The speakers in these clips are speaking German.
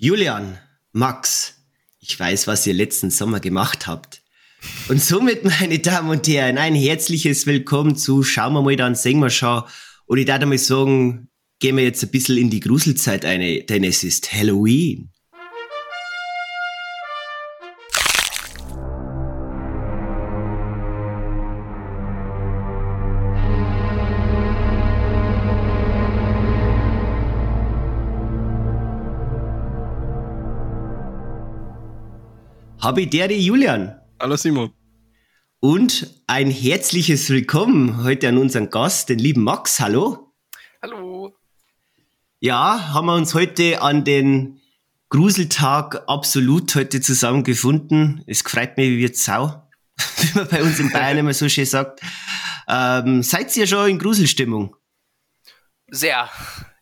Julian, Max, ich weiß, was ihr letzten Sommer gemacht habt. Und somit, meine Damen und Herren, ein herzliches Willkommen zu Schauen wir mal dann, sehen wir schon. Und ich darf mal sagen, gehen wir jetzt ein bisschen in die Gruselzeit ein, denn es ist Halloween. Habe ich der Julian. Hallo Simon. Und ein herzliches Willkommen heute an unseren Gast, den lieben Max. Hallo. Hallo. Ja, haben wir uns heute an den Gruseltag absolut heute zusammengefunden. Es freut mich wie Sau, wie man bei uns in Bayern immer so schön sagt. Ähm, seid ihr schon in Gruselstimmung? Sehr.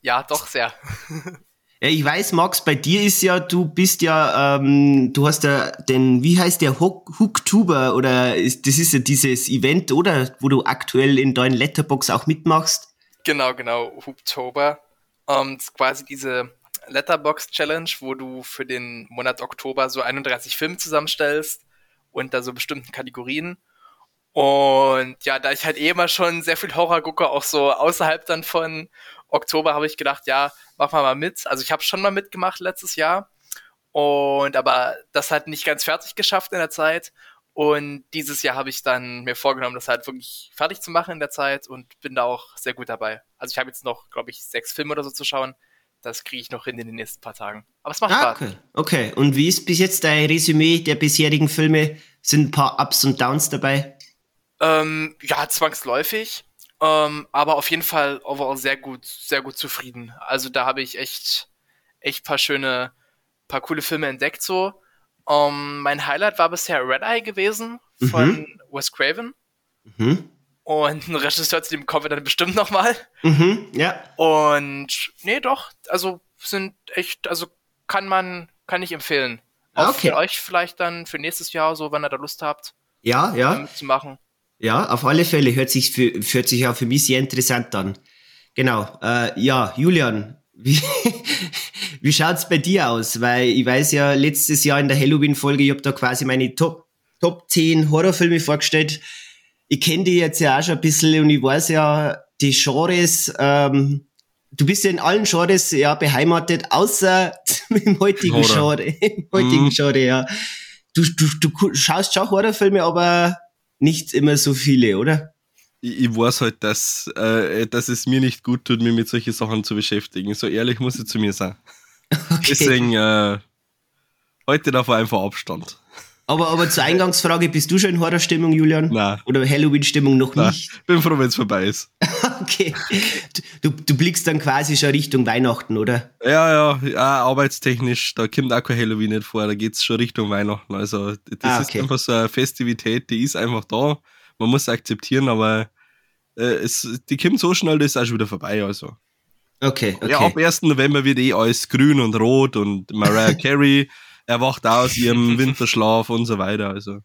Ja, doch sehr. Ja, ich weiß, Max, bei dir ist ja, du bist ja, ähm, du hast ja den, wie heißt der, Hooktuber oder ist, das ist ja dieses Event, oder? Wo du aktuell in deinen Letterbox auch mitmachst. Genau, genau, Hooktober. Und quasi diese Letterbox Challenge, wo du für den Monat Oktober so 31 Filme zusammenstellst da so bestimmten Kategorien. Und ja, da ich halt eh immer schon sehr viel Horror gucke, auch so außerhalb dann von Oktober, habe ich gedacht, ja, machen wir mal mit. Also ich habe schon mal mitgemacht letztes Jahr. Und aber das hat nicht ganz fertig geschafft in der Zeit. Und dieses Jahr habe ich dann mir vorgenommen, das halt wirklich fertig zu machen in der Zeit und bin da auch sehr gut dabei. Also ich habe jetzt noch, glaube ich, sechs Filme oder so zu schauen. Das kriege ich noch hin in den nächsten paar Tagen. Aber es macht ah, Spaß. Okay. okay. Und wie ist bis jetzt dein Resümee der bisherigen Filme? Sind ein paar Ups und Downs dabei? Ähm, ja, zwangsläufig. Ähm, aber auf jeden Fall overall sehr gut, sehr gut zufrieden. Also da habe ich echt, echt paar schöne, paar coole Filme entdeckt so. Ähm, mein Highlight war bisher Red Eye gewesen von mhm. Wes Craven. Mhm. Und ein Regisseur, zu dem kommen wir dann bestimmt nochmal. Mhm, ja. Und nee, doch, also sind echt, also kann man, kann ich empfehlen. Auch okay. für euch vielleicht dann für nächstes Jahr, so wenn ihr da Lust habt. Ja, ja. Zu machen. Ja, auf alle Fälle hört sich für, hört sich ja für mich sehr interessant an. Genau. Äh, ja, Julian, wie, wie schaut's bei dir aus? Weil ich weiß ja, letztes Jahr in der Halloween-Folge, ich habe da quasi meine Top, Top 10 Horrorfilme vorgestellt. Ich kenne die jetzt ja auch schon ein bisschen und ich weiß ja, die Genres, ähm, du bist ja in allen Genres ja beheimatet, außer im heutigen Horror. Genre. Im heutigen mm. Genre, ja. Du, du, du schaust schon Horrorfilme, aber nicht immer so viele, oder? Ich, ich weiß halt, dass, äh, dass es mir nicht gut tut, mich mit solchen Sachen zu beschäftigen. So ehrlich muss ich zu mir sein. Okay. Deswegen, äh, heute davor einfach Abstand. Aber, aber zur Eingangsfrage, bist du schon in Horrorstimmung, Julian? Nein. Oder Halloween-Stimmung noch Nein. nicht? Bin froh, wenn es vorbei ist. okay. Du, du blickst dann quasi schon Richtung Weihnachten, oder? Ja, ja, ja, arbeitstechnisch, da kommt auch kein Halloween nicht vor, da geht es schon Richtung Weihnachten. Also, das ah, okay. ist einfach so eine Festivität, die ist einfach da. Man muss akzeptieren, aber äh, es, die kommt so schnell, das ist auch schon wieder vorbei. Also. Okay, okay. Ja, ab 1. November wird eh alles grün und rot und Mariah Carey erwacht aus ihrem Winterschlaf und so weiter. Also.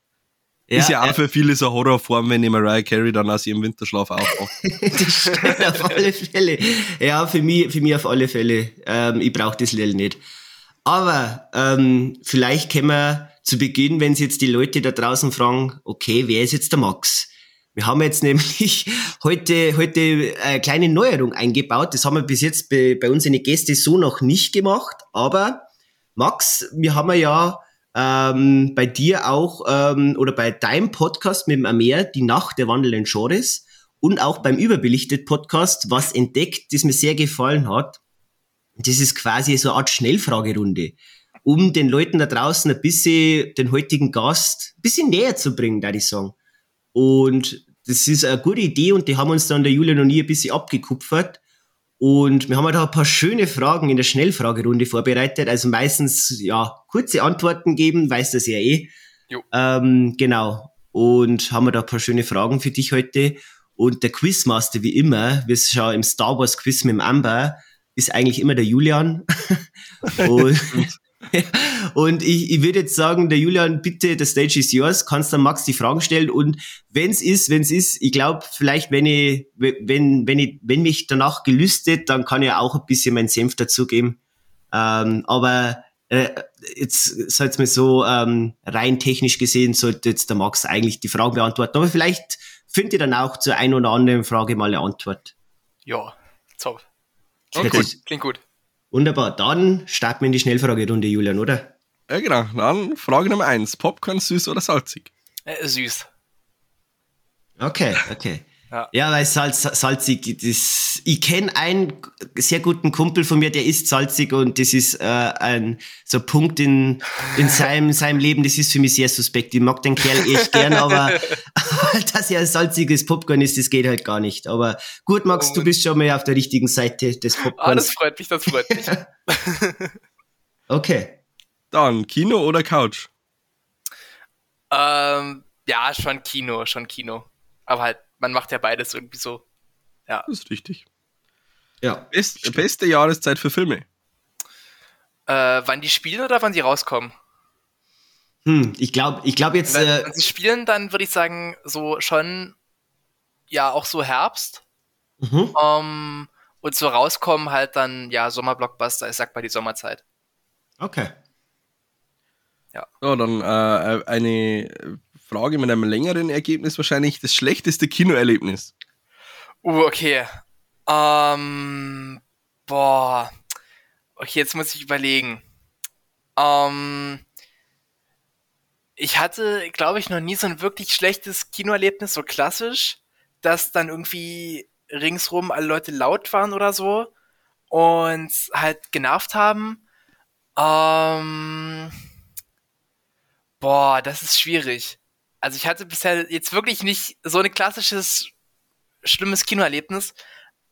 Ja, ist ja auch äh, für viele so Horrorform, wenn die Mariah Carey dann aus ihrem Winterschlaf aufwacht. das stimmt auf alle Fälle. Ja, für mich, für mich auf alle Fälle. Ähm, ich brauche das Lied nicht. Aber ähm, vielleicht können wir zu Beginn, wenn sich jetzt die Leute da draußen fragen, okay, wer ist jetzt der Max? Wir haben jetzt nämlich heute, heute eine kleine Neuerung eingebaut. Das haben wir bis jetzt bei, bei uns in den Gäste so noch nicht gemacht. Aber Max, wir haben ja ähm, bei dir auch und oder bei deinem Podcast mit dem Amer, die Nacht der wandelnden Genres und auch beim Überbelichtet Podcast was entdeckt, das mir sehr gefallen hat. Das ist quasi so eine Art Schnellfragerunde, um den Leuten da draußen ein bisschen den heutigen Gast ein bisschen näher zu bringen, da ich sagen. Und das ist eine gute Idee und die haben uns dann der Julian und ich ein bisschen abgekupfert. Und wir haben da ein paar schöne Fragen in der Schnellfragerunde vorbereitet. Also meistens, ja, kurze Antworten geben, weiß das ja eh. Jo. Ähm, genau. Und haben wir da ein paar schöne Fragen für dich heute. Und der Quizmaster, wie immer, wir schauen im Star Wars Quiz mit dem Amber, ist eigentlich immer der Julian. und, und ich, ich würde jetzt sagen, der Julian, bitte, der Stage is yours, kannst dann Max die Fragen stellen und wenn's ist, wenn's ist, ich glaube, vielleicht, wenn ich, wenn, wenn ich, wenn mich danach gelüstet, dann kann ich auch ein bisschen meinen Senf dazugeben. Ähm, aber äh, jetzt soll's mir so ähm, rein technisch gesehen, sollte jetzt der Max eigentlich die Frage beantworten. Aber vielleicht findet ihr dann auch zur ein oder anderen Frage mal eine Antwort. Ja, top. Okay. Klingt, Klingt gut. Wunderbar, dann starten wir in die Schnellfragerunde, Julian, oder? Ja, genau. Dann Frage Nummer eins. Popcorn süß oder salzig? Äh, süß. Okay, okay. Ja, ja weil Salz, salzig, das, ich kenne einen sehr guten Kumpel von mir, der ist salzig und das ist äh, ein so ein Punkt in, in seinem, seinem Leben, das ist für mich sehr suspekt. Ich mag den Kerl echt gern, aber dass er ein salziges Popcorn ist, das geht halt gar nicht. Aber gut, Max, oh, du bist schon mal auf der richtigen Seite des Popcorns. Ah, das freut mich, das freut mich. okay. Dann Kino oder Couch? Ähm, ja, schon Kino, schon Kino. Aber halt man macht ja beides irgendwie so. Ja. Das ist richtig. Ja. Best, beste Jahreszeit für Filme. Äh, wann die spielen oder wann sie rauskommen? Hm, ich glaube, ich glaube jetzt. Wenn, äh, wenn sie spielen, dann würde ich sagen, so schon, ja, auch so Herbst. Mhm. Um, ähm, und so rauskommen halt dann, ja, Sommerblockbuster, ich sag mal die Sommerzeit. Okay. Ja. So, dann äh, eine Frage mit einem längeren Ergebnis wahrscheinlich das schlechteste Kinoerlebnis. Uh, okay. Ähm, boah. Okay, jetzt muss ich überlegen. Ähm, ich hatte, glaube ich, noch nie so ein wirklich schlechtes Kinoerlebnis, so klassisch, dass dann irgendwie ringsrum alle Leute laut waren oder so und halt genervt haben. Ähm, boah, das ist schwierig also ich hatte bisher jetzt wirklich nicht so ein klassisches schlimmes Kinoerlebnis.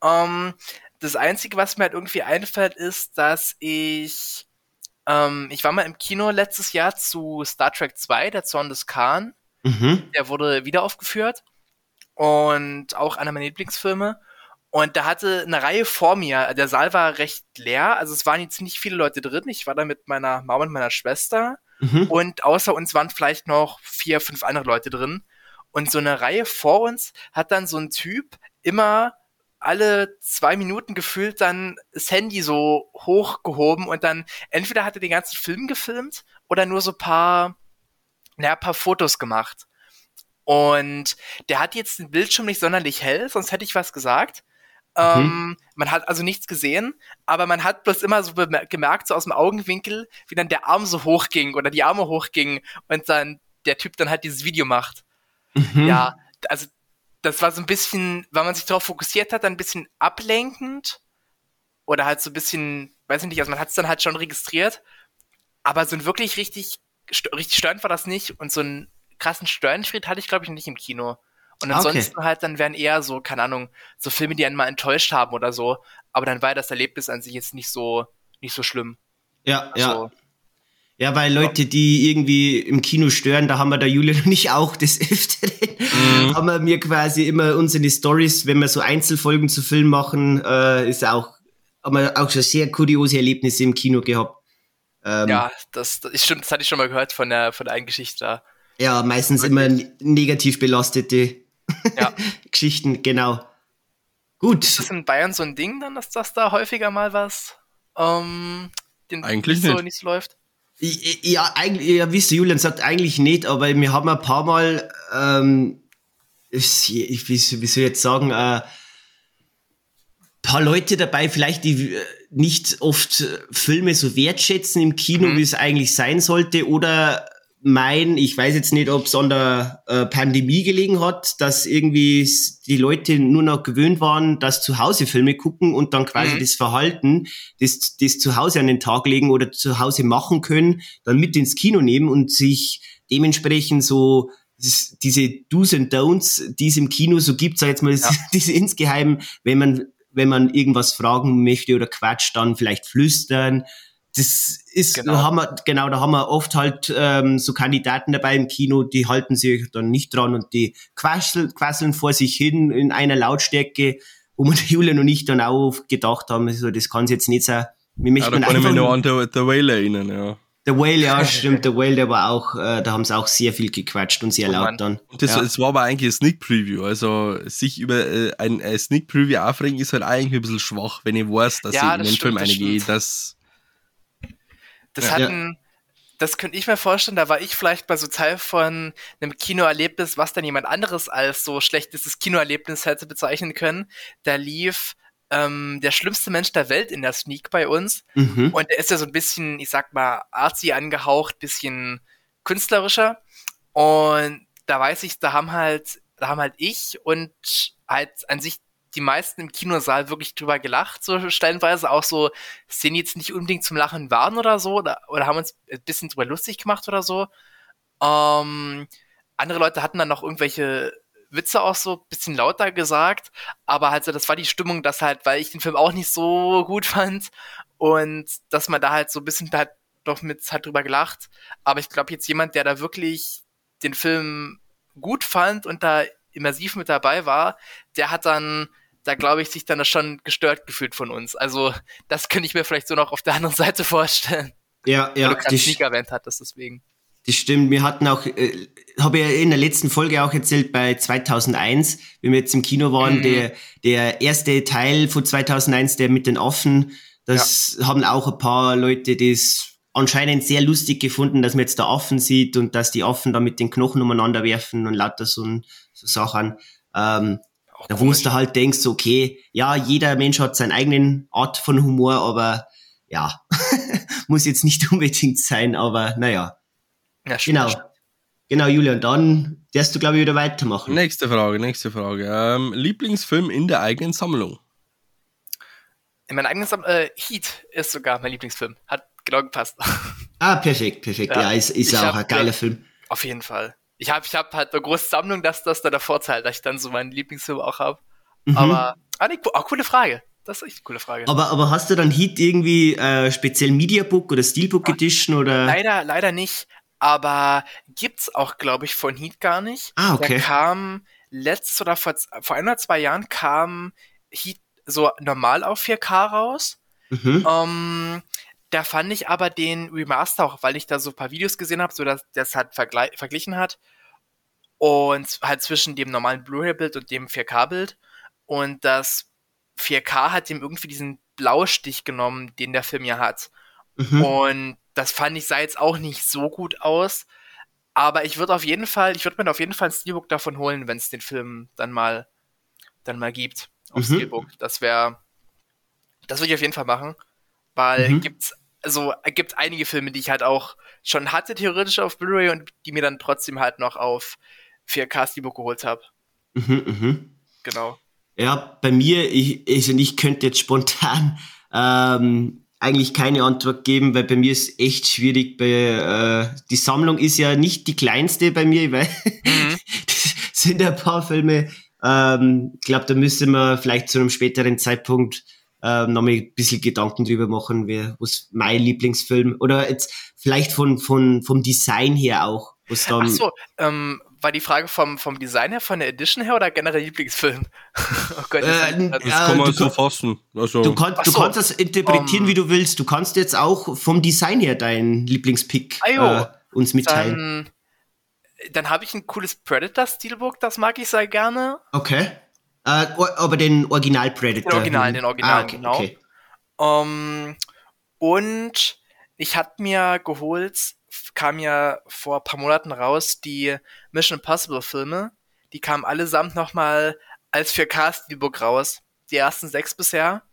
Ähm, das Einzige, was mir halt irgendwie einfällt, ist, dass ich ähm, ich war mal im Kino letztes Jahr zu Star Trek 2, der Zorn des Khan. Mhm. Der wurde wieder aufgeführt und auch einer meiner Lieblingsfilme. Und da hatte eine Reihe vor mir, der Saal war recht leer, also es waren jetzt nicht viele Leute drin. Ich war da mit meiner Mama und meiner Schwester. Mhm. Und außer uns waren vielleicht noch vier, fünf andere Leute drin. Und so eine Reihe vor uns hat dann so ein Typ immer alle zwei Minuten gefühlt dann das Handy so hochgehoben und dann entweder hat er den ganzen Film gefilmt oder nur so paar, naja, paar Fotos gemacht. Und der hat jetzt den Bildschirm nicht sonderlich hell, sonst hätte ich was gesagt. Mhm. Ähm, man hat also nichts gesehen, aber man hat bloß immer so gemerkt, so aus dem Augenwinkel, wie dann der Arm so hochging oder die Arme hochgingen und dann der Typ dann halt dieses Video macht. Mhm. Ja, also das war so ein bisschen, weil man sich darauf fokussiert hat, ein bisschen ablenkend oder halt so ein bisschen, weiß ich nicht, also man hat es dann halt schon registriert, aber so ein wirklich richtig, richtig störend war das nicht und so einen krassen Störenfried hatte ich glaube ich nicht im Kino. Und ansonsten okay. halt dann wären eher so, keine Ahnung, so Filme, die einen mal enttäuscht haben oder so. Aber dann war das Erlebnis an sich jetzt nicht so, nicht so schlimm. Ja, also, ja. Ja, weil Leute, die irgendwie im Kino stören, da haben wir der Julian und ich auch des Öfteren, mhm. haben wir mir quasi immer unsere Stories, wenn wir so Einzelfolgen zu Film machen, äh, ist auch, haben wir auch schon sehr kuriose Erlebnisse im Kino gehabt. Ähm, ja, das, das stimmt, das hatte ich schon mal gehört von der, von der einen Geschichte da. Ja, meistens immer negativ belastete ja. Geschichten, genau. Gut. Ist das in Bayern so ein Ding dann, dass das da häufiger mal was ähm, den eigentlich nicht. So, nicht so läuft? Ja, eigentlich, ja, wie es Julian sagt, eigentlich nicht, aber wir haben ein paar Mal, ähm, ich, wie, wie soll ich jetzt sagen, äh, paar Leute dabei, vielleicht die äh, nicht oft Filme so wertschätzen im Kino, mhm. wie es eigentlich sein sollte, oder mein, ich weiß jetzt nicht, ob es an der äh, Pandemie gelegen hat, dass irgendwie die Leute nur noch gewöhnt waren, dass zu Hause Filme gucken und dann quasi mhm. das Verhalten, das, das zu Hause an den Tag legen oder zu Hause machen können, dann mit ins Kino nehmen und sich dementsprechend so das, diese Do's and Don'ts, die es im Kino so gibt, sag jetzt mal, ja. diese insgeheim, wenn man wenn man irgendwas fragen möchte oder quatscht, dann vielleicht flüstern, das ist, genau. Da haben wir, genau, da haben wir oft halt ähm, so Kandidaten dabei im Kino, die halten sich dann nicht dran und die quasseln, quasseln vor sich hin in einer Lautstärke, wo man Julian und ich dann auch gedacht haben, so, das kann es jetzt nicht sein. Wir möchten ja, da kann ich mich noch an der, der Whale erinnern, ja. Der Whale, ja, stimmt, der Whale, der war auch, äh, da haben sie auch sehr viel gequatscht und sehr oh, laut dann. Und das, ja. das war aber eigentlich ein Sneak Preview, also sich über äh, ein, ein Sneak Preview aufregen ist halt eigentlich ein bisschen schwach, wenn ich weiß, dass ja, ich in den Film eingehe, das Das ja. hatten, das könnte ich mir vorstellen, da war ich vielleicht bei so Teil von einem Kinoerlebnis, was dann jemand anderes als so schlechtes Kinoerlebnis hätte bezeichnen können. Da lief ähm, der schlimmste Mensch der Welt in der Sneak bei uns. Mhm. Und er ist ja so ein bisschen, ich sag mal, artsy angehaucht, bisschen künstlerischer. Und da weiß ich, da haben halt, da haben halt ich und halt an sich die meisten im Kinosaal wirklich drüber gelacht, so stellenweise auch so Szenen jetzt nicht unbedingt zum Lachen waren oder so, oder, oder haben uns ein bisschen drüber lustig gemacht oder so. Ähm, andere Leute hatten dann noch irgendwelche Witze auch so ein bisschen lauter gesagt, aber halt so, das war die Stimmung, dass halt, weil ich den Film auch nicht so gut fand und dass man da halt so ein bisschen halt doch mit halt drüber gelacht. Aber ich glaube jetzt jemand, der da wirklich den Film gut fand und da immersiv mit dabei war, der hat dann, da glaube ich, sich dann schon gestört gefühlt von uns. Also das könnte ich mir vielleicht so noch auf der anderen Seite vorstellen. Ja, ja. Weil du gerade Sneak erwähnt hattest, deswegen. Das stimmt. Wir hatten auch, äh, habe ich in der letzten Folge auch erzählt, bei 2001, wie wir jetzt im Kino waren, mhm. der, der erste Teil von 2001, der mit den Affen, das ja. haben auch ein paar Leute das anscheinend sehr lustig gefunden, dass man jetzt da Affen sieht und dass die Affen da mit den Knochen umeinander werfen und lauter so, so Sachen. Ähm, da wo du halt denkst, okay, ja, jeder Mensch hat seinen eigenen Art von Humor, aber ja, muss jetzt nicht unbedingt sein, aber naja. Ja, genau. Genau, Julian, dann darfst du, glaube ich, wieder weitermachen. Nächste Frage, nächste Frage. Ähm, Lieblingsfilm in der eigenen Sammlung? In meiner eigenen Sammlung, äh, Heat ist sogar mein Lieblingsfilm. Hat genau gepasst. Ah, perfekt, perfekt. Ja, ja ist, ist auch hab, ein geiler Film. Auf jeden Fall. Ich habe ich hab halt eine große Sammlung, dass das da der Vorteil, dass ich dann so meinen Lieblingsfilm auch habe. Mhm. Aber, ah, nee, auch coole Frage. Das ist echt eine coole Frage. Aber, aber hast du dann Heat irgendwie äh, speziell Mediabook oder Steelbook Ach, Edition oder? Leider, leider nicht aber gibt's auch, glaube ich, von Heat gar nicht. Ah, okay. Der kam letztes oder vor, vor ein oder zwei Jahren kam Heat so normal auf 4K raus. Mhm. Ähm, da fand ich aber den Remaster auch, weil ich da so ein paar Videos gesehen habe, so dass das halt verglichen hat. Und halt zwischen dem normalen Blu-ray-Bild und dem 4K-Bild. Und das 4K hat ihm irgendwie diesen Blaustich genommen, den der Film ja hat. Mhm. Und das fand ich sah jetzt auch nicht so gut aus. Aber ich würde auf jeden Fall, ich würde mir auf jeden Fall ein Steelbook davon holen, wenn es den Film dann mal, dann mal gibt. Auf mhm. Steelbook. Das wäre, das würde ich auf jeden Fall machen. Weil mhm. gibt's, also gibt einige Filme, die ich halt auch schon hatte, theoretisch auf Blu-ray und die mir dann trotzdem halt noch auf 4K Steelbook geholt habe. Mhm, mhm. Genau. Ja, bei mir, ich, also ich könnte jetzt spontan ähm, eigentlich keine Antwort geben, weil bei mir ist echt schwierig. Bei, äh, die Sammlung ist ja nicht die kleinste bei mir, weil mhm. das sind ein paar Filme. Ähm, ich glaube, da müsste man vielleicht zu einem späteren Zeitpunkt äh, nochmal ein bisschen Gedanken drüber machen, wer, was mein Lieblingsfilm oder jetzt vielleicht von, von, vom Design her auch. Was dann, Ach so, ähm, war die Frage vom, vom Design her, von der Edition her oder generell Lieblingsfilm? oh Gott, das, äh, das kann man so fassen. Also. Du, kann, du so, kannst das interpretieren, um, wie du willst. Du kannst jetzt auch vom Design her deinen Lieblingspick äh, uns mitteilen. Dann, dann habe ich ein cooles Predator Steelbook, das mag ich sehr gerne. Okay. Äh, aber den Original Predator. Den Original, den Original, ah, okay, genau. Okay. Um, und ich hatte mir geholt kam ja vor ein paar Monaten raus, die Mission Impossible Filme. Die kamen allesamt nochmal als 4K-Steelbook raus. Die ersten sechs bisher.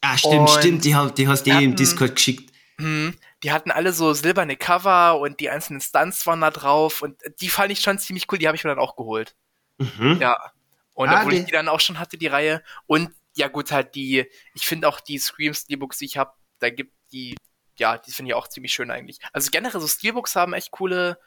Ah, stimmt, und stimmt. Die, die hast du eh im Discord geschickt. Mh, die hatten alle so silberne Cover und die einzelnen Stunts waren da drauf und die fand ich schon ziemlich cool. Die habe ich mir dann auch geholt. Mhm. Ja. Und ah, obwohl ich die dann auch schon hatte, die Reihe. Und ja, gut, halt die, ich finde auch die Scream Steelbooks, die ich habe, da gibt die ja, die finde ich auch ziemlich schön eigentlich. Also generell so Steelbooks haben echt coole,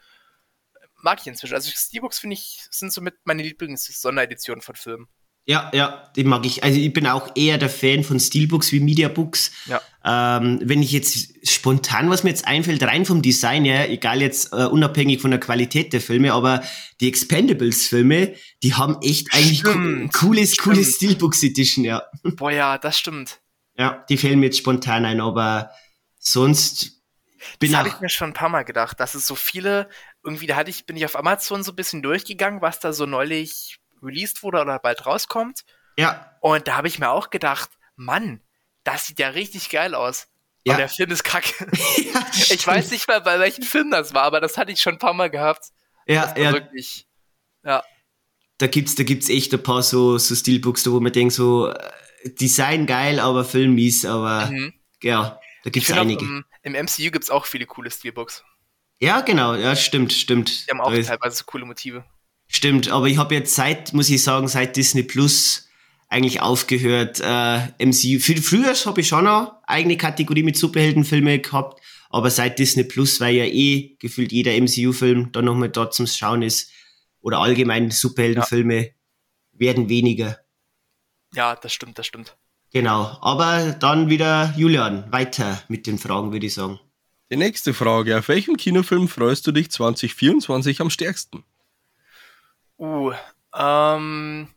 mag ich inzwischen. Also Steelbooks finde ich, sind somit meine Lieblings-Sondereditionen von Filmen. Ja, ja, die mag ich. Also ich bin auch eher der Fan von Steelbooks wie Mediabooks. Ja. Ähm, wenn ich jetzt spontan, was mir jetzt einfällt, rein vom Design her, egal jetzt uh, unabhängig von der Qualität der Filme, aber die Expendables-Filme, die haben echt eigentlich co cooles, stimmt. cooles Steelbooks Edition, ja. Boah, ja, das stimmt. Ja, die fällen mir jetzt spontan ein, aber sonst bin das habe ich mir schon ein paar Mal gedacht, dass es so viele, irgendwie, da hatte ich, bin ich auf Amazon so ein bisschen durchgegangen, was da so neulich released wurde oder bald rauskommt. Ja. Und da habe ich mir auch gedacht, Mann, das sieht ja richtig geil aus. Ja. Aber der Film ist kacke. ja, ich weiß nicht mehr, bei welchem Film das war, aber das hatte ich schon ein paar Mal gehabt. Ja, ja. Wirklich, ja. Da gibt's, da gibt's echt ein paar so, so Steelbooks, wo man denkt, so, äh, Design geil, aber Film mies, aber mhm. ja, da gibt's einige. Auch, im, Im MCU gibt's auch viele coole Steelbooks. Ja, genau, ja, stimmt, stimmt. Die haben auch teilweise so coole Motive. Stimmt, aber ich habe jetzt seit, muss ich sagen, seit Disney Plus eigentlich aufgehört. Äh, MCU. Früher habe ich schon noch eigene Kategorie mit Superheldenfilme gehabt, aber seit Disney Plus, weil ja eh gefühlt jeder MCU-Film dann nochmal dort zum Schauen ist, oder allgemein Superheldenfilme ja. werden weniger. Ja, das stimmt, das stimmt. Genau, aber dann wieder Julian, weiter mit den Fragen, würde ich sagen. Die nächste Frage, auf welchem Kinofilm freust du dich 2024 am stärksten? Uh, ähm,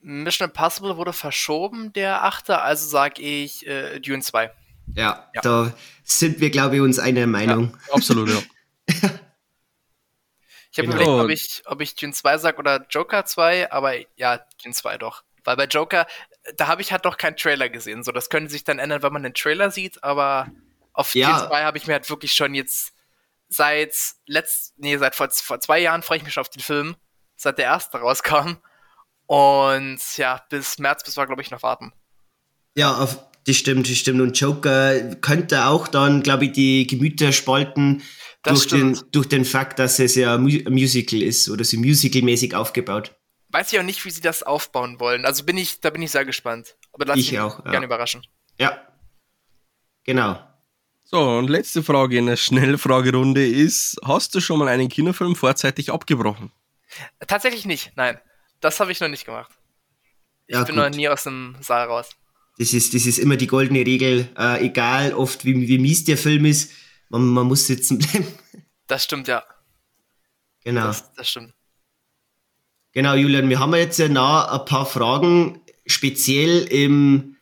Mission Impossible wurde verschoben, der achte, also sage ich äh, Dune 2. Ja, ja, da sind wir, glaube ich, uns einer Meinung. Ja, absolut, ja. ich habe genau. überlegt, ob ich, ob ich Dune 2 sage oder Joker 2, aber ja, Dune 2 doch. Weil bei Joker, da habe ich halt noch keinen Trailer gesehen. So, das könnte sich dann ändern, wenn man den Trailer sieht, aber auf ja. Dune 2 habe ich mir halt wirklich schon jetzt seit letzt, nee, seit vor, vor zwei Jahren freue ich mich schon auf den Film, seit der erste rauskam. Und ja, bis März müssen wir, glaube ich, noch warten. Ja, auf, das stimmt, das stimmt. Und Joker könnte auch dann, glaube ich, die Gemüter spalten durch den, durch den Fakt, dass es ja ein Musical ist oder so musicalmäßig aufgebaut. Weiß ich auch nicht, wie sie das aufbauen wollen. Also bin ich, da bin ich sehr gespannt. Aber lass ich mich auch, gerne ja. überraschen. Ja. Genau. So, und letzte Frage in der Schnellfragerunde ist: Hast du schon mal einen Kinofilm vorzeitig abgebrochen? Tatsächlich nicht, nein. Das habe ich noch nicht gemacht. Ich ja, bin gut. noch nie aus dem Saal raus. Das ist, das ist immer die goldene Regel. Äh, egal oft, wie, wie mies der Film ist, man, man muss sitzen bleiben. Das stimmt, ja. Genau. Das, das stimmt. Genau, Julian, wir haben jetzt ja noch ein paar Fragen, speziell im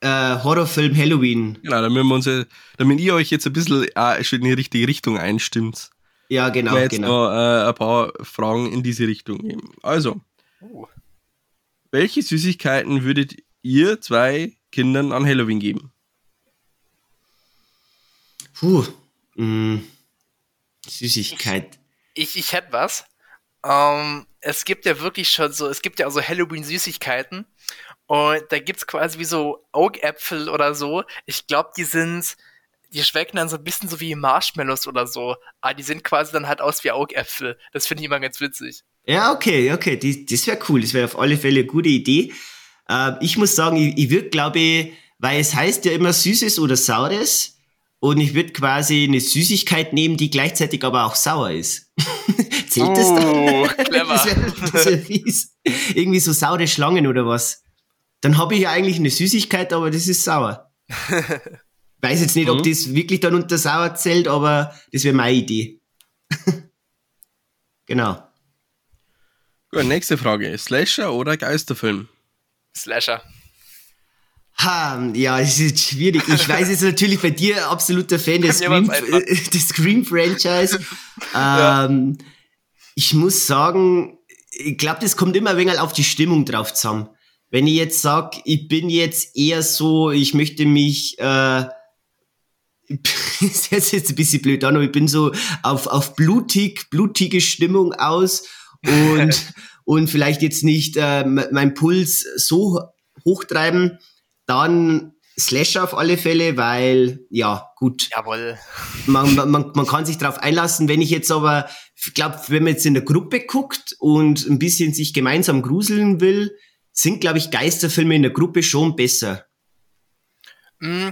äh, Horrorfilm Halloween. Genau, damit, wir uns, damit ihr euch jetzt ein bisschen äh, schon in die richtige Richtung einstimmt. Ja, genau. jetzt genau. noch äh, ein paar Fragen in diese Richtung nehmen. Also, uh. welche Süßigkeiten würdet ihr zwei Kindern an Halloween geben? Puh, mm, Süßigkeit. Ich, ich, ich hätte was. Ähm, es gibt ja wirklich schon so, es gibt ja auch so Halloween-Süßigkeiten. Und da gibt es quasi wie so Augäpfel oder so. Ich glaube, die sind, die schmecken dann so ein bisschen so wie Marshmallows oder so. Aber die sind quasi dann halt aus wie Augäpfel. Das finde ich immer ganz witzig. Ja, okay, okay, die, das wäre cool. Das wäre auf alle Fälle eine gute Idee. Äh, ich muss sagen, ich, ich würde, glaube ich, weil es heißt ja immer Süßes oder Saures. Und ich würde quasi eine Süßigkeit nehmen, die gleichzeitig aber auch sauer ist. Zählt oh, das dann? Oh, clever. das wäre wär fies. Irgendwie so saure Schlangen oder was. Dann habe ich ja eigentlich eine Süßigkeit, aber das ist sauer. Weiß jetzt nicht, mhm. ob das wirklich dann unter sauer zählt, aber das wäre meine Idee. genau. Gut, nächste Frage. Slasher oder Geisterfilm? Slasher. Ha, ja, es ist schwierig. Ich weiß jetzt natürlich bei dir absoluter Fan des Scream, des Scream Franchise. ähm, ich muss sagen, ich glaube, das kommt immer ein wenig auf die Stimmung drauf zusammen. Wenn ich jetzt sag, ich bin jetzt eher so, ich möchte mich, äh, ist jetzt, jetzt ein bisschen blöd an, aber ich bin so auf, auf blutig, blutige Stimmung aus und, und vielleicht jetzt nicht äh, mein Puls so hochtreiben, dann Slasher auf alle Fälle, weil, ja, gut. Jawohl. Man, man, man kann sich darauf einlassen. Wenn ich jetzt aber, ich glaube, wenn man jetzt in der Gruppe guckt und ein bisschen sich gemeinsam gruseln will, sind, glaube ich, Geisterfilme in der Gruppe schon besser. Mm,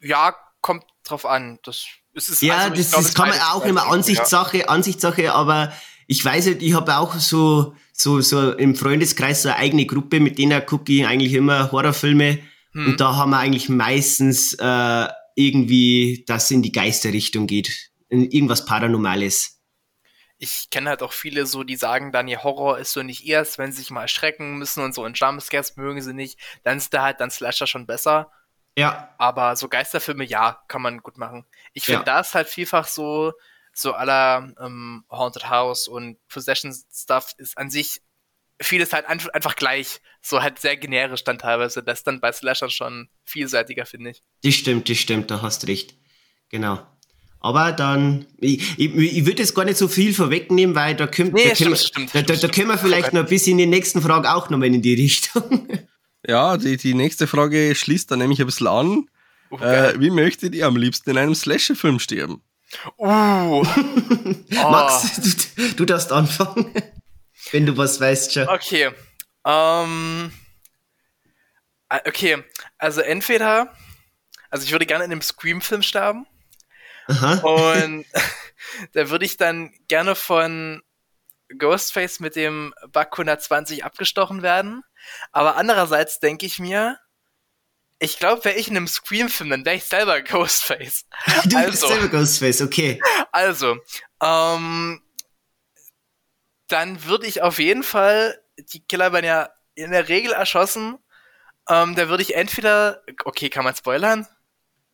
ja, kommt drauf an. Das, das ist ja, also, das, glaub, das kann man auch immer Ansichtssache, ja. Ansichtssache, aber ich weiß nicht, ich habe auch so, so, so im Freundeskreis so eine eigene Gruppe, mit denen gucke ich eigentlich immer Horrorfilme hm. Und da haben wir eigentlich meistens äh, irgendwie, dass es in die Geisterrichtung geht. In irgendwas Paranormales. Ich kenne halt auch viele so, die sagen dann, ihr Horror ist so nicht erst, wenn sie sich mal erschrecken müssen und so und Jumpscares mögen sie nicht, dann ist da halt dann Slasher schon besser. Ja. Aber so Geisterfilme, ja, kann man gut machen. Ich finde, ja. da ist halt vielfach so, so aller ähm, Haunted House und Possession Stuff ist an sich vieles halt einfach gleich. So halt sehr generisch dann teilweise. Das ist dann bei Slashern schon vielseitiger, finde ich. Das stimmt, das stimmt, da hast recht. Genau. Aber dann, ich, ich, ich würde jetzt gar nicht so viel vorwegnehmen, weil da, kommt, nee, da, stimmt, können, stimmt, da, da, da können wir vielleicht noch ein bisschen in den nächsten Fragen auch noch mal in die Richtung. Ja, die, die nächste Frage schließt dann nämlich ein bisschen an. Okay. Äh, wie möchtet ihr am liebsten in einem Slasher-Film sterben? Uh. oh. Max, du, du darfst anfangen, wenn du was weißt schon. Okay. Um, ähm, okay, also entweder, also ich würde gerne in einem Scream-Film sterben. Aha. Und da würde ich dann gerne von Ghostface mit dem Bug 120 abgestochen werden. Aber andererseits denke ich mir, ich glaube, wäre ich in einem Scream-Film, dann wäre ich selber Ghostface. Du also, bist selber Ghostface, okay. Also, ähm, dann würde ich auf jeden Fall, die Killer werden ja in der Regel erschossen, ähm, da würde ich entweder, okay, kann man spoilern?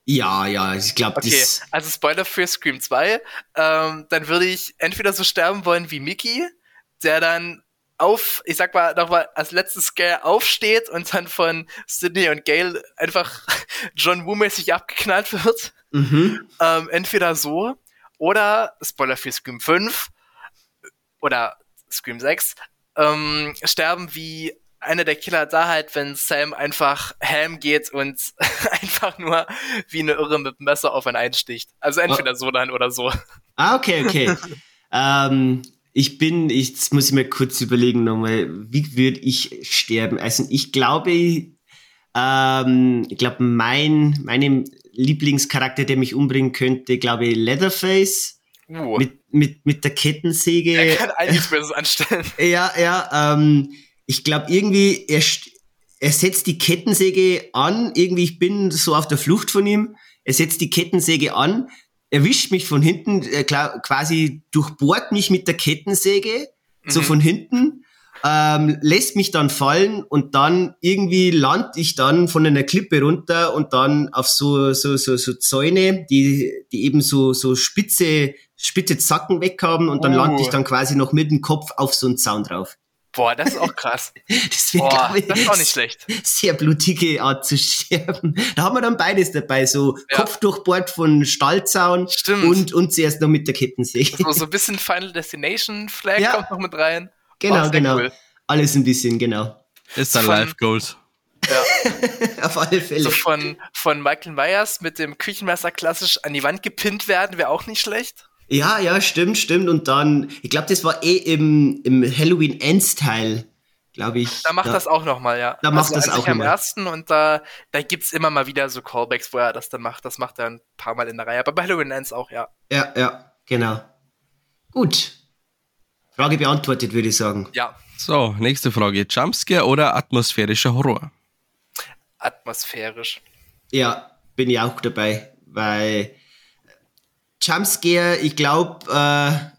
Ja, ja, ich glaube, okay, also Spoiler für Scream 2, ähm, dann würde ich entweder so sterben wollen wie Mickey, der dann auf, ich sag mal, nochmal als letztes Scare aufsteht und dann von Sydney und Gail einfach John Woo-mäßig abgeknallt wird. Mhm. Ähm, entweder so oder, Spoiler für Scream 5 oder Scream 6, ähm, sterben wie einer der Killer da halt, wenn Sam einfach ham geht und einfach nur wie eine Irre mit dem Messer auf einen einsticht. Also entweder oh. so dann oder so. Ah, okay, okay. ähm, ich bin, ich, jetzt muss ich mir kurz überlegen nochmal, wie würde ich sterben? Also ich glaube, ähm, ich glaube, mein, meinem Lieblingscharakter, der mich umbringen könnte, glaube ich, Leatherface. Uh. Mit, mit, mit der Kettensäge. Er kann einiges Böses anstellen. Ja, ja, ähm, ich glaube irgendwie, er, er setzt die Kettensäge an, irgendwie, ich bin so auf der Flucht von ihm, er setzt die Kettensäge an, erwischt mich von hinten, äh, quasi durchbohrt mich mit der Kettensäge, mhm. so von hinten, ähm, lässt mich dann fallen und dann irgendwie land ich dann von einer Klippe runter und dann auf so, so, so, so Zäune, die, die eben so, so spitze, spitze Zacken weg haben und dann oh. lande ich dann quasi noch mit dem Kopf auf so einen Zaun drauf. Boah, das ist auch krass. das, Boah, ich, das ist auch nicht schlecht. Sehr blutige Art zu sterben. Da haben wir dann beides dabei, so ja. Kopf durchbohrt von Stallzaun Stimmt. und, und zuerst noch mit der Kettensäge. So, so ein bisschen Final Destination Flag ja. kommt noch mit rein. Genau, oh, genau. Cool. Alles ein bisschen, genau. Ist ein Life Goals. Ja. Auf alle Fälle. So von, von Michael Myers mit dem Küchenmesser klassisch an die Wand gepinnt werden, wäre auch nicht schlecht. Ja, ja, stimmt, stimmt. Und dann, ich glaube, das war eh im, im Halloween Ends Teil, glaube ich. Da macht da, das auch nochmal, ja. Da macht also, das auch nochmal. am ersten und da, da gibt's immer mal wieder so Callbacks, wo er das dann macht. Das macht er ein paar Mal in der Reihe. Aber bei Halloween Ends auch, ja. Ja, ja, genau. Gut. Frage beantwortet, würde ich sagen. Ja. So, nächste Frage. Jumpscare oder atmosphärischer Horror? Atmosphärisch. Ja, bin ich auch dabei, weil Jumpscare, ich glaube, äh,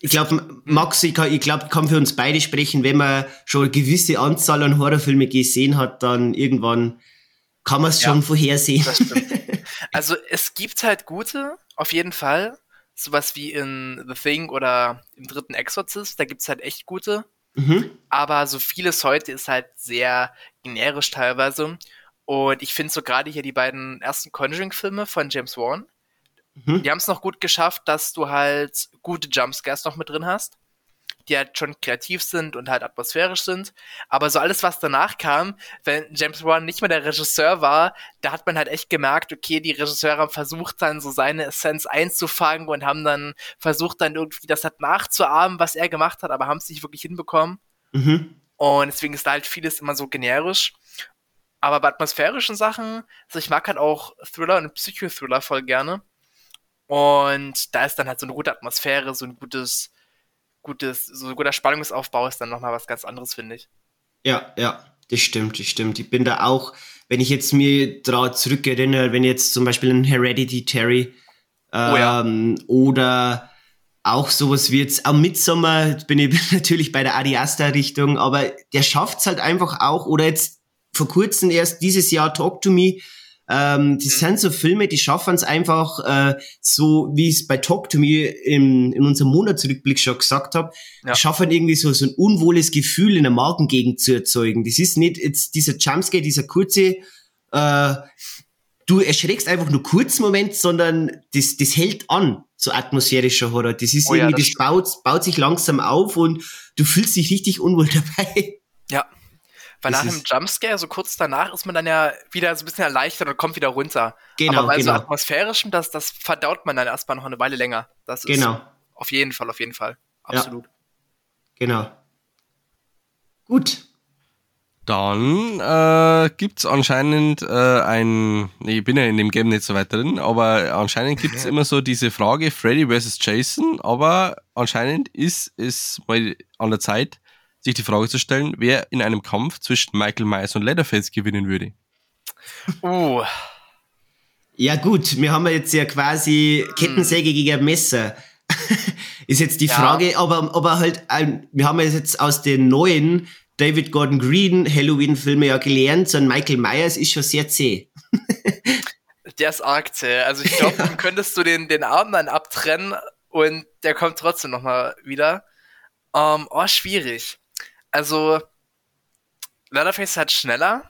ich glaube, Max, ich, ich glaube, kann für uns beide sprechen, wenn man schon eine gewisse Anzahl an Horrorfilme gesehen hat, dann irgendwann kann man es ja, schon vorhersehen. also es gibt halt gute, auf jeden Fall. Sowas wie in The Thing oder im dritten Exorcist, da gibt es halt echt gute. Mhm. Aber so vieles heute ist halt sehr generisch teilweise. Und ich finde so gerade hier die beiden ersten Conjuring-Filme von James Wan, Mhm. Die haben es noch gut geschafft, dass du halt gute Jumpscares noch mit drin hast, die halt schon kreativ sind und halt atmosphärisch sind. Aber so alles, was danach kam, wenn James Wan nicht mehr der Regisseur war, da hat man halt echt gemerkt, okay, die Regisseure haben versucht dann so seine Essenz einzufangen und haben dann versucht dann irgendwie das halt nachzuahmen, was er gemacht hat, aber haben es nicht wirklich hinbekommen. Mhm. Und deswegen ist da halt vieles immer so generisch. Aber bei atmosphärischen Sachen, also ich mag halt auch Thriller und Psychothriller voll gerne. Und da ist dann halt so eine gute Atmosphäre, so ein gutes, gutes, so ein guter Spannungsaufbau ist dann nochmal was ganz anderes, finde ich. Ja, ja, das stimmt, das stimmt. Ich bin da auch, wenn ich jetzt mir daran zurückerinnere, wenn jetzt zum Beispiel ein Hereditary ähm, oh ja. Oder auch sowas wie jetzt am Midsommer, bin ich natürlich bei der Adiasta-Richtung, aber der schafft es halt einfach auch, oder jetzt vor kurzem erst dieses Jahr Talk to Me, Ähm, das mhm. sind so Filme, die schaffen es einfach, äh, so wie ich es bei Talk to Me im, in unserem Monatsrückblick schon gesagt habe, ja. schaffen irgendwie so, so ein unwohles Gefühl in der Magengegend zu erzeugen. Das ist nicht jetzt dieser Jumpscare, dieser kurze, äh, du erschreckst einfach nur kurz Moment, sondern das, das hält an, so atmosphärischer Horror. Das ist oh irgendwie, ja, das, das baut, baut sich langsam auf und du fühlst dich richtig unwohl dabei. Ja. Weil nach einem Jumpscare, so kurz danach, ist man dann ja wieder so ein bisschen erleichtert und kommt wieder runter. Genau, Aber bei genau. so atmosphärischem, das, das verdaut man dann erstmal noch eine Weile länger. Das ist genau. auf jeden Fall, auf jeden Fall. Absolut. Ja. Genau. Gut. Dann äh, gibt es anscheinend äh, ein, nee, ich bin ja in dem Game nicht so weit drin, aber anscheinend gibt es immer so diese Frage Freddy vs. Jason, aber anscheinend ist es mal an der Zeit, sich die Frage zu stellen, wer in einem Kampf zwischen Michael Myers und Leatherface gewinnen würde. Oh. Ja gut, wir haben jetzt ja quasi Kettensäge gegen Messer. ist jetzt die ja. Frage, aber, aber halt, wir haben jetzt aus den neuen David Gordon Green Halloween-Filme ja gelernt, so ein Michael Myers ist schon sehr zäh. der ist arg zäh. Also ich glaube, ja. könntest du den, den Arm dann abtrennen und der kommt trotzdem nochmal wieder. Um, ähm, oh, schwierig. Also, Leatherface halt schneller.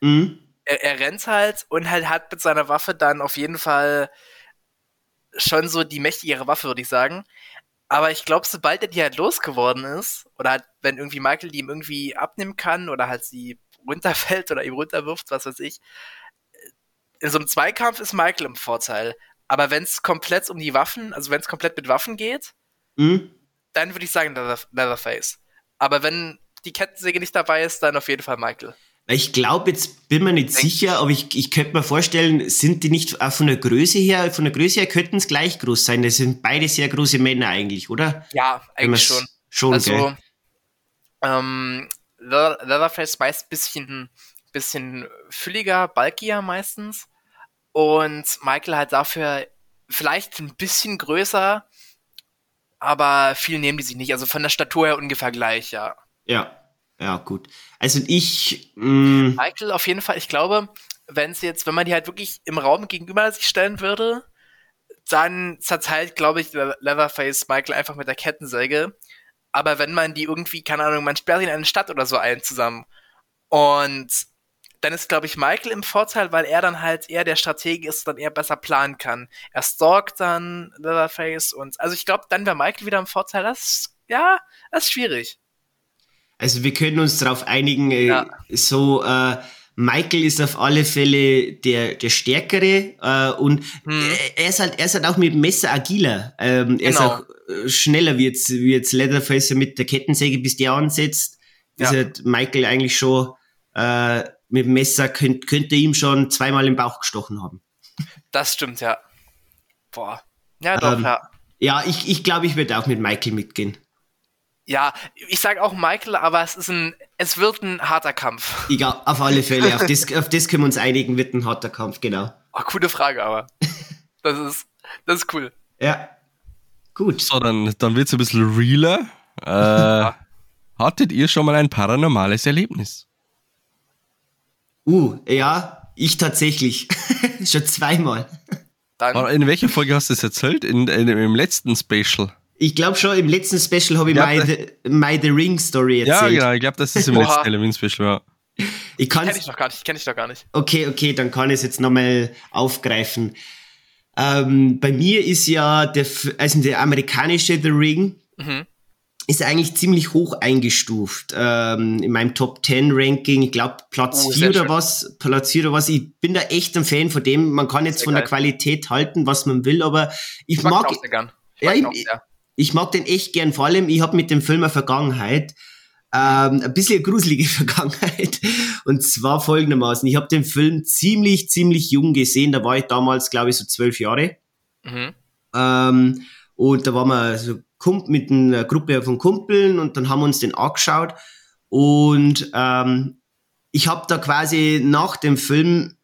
Mhm. Er, er rennt halt und halt hat mit seiner Waffe dann auf jeden Fall schon so die mächtigere Waffe, würde ich sagen. Aber ich glaube, sobald er die halt losgeworden ist, oder halt, wenn irgendwie Michael die ihm irgendwie abnehmen kann, oder halt sie runterfällt oder ihm runterwirft, was weiß ich, in so einem Zweikampf ist Michael im Vorteil. Aber wenn es komplett um die Waffen, also wenn es komplett mit Waffen geht, mhm. dann würde ich sagen Leatherface. Aber wenn die Kettensäge nicht dabei ist, dann auf jeden Fall Michael. Ich glaube, jetzt bin mir nicht Denk sicher, aber ich, ich könnte mir vorstellen, sind die nicht auch von der Größe her, von der Größe her könnten es gleich groß sein. Das sind beide sehr große Männer eigentlich, oder? Ja, eigentlich schon. Schon, also, ähm, Leatherface meist ein bisschen, bisschen fülliger, bulkier meistens. Und Michael halt dafür vielleicht ein bisschen größer, aber viel nehmen die sich nicht. Also von der Statur her ungefähr gleich, ja. Ja, ja, gut. Also ich. Mh, mm, Michael auf jeden Fall, ich glaube, wenn sie jetzt, wenn man die halt wirklich im Raum gegenüber sich stellen würde, dann zerteilt, glaube ich, Leatherface Michael einfach mit der Kettensäge. Aber wenn man die irgendwie, keine Ahnung, man sperrt ihn in eine Stadt oder so ein zusammen und dann ist, glaube ich, Michael im Vorteil, weil er dann halt eher der Stratege ist und dann eher besser planen kann. Er stalkt dann Leatherface und, also ich glaube, dann wäre Michael wieder im Vorteil. Das, ja, das ist schwierig. Also wir können uns darauf einigen, äh, ja. so äh, Michael ist auf alle Fälle der, der Stärkere äh, und hm. er, ist halt, er ist halt auch mit dem Messer agiler. Ähm, er genau. ist auch äh, schneller wie jetzt, wie jetzt Leatherface mit der Kettensäge, bis der ansetzt. Ja. Ist halt Michael eigentlich schon äh, mit dem Messer, könnt, könnte ihm schon zweimal im Bauch gestochen haben. Das stimmt, ja. Boah. Ja, doch, ähm, ja. Ja, ich, ich glaube, ich würde auch mit Michael mitgehen. Ja, ich sage auch Michael, aber es ist ein, es wird ein harter Kampf. Ja, auf alle Fälle. auf, das, auf das können wir uns einigen, wird ein harter Kampf, genau. Ach, coole Frage, aber. Das ist, das ist cool. Ja. Gut. So, dann, dann wird es ein bisschen realer. Äh, hattet ihr schon mal ein paranormales Erlebnis? Uh, ja, ich tatsächlich. schon zweimal. Dann. In welcher Folge hast du es erzählt? In, in, Im letzten Special? Ich glaube schon, im letzten Special habe ich, ich My, the, My the Ring Story erzählt. Ja, genau, ich glaube, das ist im letzten Halloween Special, ja. Ich kenne ich noch gar nicht, kenne ich noch gar nicht. Okay, okay, dann kann ich es jetzt nochmal aufgreifen. Ähm, bei mir ist ja der, also der amerikanische The Ring mhm. Ist eigentlich ziemlich hoch eingestuft. Ähm, in meinem Top 10 Ranking, ich glaube Platz oh, 4 oder schön. was, Platz 4 oder was. Ich bin da echt ein Fan von dem. Man kann jetzt von geil. der Qualität halten, was man will, aber ich, ich mag, mag ja, ich, ich mag den echt gern, vor allem, ich habe mit dem Film eine Vergangenheit, ähm, ein bisschen gruselige Vergangenheit. Und zwar folgendermaßen, ich habe den Film ziemlich, ziemlich jung gesehen, da war ich damals, glaube ich, so zwölf Jahre. Mhm. Ähm, und da waren wir so mit einer Gruppe von Kumpeln und dann haben wir uns den angeschaut. Und ähm, ich habe da quasi nach dem Film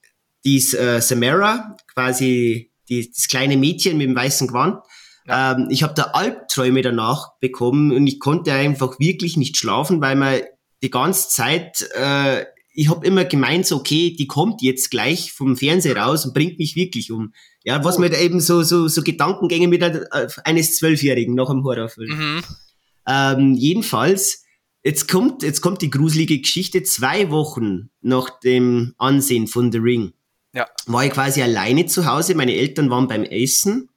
die äh, Samara, quasi die, das kleine Mädchen mit dem weißen Gewand, ja. Ähm, ich habe da Albträume danach bekommen und ich konnte einfach wirklich nicht schlafen, weil man die ganze Zeit äh, ich habe immer gemeint, so, okay, die kommt jetzt gleich vom Fernseher raus und bringt mich wirklich um. Ja, was oh. mir da eben so, so, so Gedankengänge mit eines Zwölfjährigen nach dem Horrorfilm. Mhm. Ähm, jedenfalls, jetzt kommt, jetzt kommt die gruselige Geschichte. Zwei Wochen nach dem Ansehen von The Ring ja. war ich quasi alleine zu Hause. Meine Eltern waren beim Essen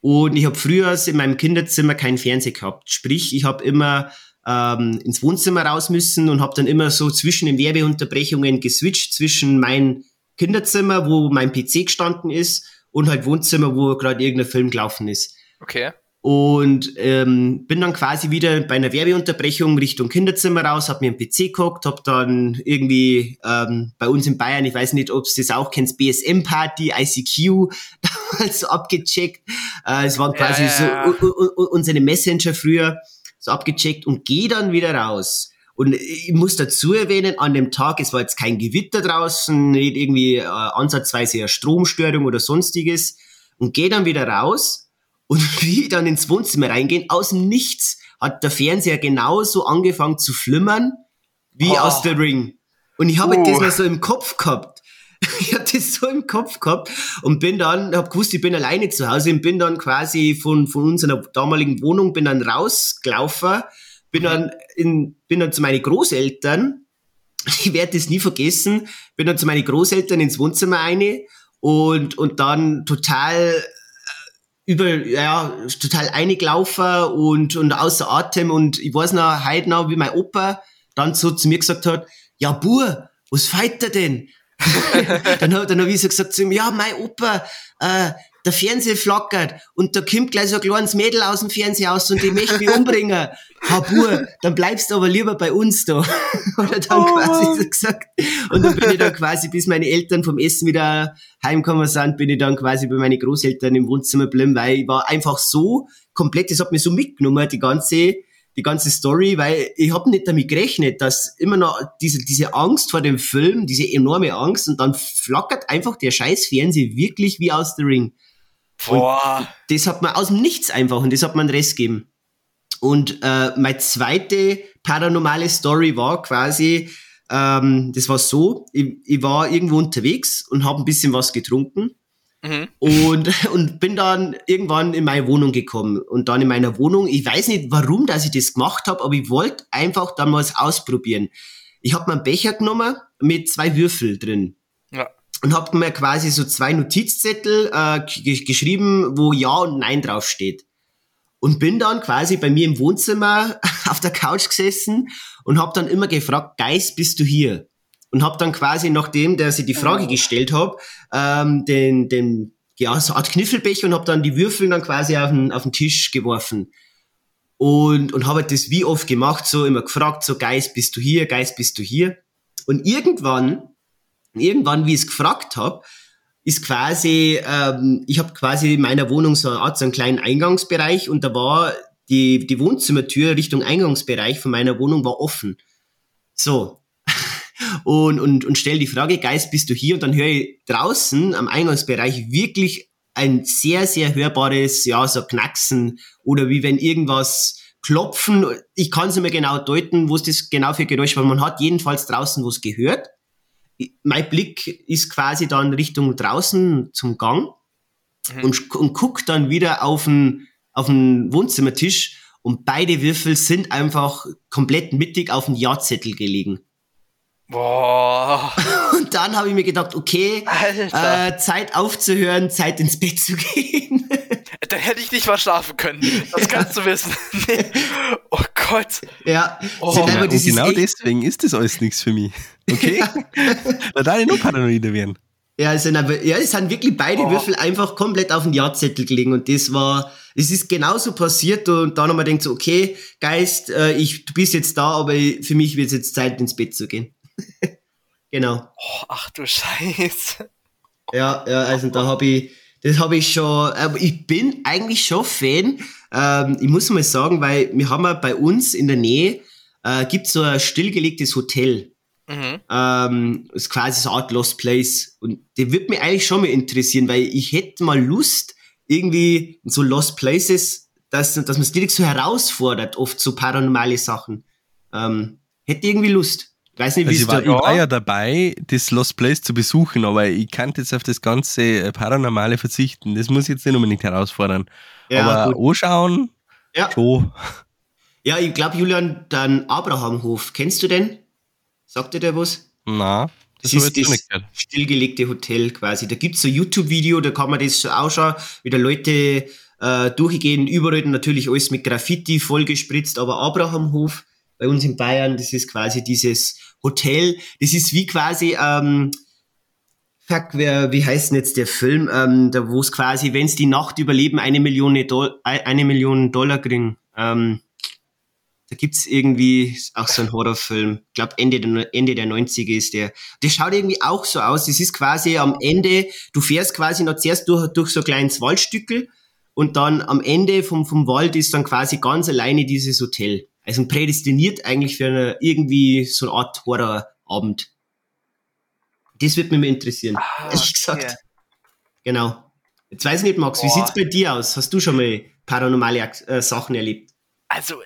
und ich habe früher in meinem Kinderzimmer keinen Fernseher gehabt. Sprich, ich habe immer ähm, ins Wohnzimmer raus müssen und habe dann immer so zwischen den Werbeunterbrechungen geswitcht zwischen mein Kinderzimmer, wo mein PC gestanden ist, und halt Wohnzimmer, wo gerade irgendein Film gelaufen ist. Okay. Und ähm, bin dann quasi wieder bei einer Werbeunterbrechung Richtung Kinderzimmer raus, hab mir einen PC geguckt, hab dann irgendwie ähm, bei uns in Bayern, ich weiß nicht, ob es das auch kennst, BSM-Party, ICQ, damals abgecheckt. Äh, es waren quasi ja, ja. so unsere Messenger früher so abgecheckt und gehe dann wieder raus. Und ich muss dazu erwähnen, an dem Tag, es war jetzt kein Gewitter draußen, nicht irgendwie äh, ansatzweise eine Stromstörung oder sonstiges. Und gehe dann wieder raus und wie dann ins Wohnzimmer reingehen, aus dem Nichts hat der Fernseher genauso angefangen zu flimmern wie oh. aus der Ring. Und ich habe uh. das mal so im Kopf gehabt. Ich habe das so im Kopf gehabt und bin dann, habe gewusst, ich bin alleine zu Hause und bin dann quasi von, von unserer damaligen Wohnung, bin dann rausgelaufen, bin dann, in, bin dann zu meinen Großeltern, ich werde das nie vergessen, bin dann zu meinen Großeltern ins Wohnzimmer eine und, und dann total über, ja, total eingelaufen und, und außer Atem. Und ich weiß noch heute noch, wie mein Opa dann so zu mir gesagt hat, ja, Bur, was feit er denn? dann habe dann hab ich so gesagt zu ihm, ja, mein Opa, äh, der Fernseher flackert und da kommt gleich so ein kleines Mädel aus dem Fernseher aus und die möchte mich umbringen. Habur, dann bleibst du aber lieber bei uns da. Oder dann oh. quasi so gesagt. Und dann bin ich dann quasi, bis meine Eltern vom Essen wieder heimgekommen sind, bin ich dann quasi bei meinen Großeltern im Wohnzimmer geblieben, weil ich war einfach so komplett, das hat mich so mitgenommen, die ganze, die ganze Story, weil ich habe nicht damit gerechnet, dass immer noch diese, diese Angst vor dem Film, diese enorme Angst und dann flackert einfach der scheiß Fernseher wirklich wie aus der Ring. Boah. Und das hat man aus dem Nichts einfach und das hat man den Rest gegeben. Und äh, meine zweite paranormale Story war quasi, ähm, das war so, ich, ich war irgendwo unterwegs und habe ein bisschen was getrunken mhm. und, und bin dann irgendwann in meine Wohnung gekommen. Und dann in meiner Wohnung, ich weiß nicht warum, dass ich das gemacht habe, aber ich wollte einfach dann mal ausprobieren. Ich habe mir einen Becher genommen mit zwei Würfel drin. Ja und habe mir quasi so zwei Notizzettel äh, geschrieben, wo Ja und Nein draufsteht. Und bin dann quasi bei mir im Wohnzimmer auf der Couch gesessen und habe dann immer gefragt, Geist, bist du hier? Und habe dann quasi, nachdem der sie die Frage oh. gestellt hat, ähm, den, den, ja, so eine Art Kniffelbecher und habe dann die Würfel dann quasi auf den, auf den Tisch geworfen. Und, und habe das wie oft gemacht, so immer gefragt, so Geist, bist du hier? Geist, bist du hier? Und irgendwann irgendwann, wie ich es gefragt habe, ist quasi, ähm, ich habe quasi in meiner Wohnung so eine Art, so einen kleinen Eingangsbereich und da war die, die Wohnzimmertür Richtung Eingangsbereich von meiner Wohnung war offen. So. Und, und, und stell die Frage, Geist, bist du hier? Und dann höre ich draußen am Eingangsbereich wirklich ein sehr, sehr hörbares, ja, so Knacksen oder wie wenn irgendwas klopfen. Ich kann es nicht mehr genau deuten, wo es das genau für Geräusch war. Man hat jedenfalls draußen was gehört mein Blick ist quasi dann Richtung draußen zum Gang mhm. und, und guck dann wieder auf den, auf den Wohnzimmertisch und beide Würfel sind einfach komplett mittig auf den Ja-Zettel gelegen. Boah. Und dann habe ich mir gedacht, okay, äh, Zeit aufzuhören, Zeit ins Bett zu gehen. Da hätte ich nicht mal schlafen können. Das kannst du wissen. oh Gott. Ja, oh. ja und genau deswegen ist das alles nichts für mich. Okay? Weil da nur paranoide werden. Ja, es sind, aber, ja, es sind wirklich beide oh. Würfel einfach komplett auf den Ja-Zettel gelegen und das war, es ist genauso passiert und dann haben wir gedacht so, okay, Geist, äh, ich, du bist jetzt da, aber für mich wird es jetzt Zeit ins Bett zu gehen. genau. Oh, ach du Scheiße. Ja, ja, also da habe ich, das habe ich schon, aber ich bin eigentlich schon Fan. Ähm, ich muss mal sagen, weil wir haben ja bei uns in der Nähe, äh, gibt so ein stillgelegtes Hotel. Mhm. Ähm, ist quasi so eine Art Lost Place. Und der wird mich eigentlich schon mal interessieren, weil ich hätte mal Lust, irgendwie in so Lost Places, dass, dass man es direkt so herausfordert, oft so paranormale Sachen. Ähm, hätte irgendwie Lust. Ich weiß nicht, wie also ich, war, ich war ja dabei, das Lost Place zu besuchen, aber ich kann jetzt auf das ganze Paranormale verzichten. Das muss ich jetzt nicht unbedingt herausfordern. Ja, aber gut. anschauen, ja. schon. Ja, ich glaube, Julian, dann Abrahamhof, kennst du den? Sagt dir der was? Na, das, das ist das stillgelegte Hotel quasi. Da gibt es so ein YouTube-Video, da kann man das ausschauen, wie da Leute äh, durchgehen, überall natürlich alles mit Graffiti vollgespritzt, aber Abrahamhof bei uns in Bayern, das ist quasi dieses Hotel, das ist wie quasi, ähm, fuck, wer, wie heißt denn jetzt der Film, ähm, da wo es quasi, wenn es die Nacht überleben, eine Million, Do eine Million Dollar kriegen. Ähm, da gibt's irgendwie auch so einen Horrorfilm. Ich glaube, Ende der, Ende der 90er ist der. Der schaut irgendwie auch so aus. Das ist quasi am Ende, du fährst quasi noch zuerst durch, durch so ein kleines Waldstückel und dann am Ende vom, vom Wald ist dann quasi ganz alleine dieses Hotel. Also prädestiniert eigentlich für eine, irgendwie so eine Art Horrorabend. Das wird mich mal interessieren. Ah, ehrlich gesagt. Genau. Jetzt weiß ich nicht, Max, Boah. wie sieht's bei dir aus? Hast du schon mal paranormale äh, Sachen erlebt? Also,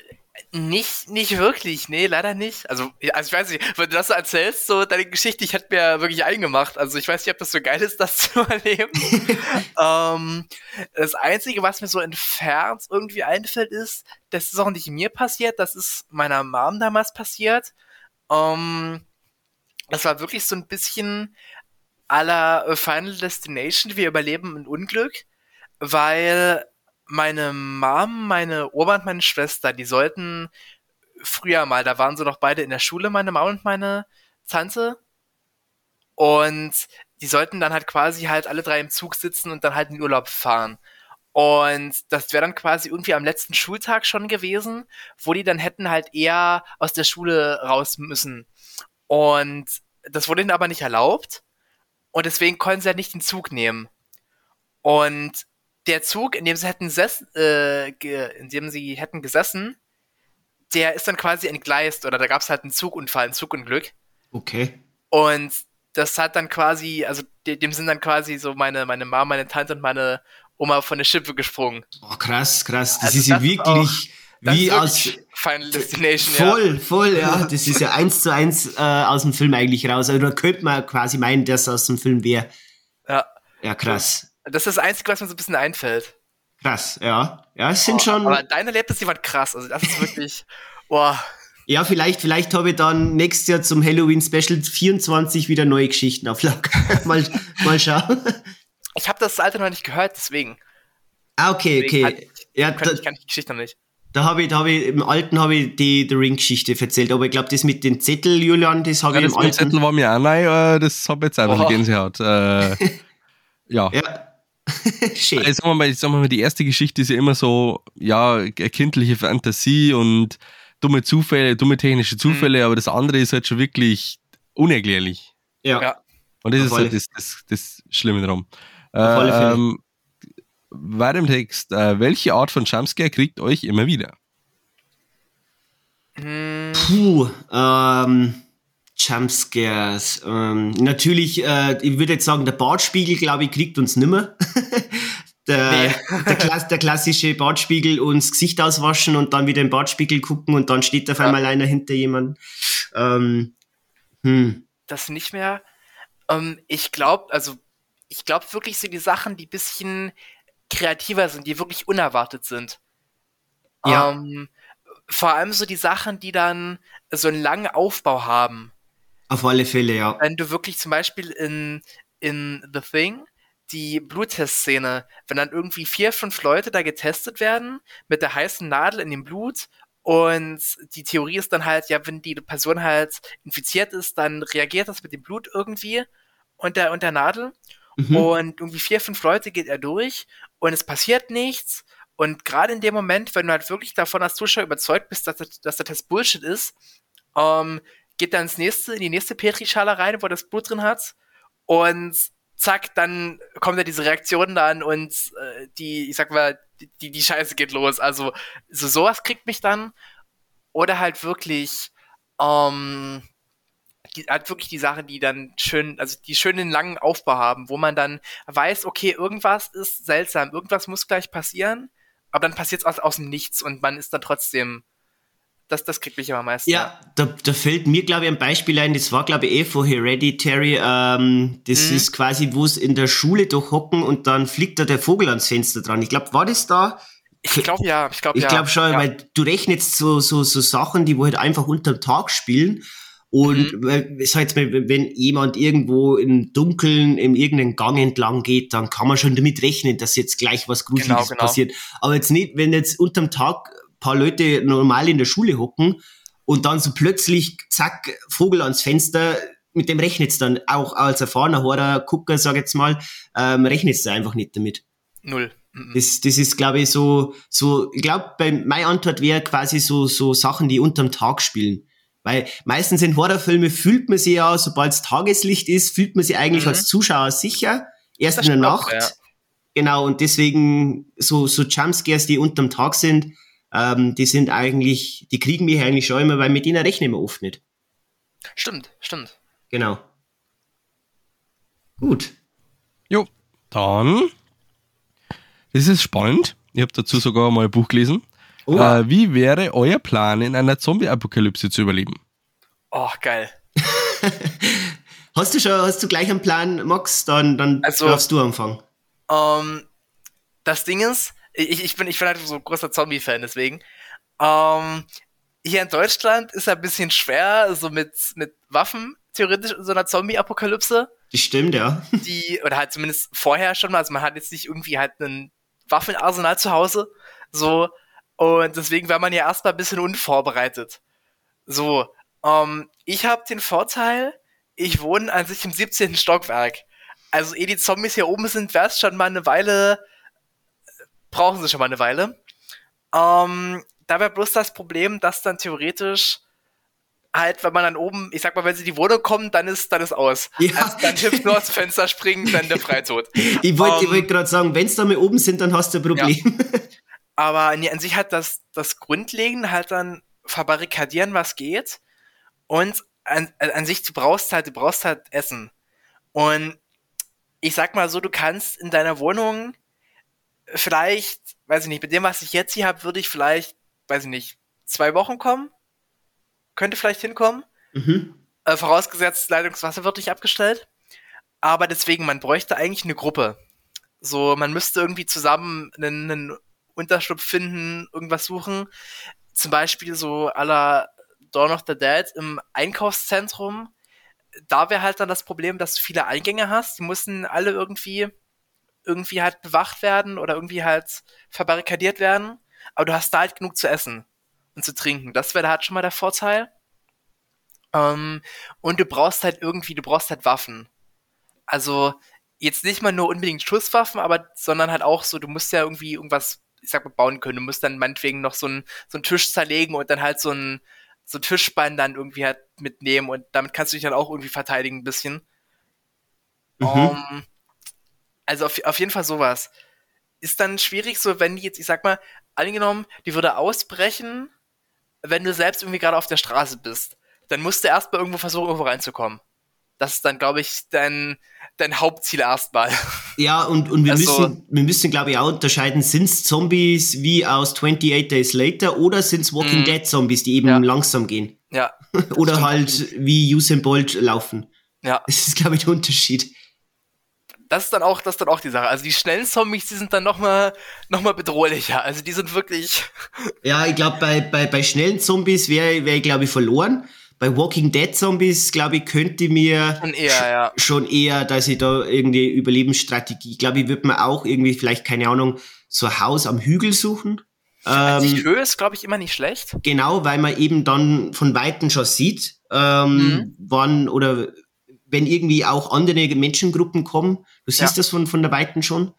nicht, nicht wirklich, nee, leider nicht. Also, also ich weiß nicht, wenn du das so erzählst, so deine Geschichte, ich hätte mir wirklich eingemacht. Also ich weiß nicht, ob das so geil ist, das zu erleben. ähm, das Einzige, was mir so entfernt irgendwie einfällt, ist, das ist auch nicht mir passiert, das ist meiner Mom damals passiert. Ähm, das war wirklich so ein bisschen aller Final Destination, wir überleben ein Unglück, weil meine Mom, meine Oma und meine Schwester, die sollten früher mal, da waren sie noch beide in der Schule, meine Mom und meine Tante. Und die sollten dann halt quasi halt alle drei im Zug sitzen und dann halt in den Urlaub fahren. Und das wäre dann quasi irgendwie am letzten Schultag schon gewesen, wo die dann hätten halt eher aus der Schule raus müssen. Und das wurde ihnen aber nicht erlaubt. Und deswegen konnten sie halt nicht den Zug nehmen. Und der Zug, in dem sie hätten, äh, in dem sie hätten gesessen, der ist dann quasi entgleist oder da gab es halt einen Zugunfall, ein Zugunglück. Okay. Und das hat dann quasi, also dem sind dann quasi so meine, meine Mama, meine Tante und meine Oma von der Schippe gesprungen. Oh, krass, krass. Das also ist ja wirklich wie aus Final Destination. Voll, ja. voll, ja. Das ist ja eins zu eins äh, aus dem Film eigentlich raus. Also da könnte man quasi meinen, dass aus dem Film wäre. Ja. Ja, krass. Das ist das Einzige, was mir so ein bisschen einfällt. Krass, ja. Ja, es sind oh, schon. Aber deine Erlebnisse waren krass. Also, das ist wirklich. boah. Ja, vielleicht, vielleicht habe ich dann nächstes Jahr zum Halloween Special 24 wieder neue Geschichten auf Lager. mal, mal schauen. Ich habe das alte noch nicht gehört, deswegen. Ah, okay, deswegen okay. Ich, ja, da, ich kann die Geschichte noch nicht. Da habe ich, da habe ich, im Alten habe ich die The Ring-Geschichte erzählt, aber ich glaube, das mit den Zettel, Julian, das habe ja, ich im Alten. Das Zettel war mir auch neu, äh, das habe ich jetzt einfach oh. Gänsehaut. Äh, ja. ja. Schön. Also sagen, wir mal, sagen wir mal, die erste Geschichte ist ja immer so, ja, kindliche Fantasie und dumme Zufälle, dumme technische Zufälle, mhm. aber das andere ist halt schon wirklich unerklärlich. Ja. ja. Und das Auf ist halt das, das, das Schlimme darum. Äh, ähm, weiter im Text. Äh, welche Art von Jumpscare kriegt euch immer wieder? Puh, ähm, Jumpscares. Ähm, natürlich, äh, ich würde jetzt sagen, der Bartspiegel, glaube ich, kriegt uns nimmer. der, nee. der, Klass, der, klassische Bartspiegel uns Gesicht auswaschen und dann wieder im Bartspiegel gucken und dann steht auf ja. einmal einer hinter jemandem. Ähm, hm. Das nicht mehr. Ähm, ich glaube, also ich glaube wirklich so die Sachen, die bisschen kreativer sind, die wirklich unerwartet sind. Ja. Ähm, vor allem so die Sachen, die dann so einen langen Aufbau haben. Auf alle Fälle, ja. Wenn du wirklich zum Beispiel in, in The Thing die Bluttest-Szene, wenn dann irgendwie vier, fünf Leute da getestet werden mit der heißen Nadel in dem Blut und die Theorie ist dann halt, ja, wenn die Person halt infiziert ist, dann reagiert das mit dem Blut irgendwie und der, und der Nadel. Mhm. Und irgendwie vier, fünf Leute geht er durch und es passiert nichts. Und gerade in dem Moment, wenn du halt wirklich davon als Zuschauer überzeugt bist, dass, dass der Test Bullshit ist, ähm, geht dann ins nächste, in die nächste Petrischale rein, wo das Blut drin hat. Und zack, dann kommt ja diese Reaktion dann und äh, die, ich sag mal, die, die Scheiße geht los. Also, so sowas kriegt mich dann. Oder halt wirklich, ähm, die, halt wirklich die Sachen, die dann schön, also die schönen langen Aufbau haben, wo man dann weiß, okay, irgendwas ist seltsam, irgendwas muss gleich passieren, aber dann passiert es aus, aus dem Nichts und man ist dann trotzdem Das, das kriegt mich immer meistens. Ja, da, da fällt mir, glaube ich, ein Beispiel ein, das war, glaube ich, eh vor Hereditary. Ähm, das mhm. ist quasi, wo es in der Schule doch hocken und dann fliegt da der Vogel ans Fenster dran. Ich glaube, war das da? Ich glaube ja, ich glaube ja. Ich glaube schon, ja. weil du rechnest so, so, so Sachen, die wo halt einfach unterm Tag spielen. Und mhm. sag jetzt mal, wenn jemand irgendwo im Dunkeln in irgendeinen Gang entlang geht, dann kann man schon damit rechnen, dass jetzt gleich was Gruseliges genau, genau. passiert. Aber jetzt nicht, wenn jetzt unterm Tag paar Leute normal in der Schule hocken und dann so plötzlich, zack, Vogel ans Fenster, mit dem rechnet's dann auch als erfahrener Horror Gucker, sag jetzt mal, ähm, rechnet's da einfach nicht damit. Null. Mhm. Das, das ist, glaube ich, so, so, ich glaube, meine Antwort wäre quasi so, so Sachen, die unterm Tag spielen. Weil meistens in Horrorfilmen fühlt man sich ja, sobald es Tageslicht ist, fühlt man sich eigentlich mhm. als Zuschauer sicher. Erst in der Nacht. Ja. Genau, und deswegen so, so Jumpscares, die unterm Tag sind, ähm, die sind eigentlich, die kriegen wir eigentlich schon immer, weil mit denen rechnen wir oft nicht. Stimmt, stimmt. Genau. Gut. Jo, dann. Das ist spannend. Ich habe dazu sogar mal ein Buch gelesen. Oh. Äh, wie wäre euer Plan, in einer Zombie-Apokalypse zu überleben? Oh, geil. hast du schon, hast du gleich einen Plan, Max? Dann, dann also, darfst du anfangen. Um, ähm, das Ding ist, ich, ich, bin, ich bin halt so ein großer Zombie-Fan, deswegen. Ähm, hier in Deutschland ist er ein bisschen schwer, so mit, mit Waffen, theoretisch in so einer Zombie-Apokalypse. Die stimmt, ja. Die, oder halt zumindest vorher schon mal, also man hat jetzt nicht irgendwie halt einen Waffenarsenal zu Hause. So, und deswegen war man ja erstmal ein bisschen unvorbereitet. So, ähm, ich habe den Vorteil, ich wohne an sich im 17. Stockwerk. Also ehe die Zombies hier oben sind, wäre es schon mal eine Weile brauchen sie schon mal eine Weile. Ähm, da wäre bloß das Problem, dass dann theoretisch halt, wenn man dann oben, ich sag mal, wenn sie in die Wohnung kommen, dann ist, dann ist aus. Ja. Also dann hilft nur aus Fenster springen, dann der Freitod. ich wollte um, wollt ähm, gerade sagen, wenn sie da mal oben sind, dann hast du ein Problem. Ja. Aber nee, an sich hat das, das Grundlegende halt dann verbarrikadieren, was geht. Und an, an sich, du brauchst halt, du brauchst halt Essen. Und ich sag mal so, du kannst in deiner Wohnung vielleicht, weiß ich nicht, mit dem, was ich jetzt hier habe, würde ich vielleicht, weiß ich nicht, zwei Wochen kommen. Könnte vielleicht hinkommen. Mhm. Äh, vorausgesetzt, Leitungswasser wird nicht abgestellt. Aber deswegen, man bräuchte eigentlich eine Gruppe. So, man müsste irgendwie zusammen einen, einen Unterschlupf finden, irgendwas suchen. Zum Beispiel so aller Dawn of the Dead im Einkaufszentrum. Da wäre halt dann das Problem, dass du viele Eingänge hast. Die müssen alle irgendwie irgendwie halt bewacht werden oder irgendwie halt verbarrikadiert werden. Aber du hast da halt genug zu essen und zu trinken. Das wäre halt schon mal der Vorteil. Ähm, und du brauchst halt irgendwie, du brauchst halt Waffen. Also jetzt nicht mal nur unbedingt Schusswaffen, aber sondern halt auch so, du musst ja irgendwie irgendwas, ich sag mal, bauen können. Du musst dann meinetwegen noch so einen so einen Tisch zerlegen und dann halt so ein so ein Tischbein dann irgendwie halt mitnehmen und damit kannst du dich dann auch irgendwie verteidigen ein bisschen. Mhm. Um, ähm, also auf, auf jeden Fall sowas. Ist dann schwierig, so wenn die jetzt, ich sag mal, angenommen, die würde ausbrechen, wenn du selbst irgendwie gerade auf der Straße bist. Dann musst du erstmal irgendwo versuchen, irgendwo reinzukommen. Das ist dann, glaube ich, dein, dein Hauptziel erstmal. Ja, und, und wir also, müssen, wir müssen, glaube ich, auch unterscheiden, sind es Zombies wie aus 28 Days Later oder sind es Walking mhm. Dead Zombies, die eben ja. langsam gehen? Ja. oder halt wie Usain Bolt laufen. Ja. Das ist, glaube ich, der Unterschied das ist dann auch, das ist dann auch die Sache. Also die schnellen Zombies, die sind dann nochmal noch mal bedrohlicher. Also die sind wirklich. Ja, ich glaube, bei, bei, bei schnellen Zombies wäre wär ich, glaube ich, verloren. Bei Walking Dead Zombies, glaube ich, könnte mir schon eher, ja. schon eher, dass ich da irgendwie Überlebensstrategie, glaube, ich würde mir auch irgendwie vielleicht, keine Ahnung, so ein Haus am Hügel suchen. Also die Höhe ist, glaube ich, immer nicht schlecht. Genau, weil man eben dann von Weitem schon sieht, ähm, mhm. wann oder wenn irgendwie auch andere Menschengruppen kommen. Du siehst ja. das von, von der Weiten schon.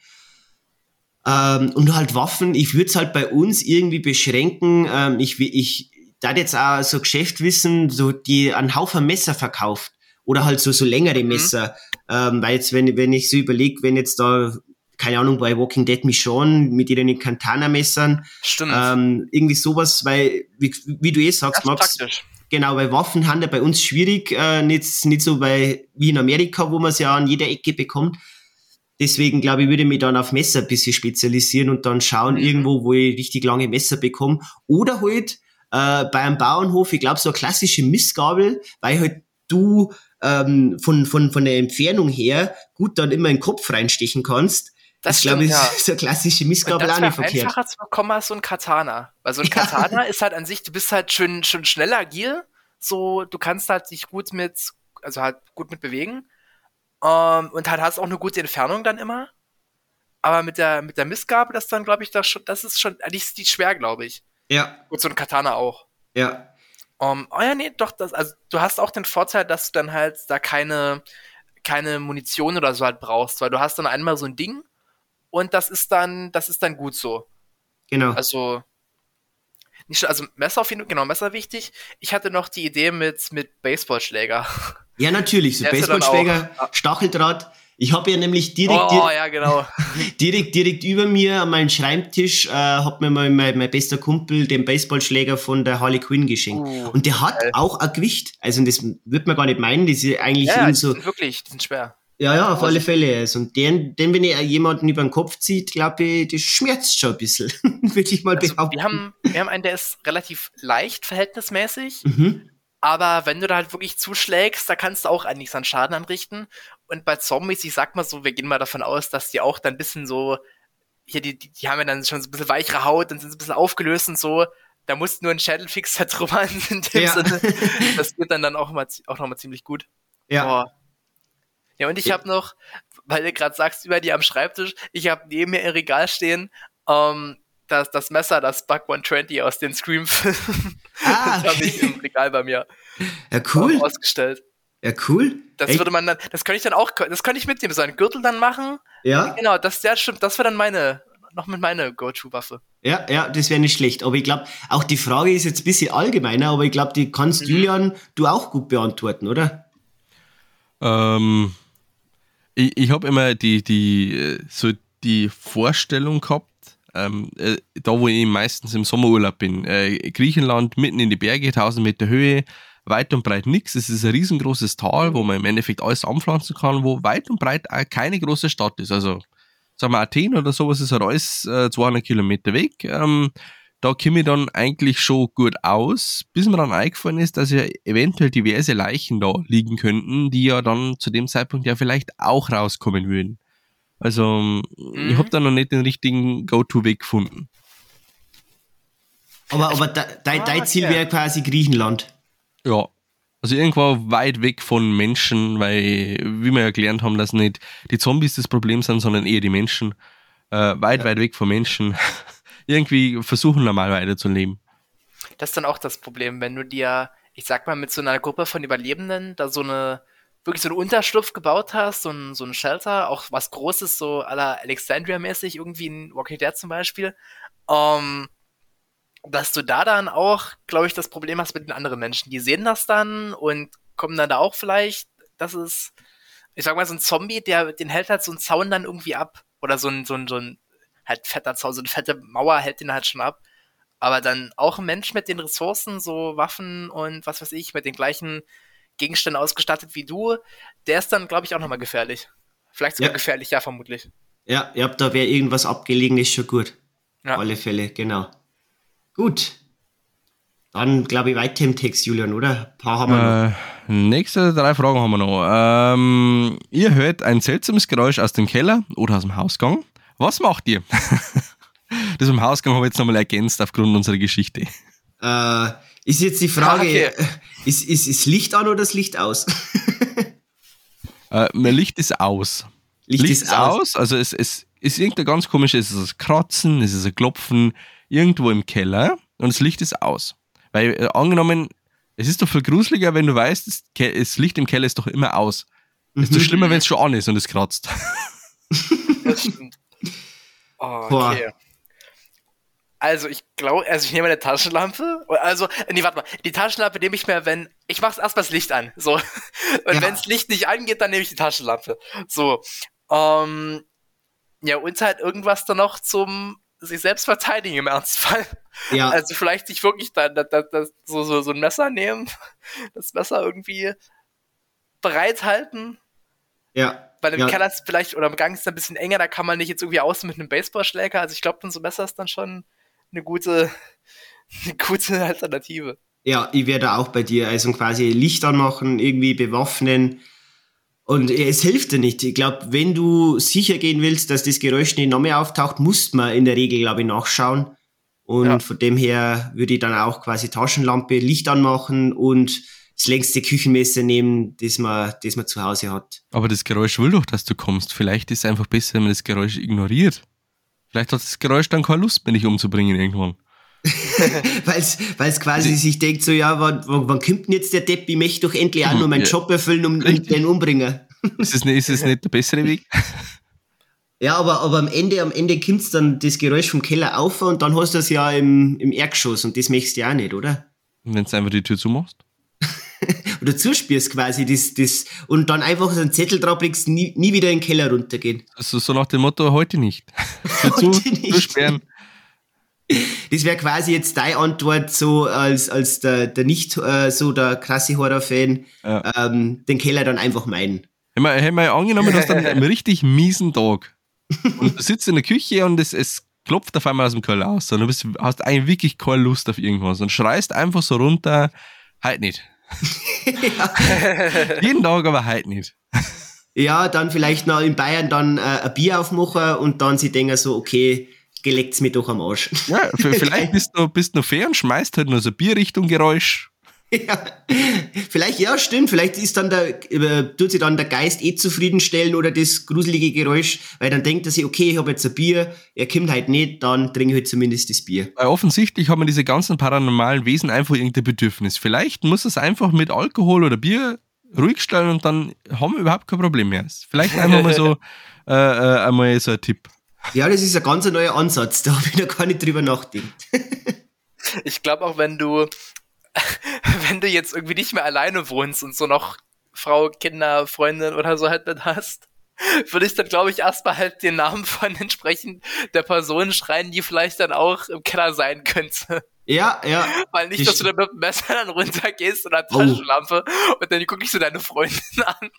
Ähm, und halt Waffen, ich würde es halt bei uns irgendwie beschränken. Ähm, ich ich da jetzt auch so Geschäft wissen, so die einen Haufen Messer verkauft. Oder halt so, so längere mhm. Messer. Mhm. Ähm, weil jetzt, wenn, wenn ich so überlege, wenn jetzt da, keine Ahnung, bei Walking Dead Michonne mit ihren Kantana-Messern. Ähm, irgendwie sowas, weil, wie, wie du eh sagst, Max, praktisch. Genau, weil Waffen haben ja bei uns schwierig, äh, nicht, nicht so bei, wie in Amerika, wo man es ja an jeder Ecke bekommt. Deswegen glaube ich, würde ich mich dann auf Messer ein bisschen spezialisieren und dann schauen mhm. irgendwo, wo ich richtig lange Messer bekomme. Oder halt, äh, bei einem Bauernhof, ich glaube, so eine klassische Missgabel, weil halt du ähm, von, von, von der Entfernung her gut dann immer in den Kopf reinstechen kannst. Das, das glaube ich, ja. ist so eine klassische nicht verkehrt. einfacher zu bekommen als so ein Katana. Weil so ein Katana ja. ist halt an sich, du bist halt schön, schön schnell agil, so, du kannst halt dich gut mit, also halt gut mit bewegen. Ähm, und halt hast auch eine gute Entfernung dann immer. Aber mit der, mit der Missgabe, das dann, glaube ich, das, schon, das ist schon, die ist schwer, glaube ich. Ja. Und so ein Katana auch. Ja. Um, oh ja, nee, doch, das, also du hast auch den Vorteil, dass du dann halt da keine, keine Munition oder so halt brauchst, weil du hast dann einmal so ein Ding und das ist dann, das ist dann gut so. Genau. Also, nicht, also Messer auf jeden Fall, genau, Messer wichtig. Ich hatte noch die Idee mit, mit Baseballschläger. Ja, natürlich, so Baseballschläger, Stacheldraht. Ich habe ja nämlich direkt, oh, direkt, ja, genau. direkt, direkt über mir an meinem Schreibtisch äh, hat mir mal mein, mein bester Kumpel den Baseballschläger von der Harley Quinn geschenkt. Uh, und der hat geil. auch ein Gewicht. Also das wird man gar nicht meinen, das ist eigentlich ja, so. Sind wirklich, die sind schwer. Ja, ja, auf alle Fälle. Also, und den, den, wenn ihr jemanden über den Kopf zieht, glaube ich, das schmerzt schon ein bisschen, würde ich mal also, behaupten. Wir haben, wir haben einen, der ist relativ leicht, verhältnismäßig. Mhm. Aber wenn du da halt wirklich zuschlägst, da kannst du auch einiges an Schaden anrichten. Und bei Zombies, ich sag mal so, wir gehen mal davon aus, dass die auch dann ein bisschen so, hier, die, die, die haben ja dann schon so ein bisschen weichere Haut und sind so ein bisschen aufgelöst und so. Da musst nur ein Schädelfixer drüber in dem ja. Sinne. Das geht dann, dann auch, mal, auch nochmal ziemlich gut. Ja. Boah. Ja, und ich habe noch, weil du gerade sagst, über die am Schreibtisch, ich habe neben mir im Regal stehen, ähm, das, das Messer, das Bug 120 aus den Scream-Filmen. Ah, das habe ich im Regal bei mir. Ja, cool. Ausgestellt. Ja, cool. Das Echt? würde man dann, das könnte ich dann auch, das könnte ich mitnehmen, so einen Gürtel dann machen. Ja. Genau, das, ja, stimmt, das wäre dann meine, noch mit meiner Go-To-Waffe. Ja, ja, das wäre nicht schlecht. Aber ich glaube, auch die Frage ist jetzt ein bisschen allgemeiner, aber ich glaube, die kannst mhm. Julian du auch gut beantworten, oder? Ähm, ich, ich habe immer die, die, äh, so die Vorstellung gehabt, ähm, äh, da wo ich meistens im Sommerurlaub bin, äh, Griechenland, mitten in die Berge, 1000 Meter Höhe, weit und breit nichts. Es ist ein riesengroßes Tal, wo man im Endeffekt alles anpflanzen kann, wo weit und breit keine große Stadt ist. Also, sagen wir Athen oder sowas ist halt alles äh, 200 Kilometer weg. Ähm, da komme ich dann eigentlich schon gut aus, bis mir dann eingefallen ist, dass ja eventuell diverse Leichen da liegen könnten, die ja dann zu dem Zeitpunkt ja vielleicht auch rauskommen würden. Also, mhm. ich habe da noch nicht den richtigen Go-To-Weg gefunden. Aber, aber de, de, dein Ziel wäre quasi Griechenland. Ja. Also irgendwo weit weg von Menschen, weil, wie wir ja gelernt haben, dass nicht die Zombies das Problem sind, sondern eher die Menschen. Äh, weit, ja. weit weg von Menschen. Irgendwie versuchen normal weiterzuleben. Das ist dann auch das Problem, wenn du dir, ich sag mal, mit so einer Gruppe von Überlebenden da so eine wirklich so einen Unterschlupf gebaut hast, so ein, so ein Shelter, auch was Großes, so aller Alexandria-mäßig, irgendwie in Walking Dead zum Beispiel, ähm, dass du da dann auch, glaube ich, das Problem hast mit den anderen Menschen. Die sehen das dann und kommen dann da auch vielleicht, das ist, ich sag mal, so ein Zombie, der, den hält halt so ein Zaun dann irgendwie ab. Oder so ein, so ein, so ein halt fetter Zaun, so eine fette Mauer hält den halt schon ab. Aber dann auch ein Mensch mit den Ressourcen, so Waffen und was weiß ich, mit den gleichen Gegenstände ausgestattet wie du, der ist dann, glaube ich, auch nochmal gefährlich. Vielleicht sogar ja. gefährlich, ja, vermutlich. Ja, ja, da wäre irgendwas abgelegen, ist schon gut. Ja. Auf alle Fälle, genau. Gut. Dann, glaube ich, weiter im Text, Julian, oder? Ein paar haben wir äh, noch. Nächste drei Fragen haben wir noch. Ähm, ihr hört ein seltsames Geräusch aus dem Keller oder aus dem Hausgang. Was macht ihr? das im Hausgang habe ich jetzt nochmal ergänzt aufgrund unserer Geschichte. Äh, ist jetzt die Frage, okay. ist, ist, ist Licht an oder ist Licht aus? äh, mein Licht ist aus. Licht, Licht ist aus. aus. Also es, es ist irgendein ganz komisches, es ist ein Kratzen, es ist ein Klopfen irgendwo im Keller und das Licht ist aus. Weil äh, angenommen, es ist doch viel gruseliger, wenn du weißt, das, das Licht im Keller ist doch immer aus. Es ist mhm. doch schlimmer, wenn es schon an ist und es kratzt. Das stimmt. Oh, okay. Also ich glaube, also ich nehme eine Taschenlampe. Also, nee, warte mal. Die Taschenlampe nehme ich mir, wenn. Ich mache erst mal das Licht an. So. Und ja. wenn das Licht nicht angeht, dann nehme ich die Taschenlampe. So. Ähm, ja, und halt irgendwas dann noch zum sich selbst verteidigen im Ernstfall. Ja. Also vielleicht sich wirklich dann das, das, so, so, so ein Messer nehmen, das Messer irgendwie bereithalten. Ja. Weil im ja. Keller ist vielleicht, oder im Gang ist es ein bisschen enger, da kann man nicht jetzt irgendwie außen mit einem Baseballschläger. Also ich glaube, dann so Messer ist dann schon eine gute, eine gute Alternative. Ja, ich werde auch bei dir. Also quasi Licht anmachen, irgendwie bewaffnen. Und es hilft dir nicht. Ich glaube, wenn du sicher gehen willst, dass das Geräusch nicht noch mehr auftaucht, muss man in der Regel, glaube ich, nachschauen. Und ja. von dem her würde ich dann auch quasi Taschenlampe, Licht anmachen und das längste Küchenmesser nehmen, das man, das man zu Hause hat. Aber das Geräusch will doch, dass du kommst. Vielleicht ist es einfach besser, wenn man das Geräusch ignoriert. Vielleicht hat das Geräusch dann keine Lust mehr, dich umzubringen irgendwann. weil es quasi Sie sich denkt, so, ja, wann, wann, wann kommt denn jetzt der Depp? Ich möchte doch endlich auch nur meinen ja. Job erfüllen und, und den umbringen. ist es nicht, ist es nicht der bessere Weg? Ja, aber, aber am Ende, am Ende kommt dann das Geräusch vom Keller auf und dann hast du es ja im, im Erdgeschoss und das möchtest du ja auch nicht, oder? Wenn du einfach die Tür zumachst? oder zuspielst quasi das, das, und dann einfach so einen Zettel drauf bringst, nie, nie wieder in den Keller runtergehen. Also so nach dem Motto, heute nicht. heute zu, nicht. Zusperren. Das wäre quasi jetzt deine Antwort, so als, als der, der nicht äh, so der krasse Horror-Fan, ja. ähm, den Keller dann einfach meinen. Hätten wir, hätten wir angenommen, du hast dann einen richtig miesen Tag und du sitzt in der Küche und es, es klopft auf einmal aus dem Keller aus und du bist, hast eigentlich wirklich keine Lust auf irgendwas und schreist einfach so runter, halt nicht. Jeden Tag, aber halt nicht. Ja, dann vielleicht noch in Bayern dann äh, ein Bier aufmachen und dann sie denken so, okay, geleckt's mir doch am Arsch. Ja, vielleicht bist du, bist du fair und schmeißt halt nur so Bierrichtung Geräusch. Ja, vielleicht, ja, stimmt. Vielleicht ist dann der, äh, tut sich dann der Geist eh zufriedenstellen oder das gruselige Geräusch, weil dann denkt er sich, okay, ich habe jetzt ein Bier, er kommt halt nicht, dann trinke ich halt zumindest das Bier. Weil offensichtlich haben wir diese ganzen paranormalen Wesen einfach irgendein Bedürfnis. Vielleicht muss es einfach mit Alkohol oder Bier ruhig stellen und dann haben wir überhaupt kein Problem mehr. Vielleicht einfach mal so, äh, äh, einmal so ein Tipp. Ja, das ist ein ganz neuer Ansatz. Da habe ich noch gar nicht drüber nachgedacht. ich glaube auch, wenn du, wenn du jetzt irgendwie nicht mehr alleine wohnst und so noch Frau, Kinder, Freundin oder so halt mit hast, würde ich dann, glaube ich, erstmal halt den Namen von entsprechend der Person schreien, die vielleicht dann auch im Keller sein könnte. Ja, ja. Weil nicht, dass du dann mit dem Messer dann runtergehst oder oh. Taschenlampe oh. und dann gucke ich so deine Freundin an.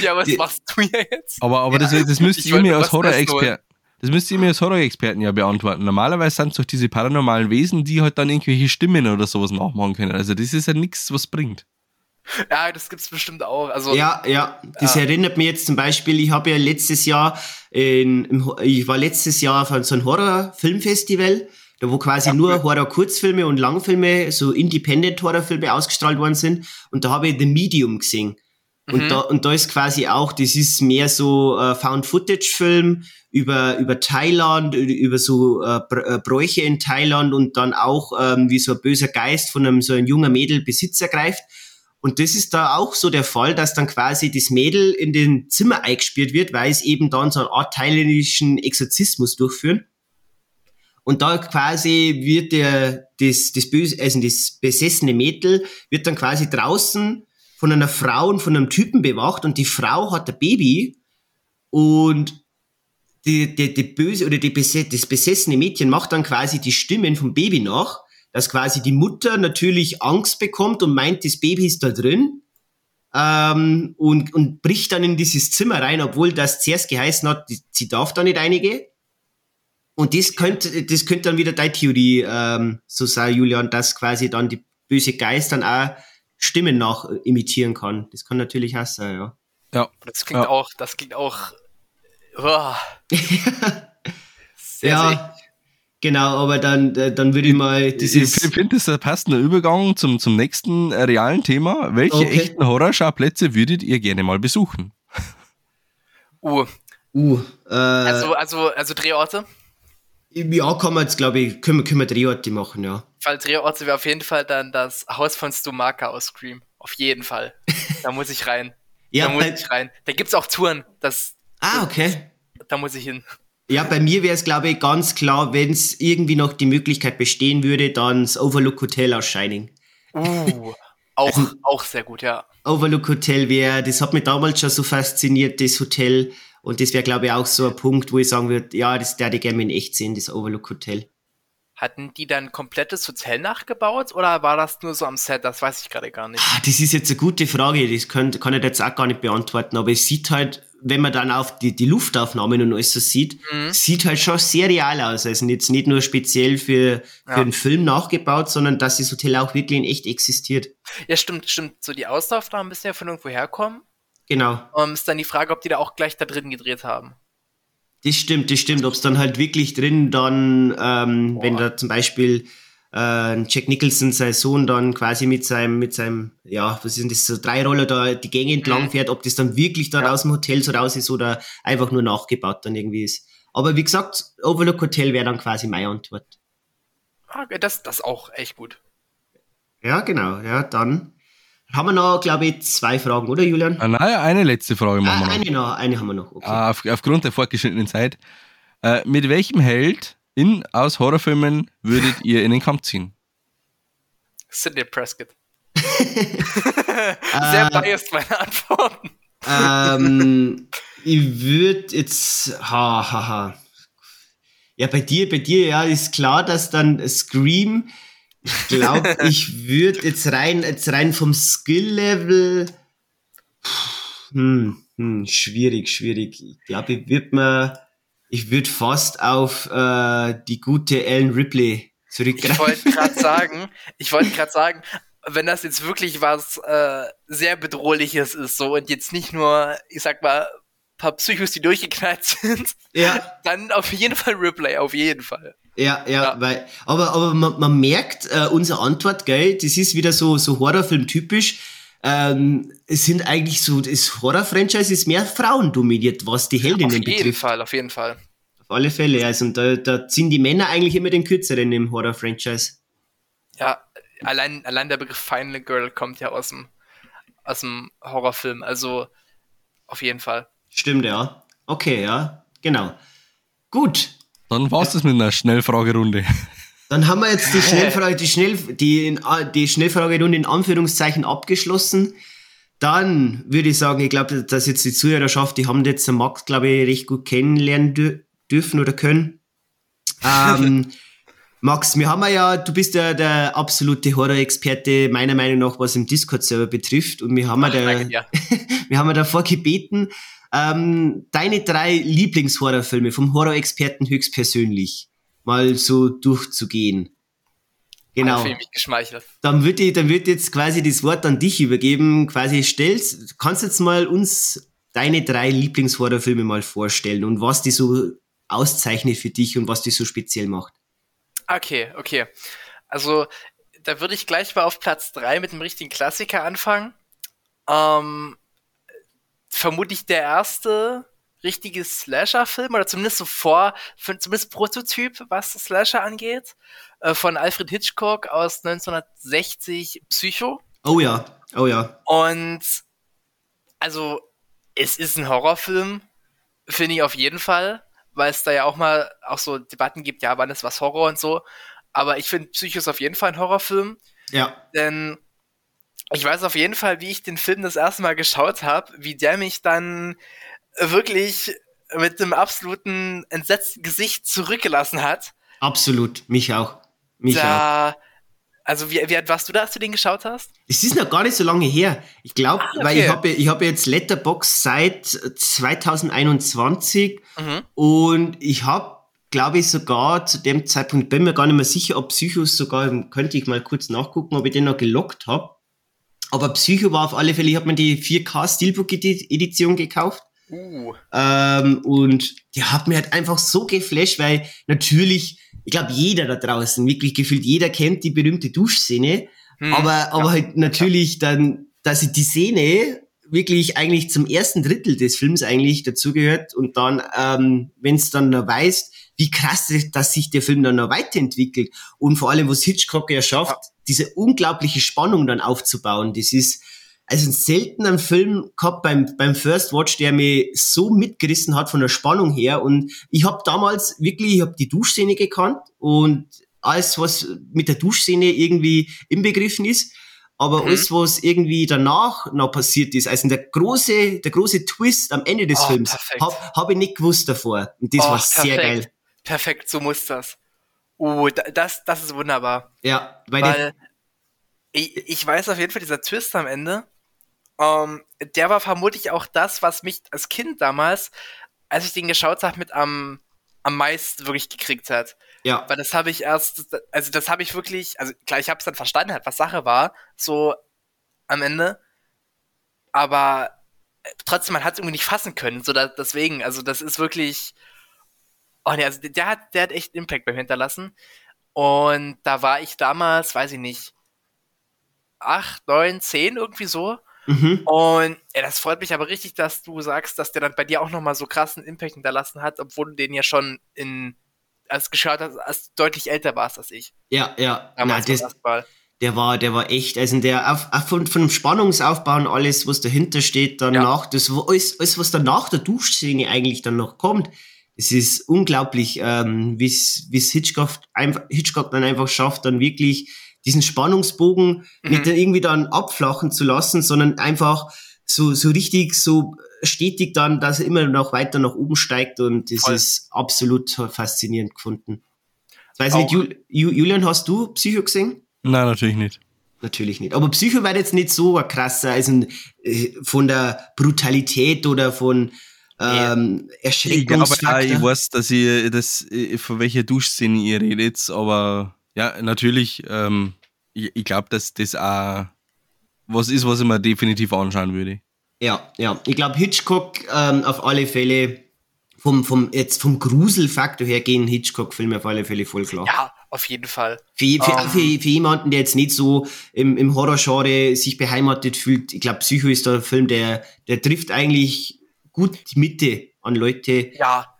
ja, was die, machst du hier jetzt? Aber, aber ja, das, das müsst ihr mir als Horror-Experte das müsst ihr mir als Horror-Experten ja beantworten. Normalerweise sind es doch diese paranormalen Wesen, die halt dann irgendwelche Stimmen oder sowas nachmachen können. Also das ist ja nichts, was bringt. Ja, das gibt's bestimmt auch. Also, ja, ja. Das ja. erinnert mich jetzt zum Beispiel, ich habe ja letztes Jahr, in, ich war letztes Jahr auf so einem Horror-Filmfestival, da wo quasi ja, nur Horror-Kurzfilme und Langfilme, so Independent-Horrorfilme ausgestrahlt worden sind. Und da habe ich The Medium gesehen. Und, mhm. da, und da ist quasi auch, das ist mehr so äh, Found-Footage-Film über, über Thailand, über so äh, äh, Bräuche in Thailand und dann auch, ähm, wie so ein böser Geist von einem so ein junger Mädel Besitz ergreift. Und das ist da auch so der Fall, dass dann quasi das Mädel in den Zimmer eingespielt wird, weil es eben dann so einen Art thailändischen Exorzismus durchführen. Und da quasi wird der, das, das böse, also das besessene Mädel wird dann quasi draußen von einer Frau und von einem Typen bewacht und die Frau hat ein Baby und die, die, die böse oder die das besessene Mädchen macht dann quasi die Stimmen vom Baby nach, dass quasi die Mutter natürlich Angst bekommt und meint, das Baby ist da drin ähm, und, und bricht dann in dieses Zimmer rein, obwohl das zuerst geheißen hat, sie darf da nicht einige. Und das könnte, das könnte dann wieder deine Theorie, ähm, so sei Julian, dass quasi dann die böse Geist dann auch Stimmen nach imitieren kann. Das kann natürlich auch sein, ja. Ja. Das klingt ja. auch, das klingt auch Oh. sehr, ja, sehr. genau, aber dann, äh, dann würde ich mal dieses... Ich finde, das ist ein passender Übergang zum, zum nächsten äh, realen Thema. Welche okay. echten Horrorschauplätze würdet ihr gerne mal besuchen? Uh. Uh. Äh, also, also, also Drehorte? Ja, kann man jetzt, glaube ich, können, können wir Drehorte machen, ja. Weil Drehorte wäre auf jeden Fall dann das Haus von Stomaka aus Scream. Auf jeden Fall. Da muss ich rein. ja, da muss ich rein. Da gibt es auch Touren. Das, Ah, okay. Da muss ich hin. Ja, bei mir wäre es, glaube ich, ganz klar, wenn es irgendwie noch die Möglichkeit bestehen würde, dann das Overlook Hotel aus Shining. Uh, auch, also, auch sehr gut, ja. Overlook Hotel wäre, das hat mich damals schon so fasziniert, das Hotel. Und das wäre, glaube ich, auch so ein Punkt, wo ich sagen würde, ja, das werde ich gerne in echt sehen, das Overlook Hotel. hatten die dann ein komplettes Hotel nachgebaut oder war das nur so am Set? Das weiß ich gerade gar nicht. Ah, das ist jetzt eine gute Frage, das kann, kann ich jetzt auch gar nicht beantworten, aber es sieht halt, wenn man dann auf die, die Luftaufnahmen und alles so sieht, mhm. sieht halt schon sehr real aus. Also jetzt nicht nur speziell für, für ja. einen Film nachgebaut, sondern dass das Hotel auch wirklich in echt existiert. Ja, stimmt, stimmt. So die Außenaufnahmen müssen ja von irgendwo herkommen. Genau. Um, ist dann die Frage, ob die da auch gleich da drin gedreht haben. Das stimmt, das stimmt. Ob es dann halt wirklich drin dann, ähm, wenn da zum Beispiel äh, Jack Nicholson, sein Sohn, dann quasi mit seinem, mit seinem, ja, was sind das, so drei Roller da die Gänge entlang mhm. fährt, ob das dann wirklich da ja. aus dem Hotel so raus ist oder einfach nur nachgebaut dann irgendwie ist. Aber wie gesagt, Overlook Hotel wäre dann quasi meine Antwort. Ah, das, das auch echt gut. Ja, genau. Ja, dann haben wir noch, glaube ich, zwei Fragen, oder Julian? Ah, nein, eine letzte Frage machen ah, wir noch. Eine noch, eine haben wir noch. Okay. Ah, auf, aufgrund der fortgeschrittenen Zeit. Äh, mit welchem Held in, aus Horrorfilmen würdet ihr in den Kampf ziehen? Sidney Prescott. Sehr äh, biased meine Antworten. Ähm, ich würde jetzt, ha, ha, ha. Ja, bei dir, bei dir, ja, ist klar, dass dann Scream ich glaube, ich würde jetzt rein, jetzt rein vom Skill-Level. Hm, hm, schwierig, schwierig. Ich glaube, ich würde mir, ich würde fast auf äh, die gute Ellen Ripley zurückgreifen. Ich wollte gerade sagen, ich wollte gerade sagen, wenn das jetzt wirklich was äh, sehr bedrohliches ist, so und jetzt nicht nur, ich sag mal, paar Psychos, die durchgeknallt sind, ja. dann auf jeden Fall Ripley, auf jeden Fall. Ja, ja, ja. weil, aber, aber man, man merkt, äh, unsere Antwort, gell, das ist wieder so, so Horrorfilm-typisch. Ähm, es sind eigentlich so, das Horror-Franchise ist mehr Frauen dominiert, was die Heldinnen betrifft. Auf jeden Fall, auf jeden Fall. Auf alle Fälle, also und da, da ziehen die Männer eigentlich immer den kürzeren im Horror-Franchise. Ja, allein, allein der Begriff Final Girl kommt ja aus dem, aus dem Horrorfilm, also auf jeden Fall. Stimmt, ja. Okay, ja, genau. Gut, dann war es das mit einer Schnellfragerunde. Dann haben wir jetzt die Schnellfrage, die, Schnell, die, die Schnellfragerunde in Anführungszeichen abgeschlossen. Dann würde ich sagen, ich glaube, dass jetzt die Zuhörerschaft, die haben jetzt den Max, glaube ich, recht gut kennenlernen dürfen oder können. Ähm, Max, wir haben ja, du bist ja der absolute Horror-Experte, meiner Meinung nach, was im Discord-Server betrifft. Und wir haben, Ach, ja, danke, ja. wir haben ja davor gebeten, ähm, deine drei Lieblingshorrorfilme vom Horror-Experten höchstpersönlich mal so durchzugehen. Genau. Dann würde ich, dann wird jetzt quasi das Wort an dich übergeben. Quasi stellst, kannst jetzt mal uns deine drei Lieblingshorrorfilme mal vorstellen und was die so auszeichnet für dich und was die so speziell macht. Okay, okay. Also, da würde ich gleich mal auf Platz drei mit dem richtigen Klassiker anfangen. Ähm, vermutlich der erste richtige Slasher-Film oder zumindest so vor, zumindest Prototyp, was Slasher angeht, äh, von Alfred Hitchcock aus 1960 Psycho. Oh ja, oh ja. Und also es ist ein Horrorfilm, finde ich auf jeden Fall, weil es da ja auch mal auch so Debatten gibt, ja, wann ist was Horror und so. Aber ich finde Psycho ist auf jeden Fall ein Horrorfilm. Ja. Denn ich weiß auf jeden Fall, wie ich den Film das erste Mal geschaut habe, wie der mich dann wirklich mit einem absoluten entsetzten Gesicht zurückgelassen hat. Absolut, mich auch. Mich da, auch. Also wie, wie alt warst du da, als du den geschaut hast? Es ist noch gar nicht so lange her. Ich glaube, ah, okay. weil ich habe ich hab jetzt Letterbox seit 2021 mhm. und ich habe, glaube ich, sogar zu dem Zeitpunkt, bin mir gar nicht mehr sicher, ob Psychos sogar, könnte ich mal kurz nachgucken, ob ich den noch gelockt habe. Aber Psycho war auf alle Fälle, ich habe mir die 4K Steelbook-Edition gekauft. Uh. Ähm, und die hat mir halt einfach so geflasht, weil natürlich, ich glaube, jeder da draußen, wirklich gefühlt jeder kennt die berühmte Duschszene. Hm, aber, aber ja. halt natürlich dann, dass ich die Szene wirklich eigentlich zum ersten Drittel des Films eigentlich dazugehört und dann, ähm, wenn es dann noch weißt, wie krass, dass sich der Film dann noch weiterentwickelt und vor allem, was Hitchcock ja schafft, diese unglaubliche Spannung dann aufzubauen, das ist also selten ein Film gehabt beim, beim First Watch, der mich so mitgerissen hat von der Spannung her und ich habe damals wirklich, ich habe die Duschszene gekannt und alles, was mit der Duschszene irgendwie inbegriffen ist, aber mhm. alles, was irgendwie danach noch passiert ist, also der große, der große Twist am Ende des oh, Films, habe hab ich nicht gewusst davor. Und das oh, war sehr perfekt. geil. Perfekt, so muss das. Oh, das, das ist wunderbar. Ja, weil, weil ich, ich weiß auf jeden Fall, dieser Twist am Ende, ähm, der war vermutlich auch das, was mich als Kind damals, als ich den geschaut habe, mit am, am meisten wirklich gekriegt hat. Ja. Weil das habe ich erst, also das habe ich wirklich, also klar, ich habe es dann verstanden, halt, was Sache war, so am Ende. Aber äh, trotzdem, man hat es irgendwie nicht fassen können. So da, deswegen, also das ist wirklich. Oh ne, also der hat, der hat echt Impact beim hinterlassen. Und da war ich damals, weiß ich nicht, acht, neun, zehn irgendwie so. Mhm. Und ja, das freut mich aber richtig, dass du sagst, dass der dann bei dir auch nochmal so krassen Impact hinterlassen hat, obwohl du den ja schon in als geschaut hast, als deutlich älter warst als ich. Ja, ja. Na, das, der war, der war echt, also der auf, auf von, von dem Spannungsaufbau und alles, was dahinter steht, danach, ja. das alles, alles, was danach der Duschszene eigentlich dann noch kommt, es ist unglaublich, ähm, wie es Hitchcock, einfach, Hitchcock dann einfach schafft, dann wirklich diesen Spannungsbogen mhm. nicht irgendwie dann abflachen zu lassen, sondern einfach so, so richtig so stetig dann, dass er immer noch weiter nach oben steigt und das Voll. ist absolut faszinierend gefunden. Weiß nicht, Julian, hast du Psycho gesehen? Nein, natürlich nicht. Natürlich nicht. Aber Psycho war jetzt nicht so krasser, also äh, von der Brutalität oder von ähm, Erschreckungsfaktor. Ich, ich weiß, dass ihr das, äh, von welcher Duschszene ihr redet, aber ja, natürlich, ähm, ich, ich glaube, dass das auch was ist, was ich mir definitiv anschauen würde. Ja, ja. Ich glaube, Hitchcock ähm, auf alle Fälle vom, vom, jetzt vom Gruselfaktor her gehen Hitchcock-Filme auf alle Fälle voll klar. Ja, auf jeden Fall. Für, für, um. Ähm. für, für jemanden, der jetzt nicht so im, im Horrorgenre sich beheimatet fühlt, ich glaube, Psycho ist da ein Film, der, der trifft eigentlich gut die Mitte an Leute. Ja,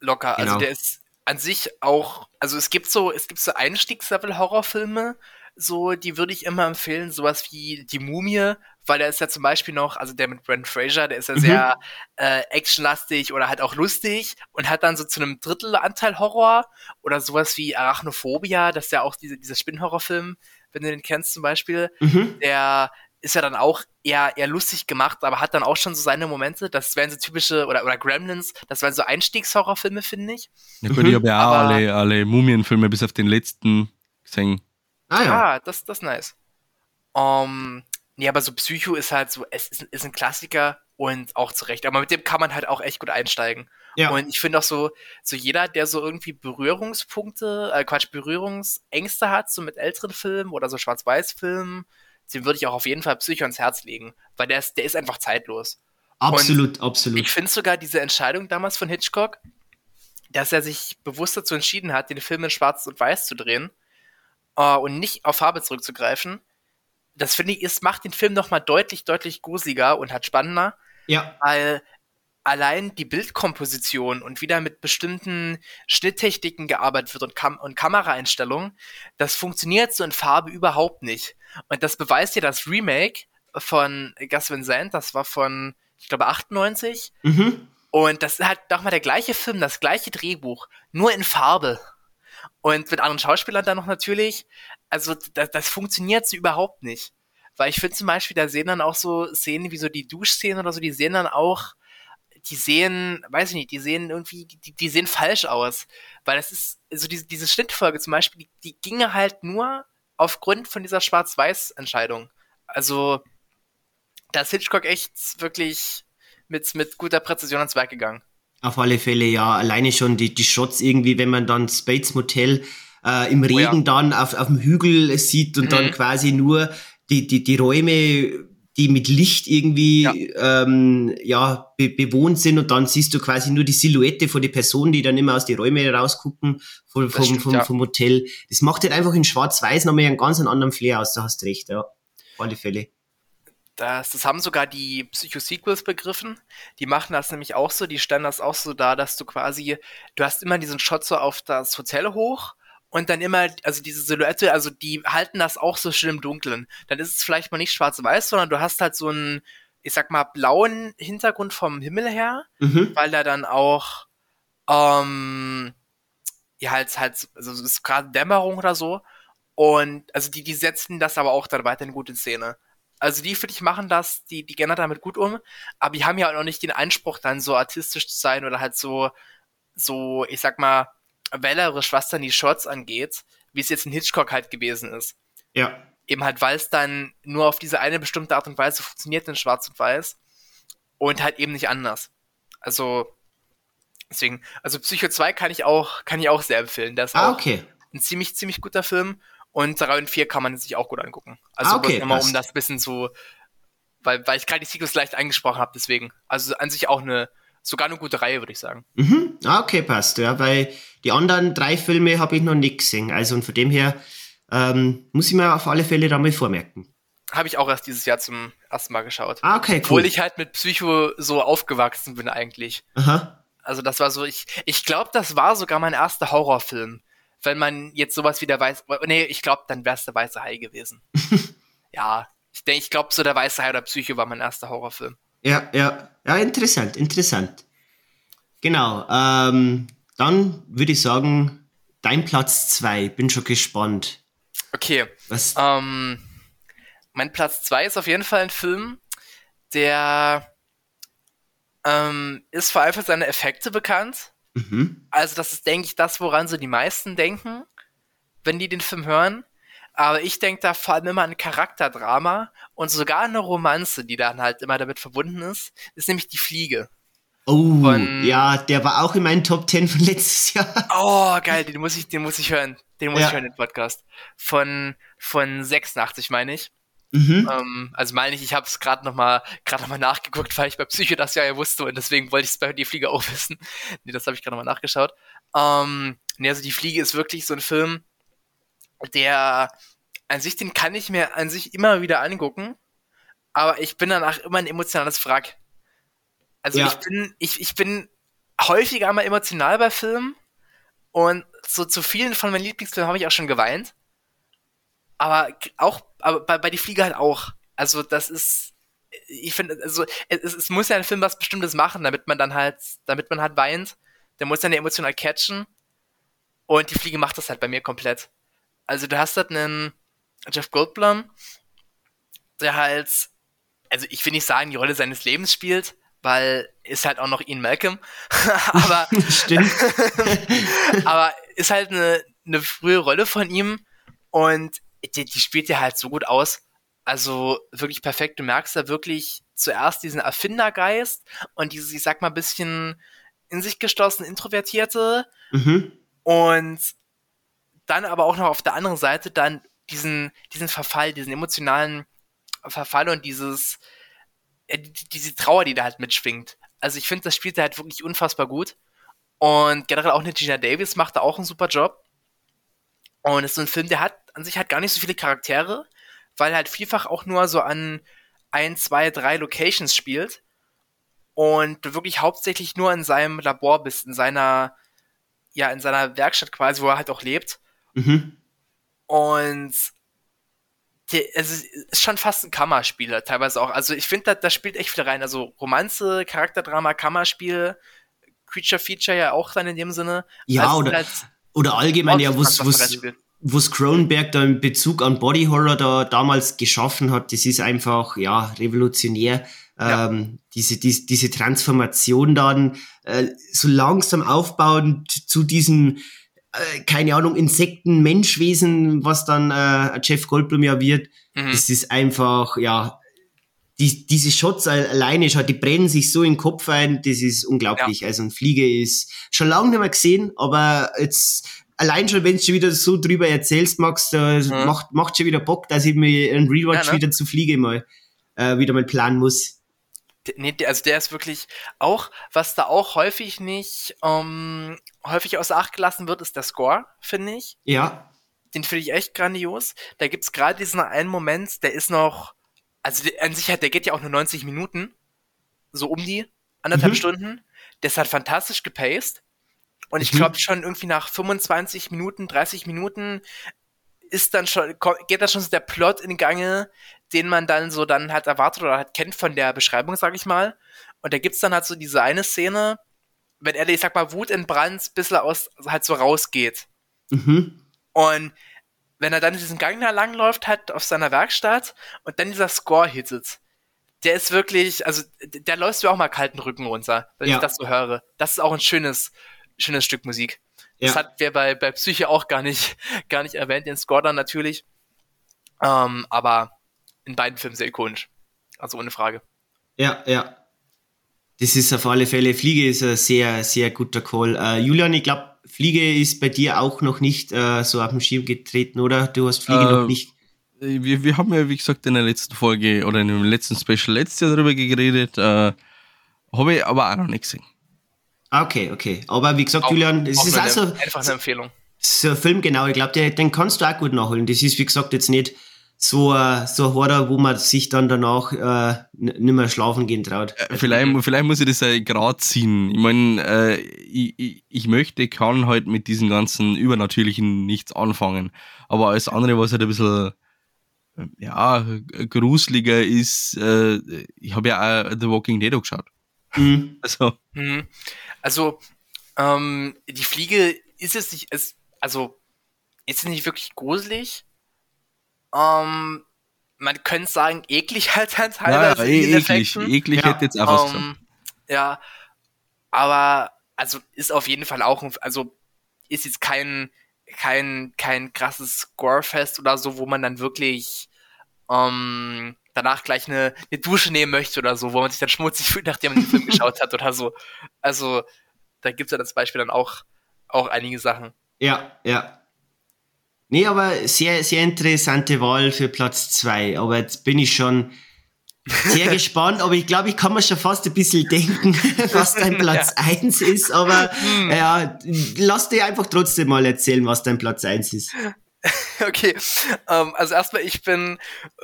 locker. Also genau. Also der ist an sich auch, also es gibt so, es gibt so Einstiegslevel-Horrorfilme, so, die würde ich immer empfehlen, sowas wie Die Mumie, weil der ist ja zum Beispiel noch, also der mit Brent Fraser, der ist ja mhm. sehr äh, actionlastig oder halt auch lustig und hat dann so zu einem Drittel Anteil Horror oder sowas wie Arachnophobia, das ist ja auch diese, dieser Spinnhorrorfilm, wenn du den kennst zum Beispiel, mhm. der ist ja dann auch eher, eher lustig gemacht, aber hat dann auch schon so seine Momente. Das wären so typische, oder, oder Gremlins, das wären so Einstiegshorrorfilme, finde ich. Ja gut, mhm. ich habe ja auch alle, alle Mumienfilme bis auf den letzten gesehen. Ah ja. Ah, das, das ist nice. Um, nee, aber so Psycho ist halt so, es ist, ist ein Klassiker und auch zurecht. Aber mit dem kann man halt auch echt gut einsteigen. Ja. Und ich finde auch so, so jeder, der so irgendwie Berührungspunkte, äh, Quatsch, Berührungsängste hat, so mit älteren Filmen oder so Schwarz-Weiß-Filmen, dem würde ich auch auf jeden Fall Psycho ans Herz legen, weil der ist, der ist einfach zeitlos. Absolut, und absolut. Ich finde sogar diese Entscheidung damals von Hitchcock, dass er sich bewusst dazu entschieden hat, den Film in Schwarz und Weiß zu drehen uh, und nicht auf Farbe zurückzugreifen, das finde ich, es macht den Film nochmal deutlich, deutlich gruseliger und hat spannender. Ja. Weil allein die Bildkomposition und wieder mit bestimmten Schnitttechniken gearbeitet wird und, Kam und Kameraeinstellungen, das funktioniert so in Farbe überhaupt nicht. Und das beweist ja das Remake von Gus Van Sant, das war von, ich glaube, 98. Mhm. Und das halt nochmal der gleiche Film, das gleiche Drehbuch, nur in Farbe. Und mit anderen Schauspielern dann noch natürlich. Also das, das funktioniert so überhaupt nicht. Weil ich finde zum Beispiel, da sehen dann auch so Szenen wie so die Duschszenen oder so, die sehen dann auch, die sehen, weiß ich nicht, die sehen irgendwie, die, die sehen falsch aus. Weil das ist, so diese, diese Schnittfolge zum Beispiel, die, die ginge halt nur aufgrund von dieser Schwarz-Weiß-Entscheidung. Also, da ist Hitchcock echt wirklich mit, mit guter Präzision ans Werk gegangen. Auf alle Fälle, ja. Alleine schon die, die Shots irgendwie, wenn man dann Spates Motel äh, im Regen oh ja. dann auf, auf dem Hügel sieht und mhm. dann quasi nur die, die, die Räume, die mit Licht irgendwie ja, ähm, ja be bewohnt sind und dann siehst du quasi nur die Silhouette von den Personen, die dann immer aus den Räumen rausgucken vom, vom, stimmt, vom, ja. vom Hotel. Das macht halt einfach in Schwarz-Weiß nochmal einen ganz anderen Flair aus, da hast du recht, ja. Auf alle Fälle. Das, das haben sogar die Psycho-Sequels begriffen. Die machen das nämlich auch so, die stellen das auch so dar, dass du quasi, du hast immer diesen Shot so auf das Hotel hoch und dann immer, also diese Silhouette, also die halten das auch so schön im Dunkeln. Dann ist es vielleicht mal nicht schwarz-weiß, sondern du hast halt so einen, ich sag mal, blauen Hintergrund vom Himmel her, mhm. weil da dann auch, ähm, ja, halt, halt, also es ist gerade Dämmerung oder so. Und also die, die setzen das aber auch dann weiterhin gut in Szene. Also die, finde ich, machen das, die, die gehen damit gut um, aber die haben ja auch noch nicht den Anspruch, dann so artistisch zu sein oder halt so, so, ich sag mal, wählerisch, was dann die Shots angeht, wie es jetzt in Hitchcock halt gewesen ist. Ja. Eben halt, weil es dann nur auf diese eine bestimmte Art und Weise funktioniert in Schwarz und Weiß und halt eben nicht anders. Also, deswegen, also Psycho 2 kann ich auch, kann ich auch sehr empfehlen. Der ist ah, okay. ein ziemlich, ziemlich guter Film und 3 und 4 kann man sich auch gut angucken. Also, ah, okay, immer um das bisschen zu, weil, weil ich gerade die Sequels leicht angesprochen habe, deswegen. Also an sich auch eine, sogar eine gute Reihe, würde ich sagen. Mhm. Ah, okay, passt, ja, weil die anderen drei Filme habe ich noch nicht gesehen. Also und von dem her ähm, muss ich mir auf alle Fälle da mal vormerken. Habe ich auch erst dieses Jahr zum ersten Mal geschaut. Ah, okay, cool. Obwohl ich halt mit Psycho so aufgewachsen bin eigentlich. Aha. Also das war so, ich, ich glaube, das war sogar mein erster Horrorfilm. Wenn man jetzt sowas wie der Weiße, nee, ich glaube, dann wäre es der Weiße Hai gewesen. ja, ich denke, ich glaube, so der Weiße Hai oder Psycho war mein erster Horrorfilm. Ja, ja, ja, interessant, interessant. Genau, ähm, dann würde ich sagen, dein Platz 2, bin schon gespannt. Okay. Was? Ähm, mein Platz 2 ist auf jeden Fall ein Film, der ähm, ist vor allem für seine Effekte bekannt. Mhm. Also, das ist, denke ich, das, woran so die meisten denken, wenn die den Film hören. Aber ich denke da vor allem immer an Charakterdrama und sogar eine Romanze, die dann halt immer damit verbunden ist, ist nämlich die Fliege. Oh, von, ja, der war auch in meinen Top 10 von letztes Jahr. Oh, geil, den muss ich, den muss ich hören. Den muss ja. ich hören, den Podcast. Von, von 86, meine ich. Mhm. Ähm, also meine ich, ich habe es gerade nochmal gerade noch mal nachgeguckt, weil ich bei Psycho das ja ja wusste und deswegen wollte ich es bei Die Fliege auch wissen. nee, das habe ich gerade nochmal nachgeschaut. Ähm, nee, also Die Fliege ist wirklich so ein Film, der an sich, den kann ich mir an sich immer wieder angucken, aber ich bin danach immer ein emotionales Wrack. Also ja. ich bin, ich, ich bin häufiger mal emotional bei Filmen und so zu vielen von meinen Lieblingsfilmen habe ich auch schon geweint. Aber auch, aber bei, bei Die Fliege halt auch. Also das ist, ich finde, also es, es muss ja ein Film was Bestimmtes machen, damit man dann halt, damit man halt weint. Der muss dann emotional catchen. Und Die Fliege macht das halt bei mir komplett. Also du hast halt einen Jeff Goldblum, der halt, also ich will nicht sagen, die Rolle seines Lebens spielt, weil ist halt auch noch Ian Malcolm, aber Stimmt. aber ist halt eine, eine frühe Rolle von ihm und die, die spielt ja halt so gut aus. Also wirklich perfekt. Du merkst da wirklich zuerst diesen Erfindergeist und dieses, ich sag mal, bisschen in sich geschlossen, introvertierte mhm. und dann aber auch noch auf der anderen Seite dann diesen, diesen Verfall, diesen emotionalen Verfall und dieses, diese Trauer, die da halt mitschwingt. Also ich finde, das spielt er halt wirklich unfassbar gut. Und generell auch eine Gina Davis macht da auch einen super Job. Und es ist so ein Film, der hat an sich halt gar nicht so viele Charaktere, weil er halt vielfach auch nur so an ein, zwei, drei Locations spielt. Und du wirklich hauptsächlich nur in seinem Labor bist, in seiner, ja, in seiner Werkstatt quasi, wo er halt auch lebt. Mhm. Und es ist schon fast ein Kammerspieler, teilweise auch. Also ich finde, da, da spielt echt viel rein. Also Romanze, Charakterdrama, Kammerspiel, Creature Feature ja auch dann in dem Sinne. Ja, Also oder, halt oder allgemein, ja, reinspielt. was Cronenberg da in Bezug an Body Horror da damals geschaffen hat, das ist einfach, ja, revolutionär. Ja. Ähm, diese, diese, diese Transformation dann äh, so langsam aufbauend zu diesem, äh, keine Ahnung, Insekten, Menschwesen, was dann äh, Jeff Goldblum ja wird. Mhm. Das ist einfach, ja, die, diese Shots al- alleine die brennen sich so in den Kopf ein, das ist unglaublich. Also ein Fliege ist schon lange nicht mehr gesehen, aber jetzt allein schon, wenn du schon wieder so drüber erzählst, Max, da Mhm. macht, macht schon wieder Bock, dass ich mir einen Rewatch Ja, ne? wieder zu Fliege mal äh, wieder mal planen muss. Nee, der- also der ist wirklich auch, was da auch häufig nicht, ähm, häufig außer Acht gelassen wird, ist der Score, finde ich. Ja. Den finde ich echt grandios. Da gibt's gerade diesen einen Moment, der ist noch, also an sich hat, der geht ja auch nur 90 Minuten, so um die anderthalb Mhm. Stunden. Der ist halt fantastisch gepaced. Und ich Mhm. glaube schon irgendwie nach 25 Minuten, 30 Minuten ist dann schon, geht da schon so der Plot in Gange, den man dann so dann halt erwartet oder halt kennt von der Beschreibung, sag ich mal. Und da gibt's dann halt so diese eine Szene, wenn er, ich sag mal, Wut entbrannt, bisschen aus, halt so rausgeht. Mhm. Und wenn er dann diesen Gang da langläuft, halt auf seiner Werkstatt und dann dieser Score hittet, der ist wirklich, also der läuft mir auch mal kalten Rücken runter, wenn Ja. ich das so höre. Das ist auch ein schönes, schönes Stück Musik. Ja. Das hat wir bei, bei Psyche auch gar nicht, gar nicht erwähnt, den Score dann natürlich. Ähm, aber in beiden Filmen sehr ikonisch. Also ohne Frage. Ja, ja. Das ist auf alle Fälle, Fliege ist ein sehr, sehr guter Call. Uh, Julian, ich glaube, Fliege ist bei dir auch noch nicht uh, so auf dem Schirm getreten, oder? Du hast Fliege uh, noch nicht. Wir, wir haben ja, wie gesagt, in der letzten Folge oder in dem letzten Special letztes Jahr darüber geredet. Habe ich aber auch noch nicht gesehen. Ah, okay, okay. Aber wie gesagt, auch, Julian, es ist also einfach eine Empfehlung. So ein Film, genau. Ich glaube, den kannst du auch gut nachholen. Das ist, wie gesagt, jetzt nicht so, äh, so ein Horror, wo man sich dann danach äh, nicht mehr schlafen gehen traut. Äh, vielleicht, vielleicht muss ich das ja gerade ziehen. Ich meine, äh, ich, ich, möchte, kann halt mit diesen ganzen Übernatürlichen nichts anfangen. Aber alles andere, was halt ein bisschen äh, ja, gruseliger ist, äh, ich habe ja auch The Walking Dead geschaut. Mhm. Also, mhm. also ähm, die Fliege ist es nicht, ist, also ist es nicht wirklich gruselig, ähm, man könnte sagen, eklig halt halt teilweise. Ja, ja, eklig, eklig ja. hätte jetzt einfach ähm, Ja, aber also ist auf jeden Fall auch, also ist jetzt kein, kein, kein krasses Scorefest oder so, wo man dann wirklich ähm, danach gleich eine, eine Dusche nehmen möchte oder so, wo man sich dann schmutzig fühlt, nachdem man den Film geschaut hat oder so. Also, da gibt es ja das Beispiel dann auch, auch einige Sachen. Ja, ja. Nee, aber sehr, sehr interessante Wahl für Platz zwei. Aber jetzt bin ich schon sehr gespannt, aber ich glaube, ich kann mir schon fast ein bisschen denken, was dein Platz ja. eins ist. Aber hm. ja, lass dir einfach trotzdem mal erzählen, was dein Platz eins ist. Okay, ähm, also erstmal, ich bin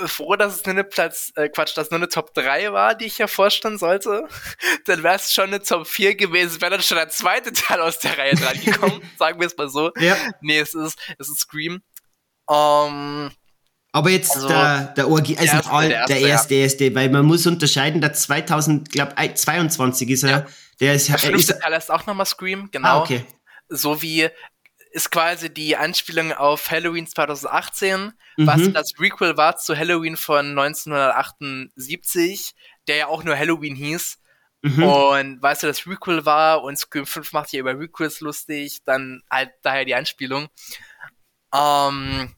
froh, dass es nur eine Platz, äh, Quatsch, dass es nur eine Top 3 war, die ich ja vorstellen sollte. Dann wäre es schon eine Top 4 gewesen, wäre dann schon der zweite Teil aus der Reihe dran gekommen, sagen wir es mal so. Ja. Nee, es ist, es ist Scream. Ähm, aber jetzt also, der, der, Orgi also der, erste, der, erste, der erste, ja. erste, weil man muss unterscheiden, der 2022 ist er. Ja. Der ist, der fünfte Teil ist auch nochmal Scream, genau. Ah, okay. So wie ist quasi die Anspielung auf Halloween 2018, mhm. was das Requel war zu Halloween von 1978, der ja auch nur Halloween hieß. Mhm. Und weißt du, das Requel war und Scream 5 macht ja über Requels lustig, dann halt daher die Anspielung. Ähm,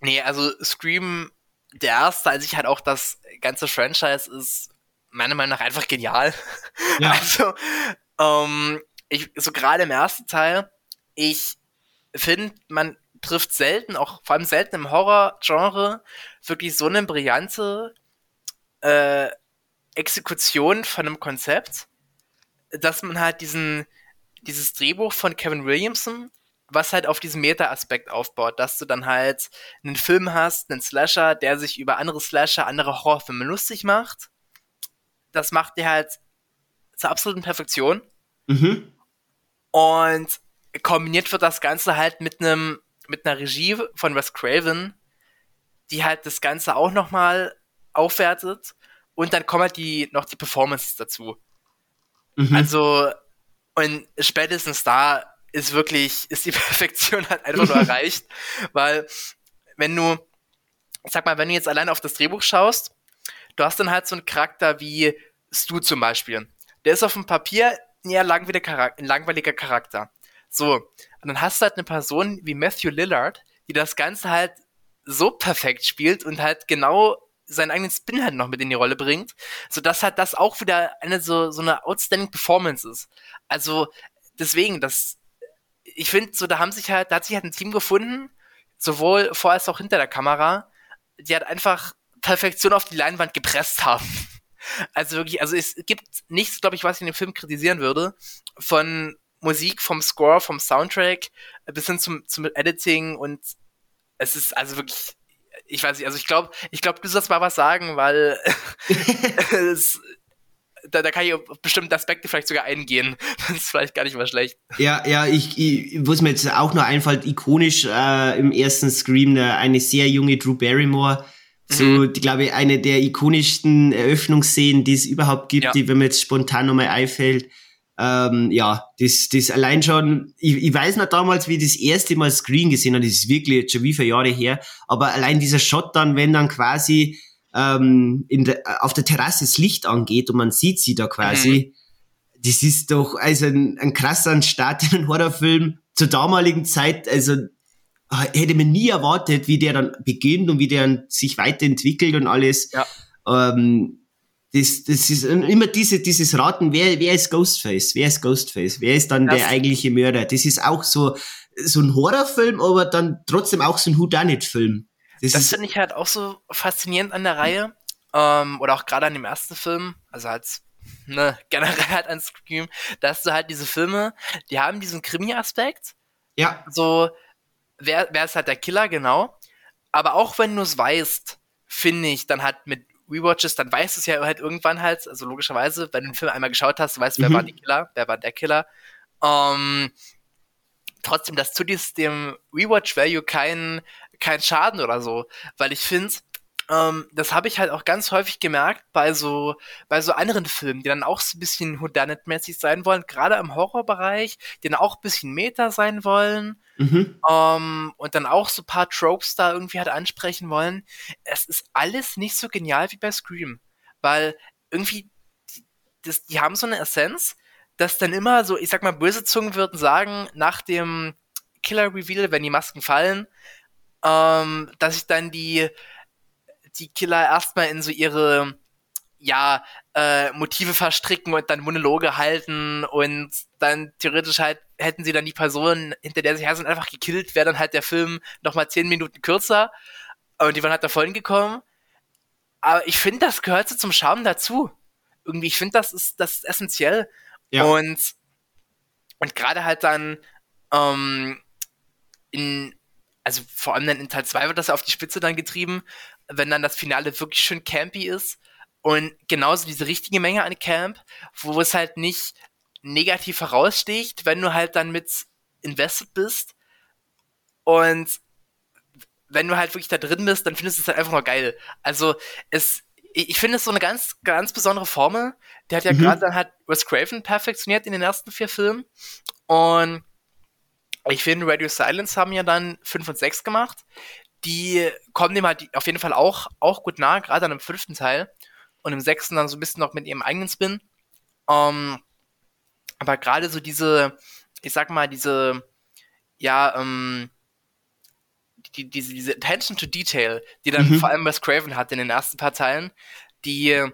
nee, also Scream, der erste, als ich halt auch das ganze Franchise ist meiner Meinung nach einfach genial. Ja. Also, ähm, ich, so gerade im ersten Teil, ich finde, man trifft selten, auch vor allem selten im Horror-Genre, wirklich so eine brillante äh, Exekution von einem Konzept, dass man halt diesen, dieses Drehbuch von Kevin Williamson, was halt auf diesen Meta-Aspekt aufbaut, dass du dann halt einen Film hast, einen Slasher, der sich über andere Slasher, andere Horrorfilme lustig macht. Das macht dir halt zur absoluten Perfektion. Mhm. Und kombiniert wird das Ganze halt mit einem mit einer Regie von Wes Craven, die halt das Ganze auch nochmal aufwertet und dann kommen halt die noch die Performances dazu. Mhm. Also und spätestens da ist wirklich ist die Perfektion halt einfach nur erreicht, weil wenn du sag mal, wenn du jetzt allein auf das Drehbuch schaust, du hast dann halt so einen Charakter wie Stu zum Beispiel. Der ist auf dem Papier ein eher langweiliger Charakter, ein langweiliger Charakter. So, und dann hast du halt eine Person wie Matthew Lillard, die das Ganze halt so perfekt spielt und halt genau seinen eigenen Spin halt noch mit in die Rolle bringt, so dass halt das auch wieder eine so, so eine outstanding Performance ist. Also, deswegen, das, ich finde, so, da haben sich halt, da hat sich halt ein Team gefunden, sowohl vor als auch hinter der Kamera, die halt einfach Perfektion auf die Leinwand gepresst haben. Also wirklich, also es gibt nichts, glaube ich, was ich in dem Film kritisieren würde, von Musik, vom Score, vom Soundtrack bis hin zum, zum Editing und es ist also wirklich, ich weiß nicht, also ich glaube, ich glaube, du sollst mal was sagen, weil es, da, da kann ich auf bestimmte Aspekte vielleicht sogar eingehen. Das ist vielleicht gar nicht mal schlecht. Ja, ja, ich, ich was mir jetzt auch noch einfällt, ikonisch äh, im ersten Scream eine, eine sehr junge Drew Barrymore. So, mhm. glaube ich, eine der ikonischsten Eröffnungsszenen, die es überhaupt gibt, ja. die, wenn mir jetzt spontan nochmal einfällt. Ähm, ja, das, das allein schon, ich, ich weiß noch damals, wie ich das erste Mal Screen gesehen habe, das ist wirklich jetzt schon wie viele Jahre her, aber allein dieser Shot dann, wenn dann quasi ähm, in der, auf der Terrasse das Licht angeht und man sieht sie da quasi, mhm. das ist doch also ein, ein krasser Start in einen Horrorfilm zur damaligen Zeit, also hätte man nie erwartet, wie der dann beginnt und wie der sich weiterentwickelt und alles. Ja. Ähm, das, das ist immer diese, dieses Raten, wer, wer ist Ghostface? Wer ist Ghostface? Wer ist dann das der eigentliche Mörder? Das ist auch so, so ein Horrorfilm, aber dann trotzdem auch so ein Whodunit-Film. Das, das finde ich halt auch so faszinierend an der Reihe. Ähm, oder auch gerade an dem ersten Film. Also als ne, generell halt an Scream, dass du halt diese Filme, die haben diesen Krimi-Aspekt. Ja. So, wer, wer ist halt der Killer, genau. Aber auch wenn du es weißt, finde ich, dann halt mit Rewatches, dann weißt du es ja halt irgendwann halt, also logischerweise, wenn du den Film einmal geschaut hast, du weißt, wer mhm. war die Killer, wer war der Killer. Ähm, trotzdem, das tut dem Rewatch-Value keinen kein Schaden oder so, weil ich finde, ähm, das habe ich halt auch ganz häufig gemerkt bei so, bei so anderen Filmen, die dann auch so ein bisschen Whodunit-mäßig sein wollen, gerade im Horrorbereich, die dann auch ein bisschen Meta sein wollen mhm. ähm, und dann auch so ein paar Tropes da irgendwie halt ansprechen wollen. Es ist alles nicht so genial wie bei Scream, weil irgendwie, die, das, die haben so eine Essenz, dass dann immer so, ich sag mal, böse Zungen würden sagen, nach dem Killer-Reveal, wenn die Masken fallen, ähm, dass ich dann die die Killer erstmal in so ihre ja, äh, Motive verstricken und dann Monologe halten und dann theoretisch halt hätten sie dann die Person, hinter der sie her sind, einfach gekillt, wäre dann halt der Film nochmal zehn Minuten kürzer und die waren halt davon gekommen. Aber ich finde, das gehört so zum Charme dazu. Irgendwie, ich finde, das ist, das ist essentiell. Ja. Und, und gerade halt dann ähm, in, also vor allem dann in Teil 2 wird das ja auf die Spitze dann getrieben, wenn dann das Finale wirklich schön campy ist und genauso diese richtige Menge an Camp, wo es halt nicht negativ heraussticht, wenn du halt dann mit invested bist und wenn du halt wirklich da drin bist, dann findest du es halt einfach nur geil. Also es, ich finde es so eine ganz, ganz besondere Formel. Der hat ja mhm. gerade dann halt Wes Craven perfektioniert in den ersten vier Filmen und ich finde, Radio Silence haben ja dann 5 und 6 gemacht die kommen dem halt auf jeden Fall auch, auch gut nah, gerade an dem fünften Teil. Und im sechsten dann so ein bisschen noch mit ihrem eigenen Spin. Ähm, aber gerade so diese, ich sag mal, diese, ja, ähm, die, diese, diese Attention to Detail, die dann mhm. vor allem Wes Craven hat in den ersten paar Teilen, die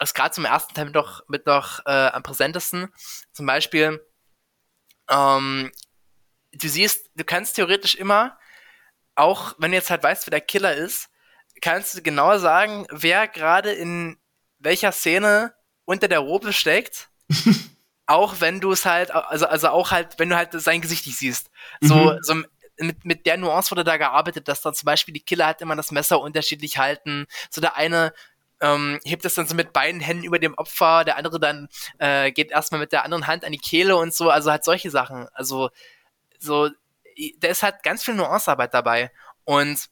ist gerade zum ersten Teil mit noch, mit noch äh, am präsentesten. Zum Beispiel, ähm, du siehst, du kannst theoretisch immer auch wenn du jetzt halt weißt, wer der Killer ist, kannst du genauer sagen, wer gerade in welcher Szene unter der Robe steckt. auch wenn du es halt, also, also auch halt, wenn du halt sein Gesicht nicht siehst. So, mhm. so mit, mit der Nuance wurde da gearbeitet, dass da zum Beispiel die Killer halt immer das Messer unterschiedlich halten. So der eine ähm, hebt es dann so mit beiden Händen über dem Opfer, der andere dann äh, geht erstmal mit der anderen Hand an die Kehle und so, also halt solche Sachen. Also so da ist halt ganz viel Nuancearbeit dabei. Und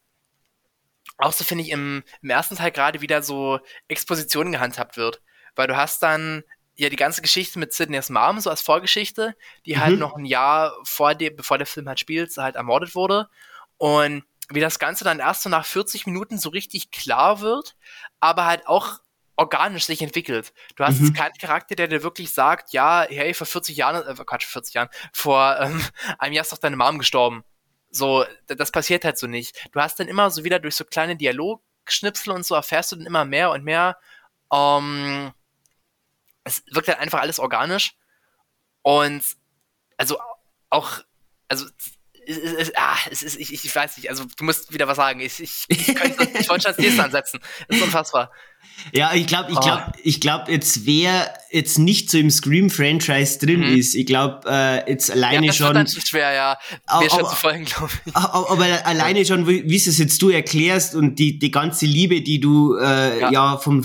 auch so finde ich im, im ersten Teil gerade wieder so Expositionen gehandhabt wird. Weil du hast dann ja die ganze Geschichte mit Sidney's Mom so als Vorgeschichte, die halt mhm. halt noch ein Jahr vor dem, bevor der Film halt spielt, halt ermordet wurde. Und wie das Ganze dann erst so nach 40 Minuten so richtig klar wird, aber halt auch organisch sich entwickelt. Du hast mhm. keinen Charakter, der dir wirklich sagt, ja, hey, vor 40 Jahren, äh, Quatsch, 40 Jahren, vor ähm, einem Jahr ist doch deine Mom gestorben. So, das passiert halt so nicht. Du hast dann immer so wieder durch so kleine Dialogschnipsel und so erfährst du dann immer mehr und mehr. Ähm, es wirkt halt einfach alles organisch. Und also auch, also es, es, ah, es ist, ich, ich weiß nicht, also du musst wieder was sagen. Ich, ich, ich, könnte, ich wollte schon als nächstes ansetzen. Das ist unfassbar. Ja, ich glaube, ich glaube, oh. ich glaube, jetzt wer jetzt nicht so im Scream-Franchise drin mhm. ist, ich glaube, äh, jetzt alleine ja, das schon. Das ist schwer, ja. Mir schon zu folgen, glaube ich. Aber, aber alleine schon, wie, wie es jetzt du erklärst und die, die ganze Liebe, die du äh, ja. ja vom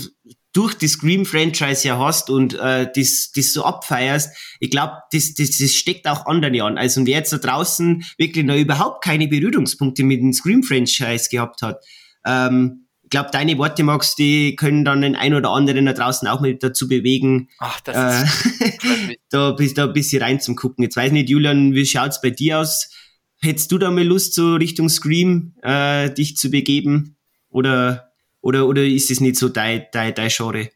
durch die Scream-Franchise ja hast und äh, das, das so abfeierst, ich glaube, das, das, das steckt auch anderen an. Also wer jetzt da draußen wirklich noch überhaupt keine Berührungspunkte mit dem Scream-Franchise gehabt hat, ähm, ich glaube, deine Worte, Max, die können dann den ein oder anderen da draußen auch mit dazu bewegen, Ach, das äh, da, da ein bisschen rein zum Gucken. Jetzt weiß nicht, Julian, wie schaut's bei dir aus? Hättest du da mal Lust, so Richtung Scream äh, dich zu begeben? Oder oder, oder ist es nicht so dein, dein, dein Genre?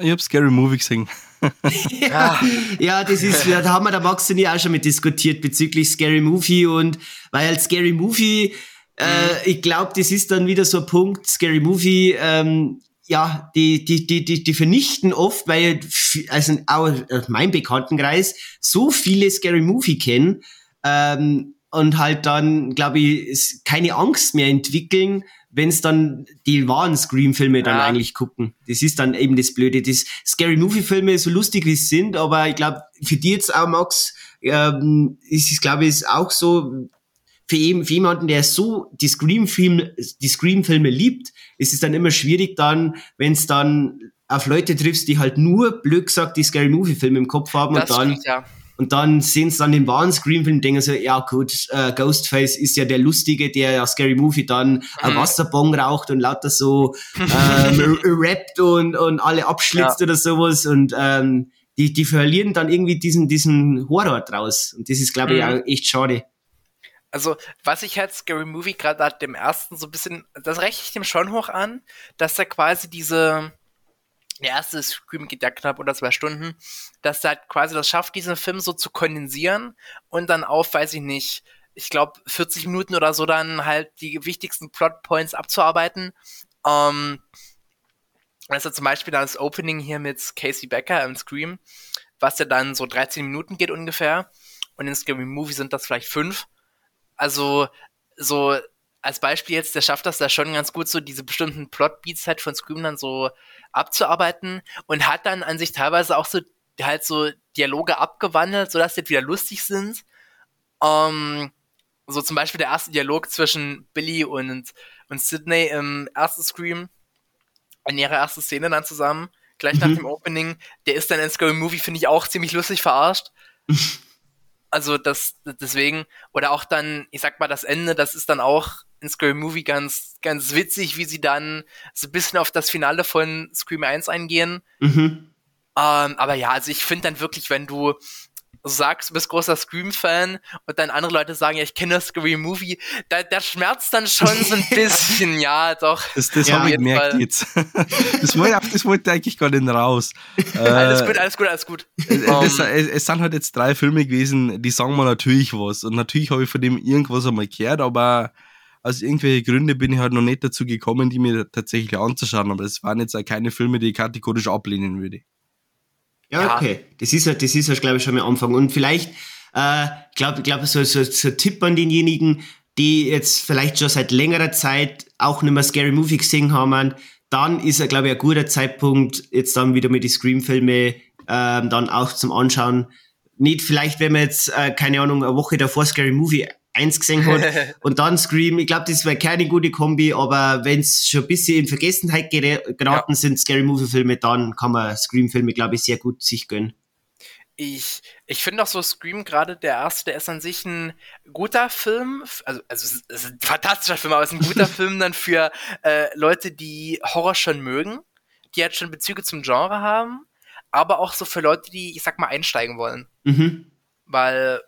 Ich hab Scary Movie gesehen. ja, ja, das ist, da haben wir der Max und ich auch schon mit diskutiert bezüglich Scary Movie und weil halt Scary Movie, äh, mhm. ich glaube, das ist dann wieder so ein Punkt, Scary Movie, ähm, ja, die, die, die, die, die vernichten oft, weil also auch mein Bekanntenkreis so viele Scary Movie kennen ähm, und halt dann, glaube ich, keine Angst mehr entwickeln, wenn es dann die wahren Scream-Filme dann ja. eigentlich gucken. Das ist dann eben das Blöde. Das Scary Movie-Filme, so lustig wie sie sind, aber ich glaube, für die jetzt auch, Max, ähm, ist es, glaube ich, auch so, für, eben, für jemanden, der so die Scream-Filme die Scream liebt, ist es dann immer schwierig dann, wenn es dann auf Leute triffst, die halt nur, blöd gesagt, die Scary Movie-Filme im Kopf haben das und dann stimmt, ja. Und dann sehen sie dann den wahren Scream-Film und denken so, ja gut, äh, Ghostface ist ja der Lustige, der ja Scary Movie dann mhm. einen Wasserbong raucht und lauter so ähm, rappt und, und alle abschlitzt ja. oder sowas. Und ähm, die, die verlieren dann irgendwie diesen, diesen Horror draus. Und das ist, glaube ich, mhm. auch echt schade. Also, was ich halt Scary Movie gerade dem ersten so ein bisschen, das rechne ich dem schon hoch an, dass er quasi diese, der erste Scream geht ja knapp unter zwei Stunden, dass er halt quasi das schafft, diesen Film so zu kondensieren und dann auf, weiß ich nicht, ich glaube 40 Minuten oder so dann halt die wichtigsten Plotpoints abzuarbeiten. Ähm, also zum Beispiel dann das Opening hier mit Casey Becker im Scream, was ja dann so 13 Minuten geht ungefähr. Und in Scary Movie sind das vielleicht fünf. Also so als Beispiel jetzt, der schafft das da schon ganz gut, so diese bestimmten Plotbeats halt von Scream dann so abzuarbeiten und hat dann an sich teilweise auch so halt so Dialoge abgewandelt, sodass die wieder lustig sind. Ähm, so zum Beispiel der erste Dialog zwischen Billy und, und Sydney im ersten Scream, in ihrer ersten Szene dann zusammen, gleich mhm. nach dem Opening, der ist dann in Scary Movie, finde ich, auch ziemlich lustig verarscht. also das, deswegen, oder auch dann, ich sag mal, das Ende, das ist dann auch in Scary Movie ganz, ganz witzig, wie sie dann so ein bisschen auf das Finale von Scream 1 eingehen. Mhm. Ähm, aber ja, also ich finde dann wirklich, wenn du sagst, du bist großer Scream-Fan und dann andere Leute sagen, ja, ich kenne das Scream-Movie, da, da schmerzt dann schon so ein bisschen, ja, doch. Das, das ja, habe ich gemerkt jetzt. das, wollte, das wollte eigentlich gar nicht raus. alles äh, gut, alles gut, alles gut. Es, um, es, es, sind halt jetzt drei Filme gewesen, die sagen mir natürlich was. Und natürlich habe ich von dem irgendwas einmal gehört, aber aus irgendwelchen Gründen bin ich halt noch nicht dazu gekommen, die mir tatsächlich anzuschauen. Aber es waren jetzt auch keine Filme, die ich kategorisch ablehnen würde. Ja, okay. Das ist ja, das ist ja, glaube ich, schon mal Anfang. Und vielleicht, äh, glaube glaube so, so, so ein Tipp an denjenigen, die jetzt vielleicht schon seit längerer Zeit auch nicht mehr Scary Movie gesehen haben, dann ist er, glaube ich, ein guter Zeitpunkt, jetzt dann wieder mit die Scream-Filme ähm, dann auch zum Anschauen. Nicht vielleicht, wenn man jetzt, äh, keine Ahnung, eine Woche davor Scary Movie eins gesehen hat und dann Scream. Ich glaube, das wäre keine gute Kombi, aber wenn es schon ein bisschen in Vergessenheit geraten ja. sind, Scary Movie Filme, dann kann man Scream Filme, glaube ich, sehr gut sich gönnen. Ich, ich finde auch so Scream gerade der erste, der ist an sich ein guter Film, also, also es ist ein fantastischer Film, aber es ist ein guter Film dann für äh, Leute, die Horror schon mögen, die halt schon Bezüge zum Genre haben, aber auch so für Leute, die, ich sag mal, einsteigen wollen. Mhm. Weil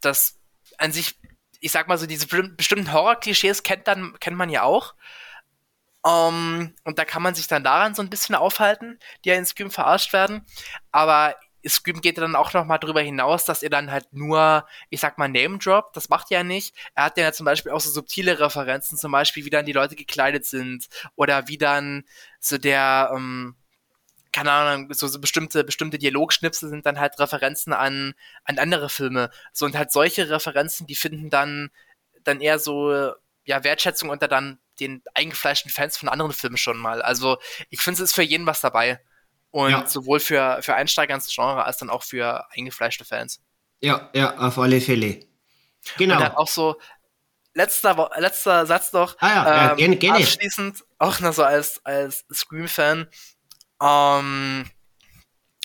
das an sich ich sag mal so, diese bestimmten Horror-Klischees kennt, dann, kennt man ja auch. Um, ähm, und da kann man sich dann daran so ein bisschen aufhalten, die ja in Scream verarscht werden. Aber Scream geht dann auch noch mal darüber hinaus, dass er dann halt nur, ich sag mal, Name Drop, das macht er ja nicht. Er hat ja zum Beispiel auch so subtile Referenzen, zum Beispiel, wie dann die Leute gekleidet sind oder wie dann so der, ähm, keine Ahnung, so, so bestimmte, bestimmte Dialogschnipsel sind dann halt Referenzen an, an andere Filme. So und halt solche Referenzen, die finden dann, dann eher so, ja, Wertschätzung unter dann den eingefleischten Fans von anderen Filmen schon mal. Also ich finde, es ist für jeden was dabei. Und ja. sowohl für, für Einsteiger ins Genre als dann auch für eingefleischte Fans. Ja, ja, auf alle Fälle. Genau. Und dann auch so, letzter, letzter Satz noch. Ah ja, ähm, ja gerne, gerne. Abschließend, auch noch so als, als Scream-Fan, ähm,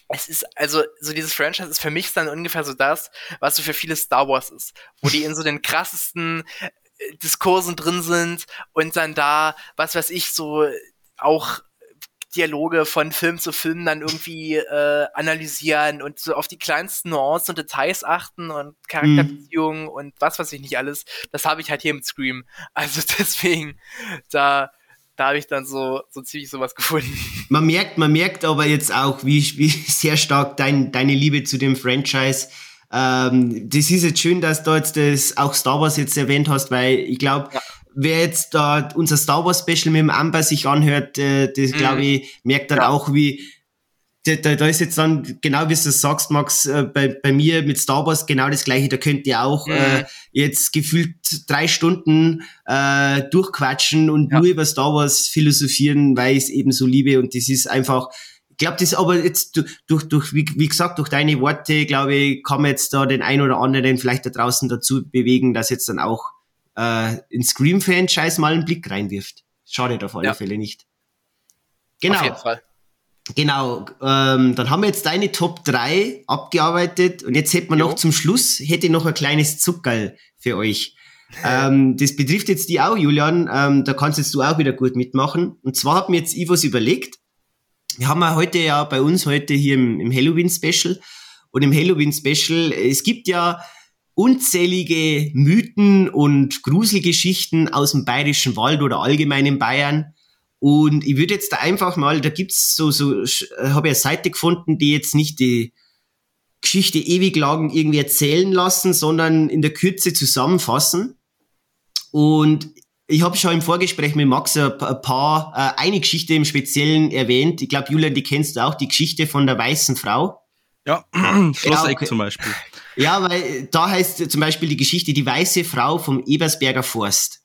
es ist, also, so dieses Franchise ist für mich dann ungefähr so das, was so für viele Star Wars ist, wo die in so den krassesten äh, Diskursen drin sind und dann da, was weiß ich, so auch Dialoge von Film zu Film dann irgendwie äh, analysieren und so auf die kleinsten Nuancen und Details achten und Charakterbeziehungen mhm. und was weiß ich nicht alles. Das habe ich halt hier im Scream. Also deswegen, da da habe ich dann so, so ziemlich sowas gefunden. Man merkt, man merkt aber jetzt auch, wie, wie sehr stark dein, deine Liebe zu dem Franchise. Ähm, das ist jetzt schön, dass du jetzt das auch Star Wars jetzt erwähnt hast, weil ich glaube, ja. wer jetzt da unser Star Wars Special mit dem Amber sich anhört, äh, das mhm. glaube ich, merkt dann ja. auch, wie, da, da ist jetzt dann, genau wie du es sagst, Max, äh, bei, bei mir mit Star Wars genau das gleiche. Da könnt ihr auch mhm. äh, jetzt gefühlt drei Stunden äh, durchquatschen und ja. nur über Star Wars philosophieren, weil ich es eben so liebe. Und das ist einfach, ich glaube, das aber jetzt durch, durch, wie, wie gesagt, durch deine Worte, glaube ich, kann man jetzt da den ein oder anderen vielleicht da draußen dazu bewegen, dass jetzt dann auch äh, in Scream-Franchise mal einen Blick reinwirft. Schadet auf alle ja. Fälle nicht. Genau. Auf jeden Fall. Genau, ähm, dann haben wir jetzt deine Top 3 abgearbeitet und jetzt hätten wir jo. noch zum Schluss, hätte noch ein kleines Zuckerl für euch. ähm, das betrifft jetzt die auch, Julian, ähm, da kannst jetzt du auch wieder gut mitmachen. Und zwar hat mir jetzt was überlegt. Wir haben ja heute ja bei uns heute hier im, im Halloween-Special und im Halloween-Special, es gibt ja unzählige Mythen und Gruselgeschichten aus dem bayerischen Wald oder allgemein in Bayern. Und ich würde jetzt da einfach mal, da gibt's so, so, äh, habe ich eine Seite gefunden, die jetzt nicht die Geschichte ewig lang irgendwie erzählen lassen, sondern in der Kürze zusammenfassen. Und ich habe schon im Vorgespräch mit Max ein paar, äh, eine Geschichte im Speziellen erwähnt. Ich glaube, Julian, die kennst du auch, die Geschichte von der weißen Frau. Ja, Schlosseck ja, zum Beispiel. Ja, weil da heißt zum Beispiel die Geschichte die weiße Frau vom Ebersberger Forst.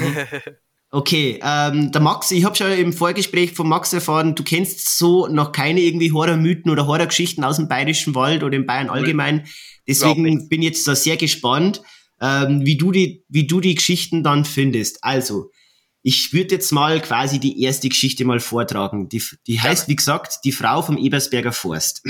Mhm. Okay, ähm, der Max, ich habe schon im Vorgespräch von Max erfahren, du kennst so noch keine irgendwie Horrormythen oder Horrorgeschichten aus dem Bayerischen Wald oder in Bayern allgemein. Deswegen bin ich jetzt da sehr gespannt, ähm, wie, du die, wie du die Geschichten dann findest. Also, ich würde jetzt mal quasi die erste Geschichte mal vortragen. Die, die heißt, wie gesagt, die Frau vom Ebersberger Forst.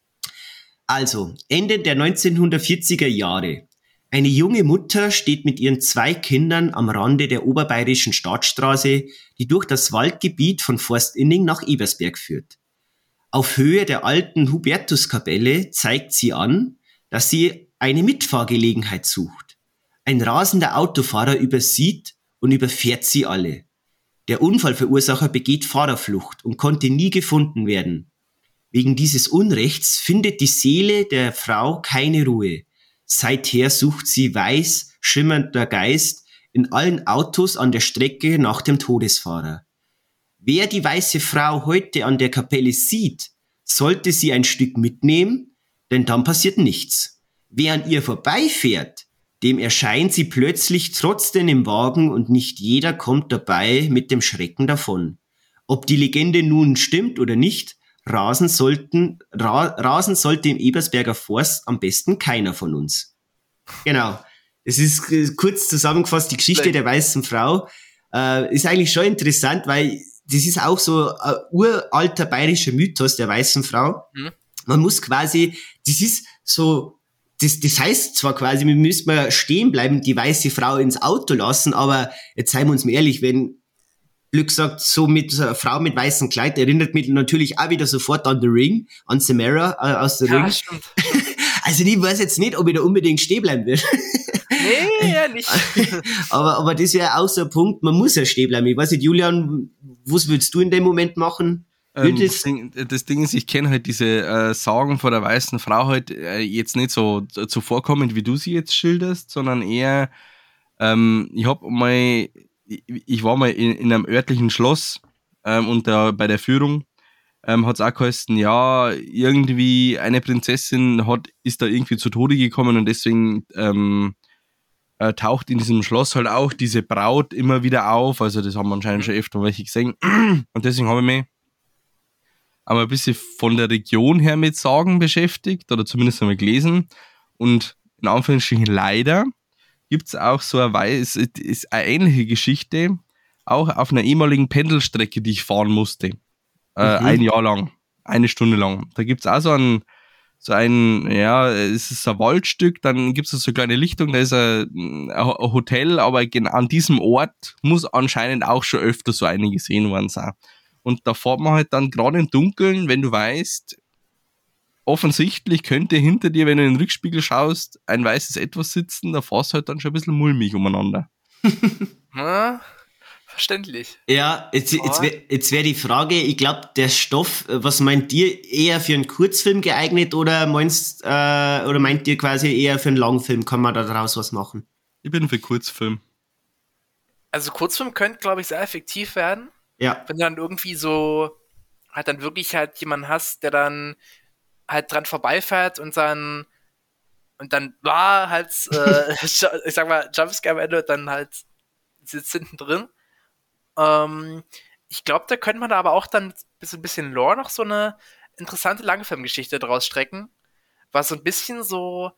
also, Ende der 1940er Jahre eine junge Mutter steht mit ihren zwei Kindern am Rande der oberbayerischen Staatsstraße, die durch das Waldgebiet von Forstinning nach Ebersberg führt. Auf Höhe der alten Hubertuskapelle zeigt sie an, dass sie eine Mitfahrgelegenheit sucht. Ein rasender Autofahrer übersieht und überfährt sie alle. Der Unfallverursacher begeht Fahrerflucht und konnte nie gefunden werden. Wegen dieses Unrechts findet die Seele der Frau keine Ruhe. Seither sucht sie weiß, schimmernder Geist in allen Autos an der Strecke nach dem Todesfahrer. Wer die weiße Frau heute an der Kapelle sieht, sollte sie ein Stück mitnehmen, denn dann passiert nichts. Wer an ihr vorbeifährt, dem erscheint sie plötzlich trotzdem im Wagen und nicht jeder kommt dabei mit dem Schrecken davon. Ob die Legende nun stimmt oder nicht, rasen sollten, ra, rasen sollte im Ebersberger Forst am besten keiner von uns. Genau. Es ist äh, kurz zusammengefasst die Geschichte der weißen Frau. Äh, ist eigentlich schon interessant, weil das ist auch so ein uralter bayerischer Mythos der weißen Frau. Mhm. Man muss quasi, das ist so, das, das heißt zwar quasi, wir müssen mal stehen bleiben, die weiße Frau ins Auto lassen, aber jetzt seien wir uns mal ehrlich, wenn Glück gesagt, so mit so einer Frau mit weißem Kleid erinnert mich natürlich auch wieder sofort an The Ring, an Samara äh, aus The ja, Ring. Stimmt. also ich weiß jetzt nicht, ob ich da unbedingt stehen bleiben will. Nee, ja nicht. aber, aber das wäre auch so ein Punkt, man muss ja stehen bleiben. Ich weiß nicht, Julian, was würdest du in dem Moment machen? Ähm, das, Ding, das, Ding, ist, ich kenne halt diese äh, Sagen von der weißen Frau halt äh, jetzt nicht so zuvorkommend, wie du sie jetzt schilderst, sondern eher, ähm, ich habe mal ich war mal in, in einem örtlichen Schloss ähm, und da bei der Führung ähm, hat es auch geheißen, ja, irgendwie eine Prinzessin hat, ist da irgendwie zu Tode gekommen und deswegen ähm, äh, taucht in diesem Schloss halt auch diese Braut immer wieder auf. Also das haben anscheinend schon öfter welche gesehen. Und deswegen habe ich mich aber ein bisschen von der Region her mit Sagen beschäftigt oder zumindest einmal gelesen. Und in Anführungsstrichen leider gibt es auch so eine, Weise, ist eine ähnliche Geschichte, auch auf einer ehemaligen Pendelstrecke, die ich fahren musste. Äh, mhm. Ein Jahr lang, eine Stunde lang. Da gibt es auch so ein, so ein, ja, es ist ein Waldstück, dann gibt es so eine kleine Lichtung, da ist ein, ein Hotel, aber an diesem Ort muss anscheinend auch schon öfter so eine gesehen worden sein. Und da fährt man halt dann gerade im Dunkeln, wenn du weißt, offensichtlich könnte hinter dir, wenn du in den Rückspiegel schaust, ein weißes Etwas sitzen, da fährst du halt dann schon ein bisschen mulmig umeinander. selbstverständlich. Ja, jetzt, jetzt wäre wär die Frage, ich glaube, der Stoff, was meint ihr, eher für einen Kurzfilm geeignet oder meinst, äh, oder meint ihr quasi eher für einen Langfilm? Kann man da daraus was machen? Ich bin für Kurzfilm. Also Kurzfilm könnte, glaube ich, sehr effektiv werden. Ja. Wenn du dann irgendwie so halt dann wirklich halt jemanden hast, der dann halt dran vorbeifährt und dann und dann war halt, äh, ich sag mal, Jumpscare am Ende dann halt sitzt hinten drin. Ähm, ich glaube, da könnte man da aber auch dann bis ein bisschen Lore noch so eine interessante Langfilmgeschichte draus strecken, was so ein bisschen so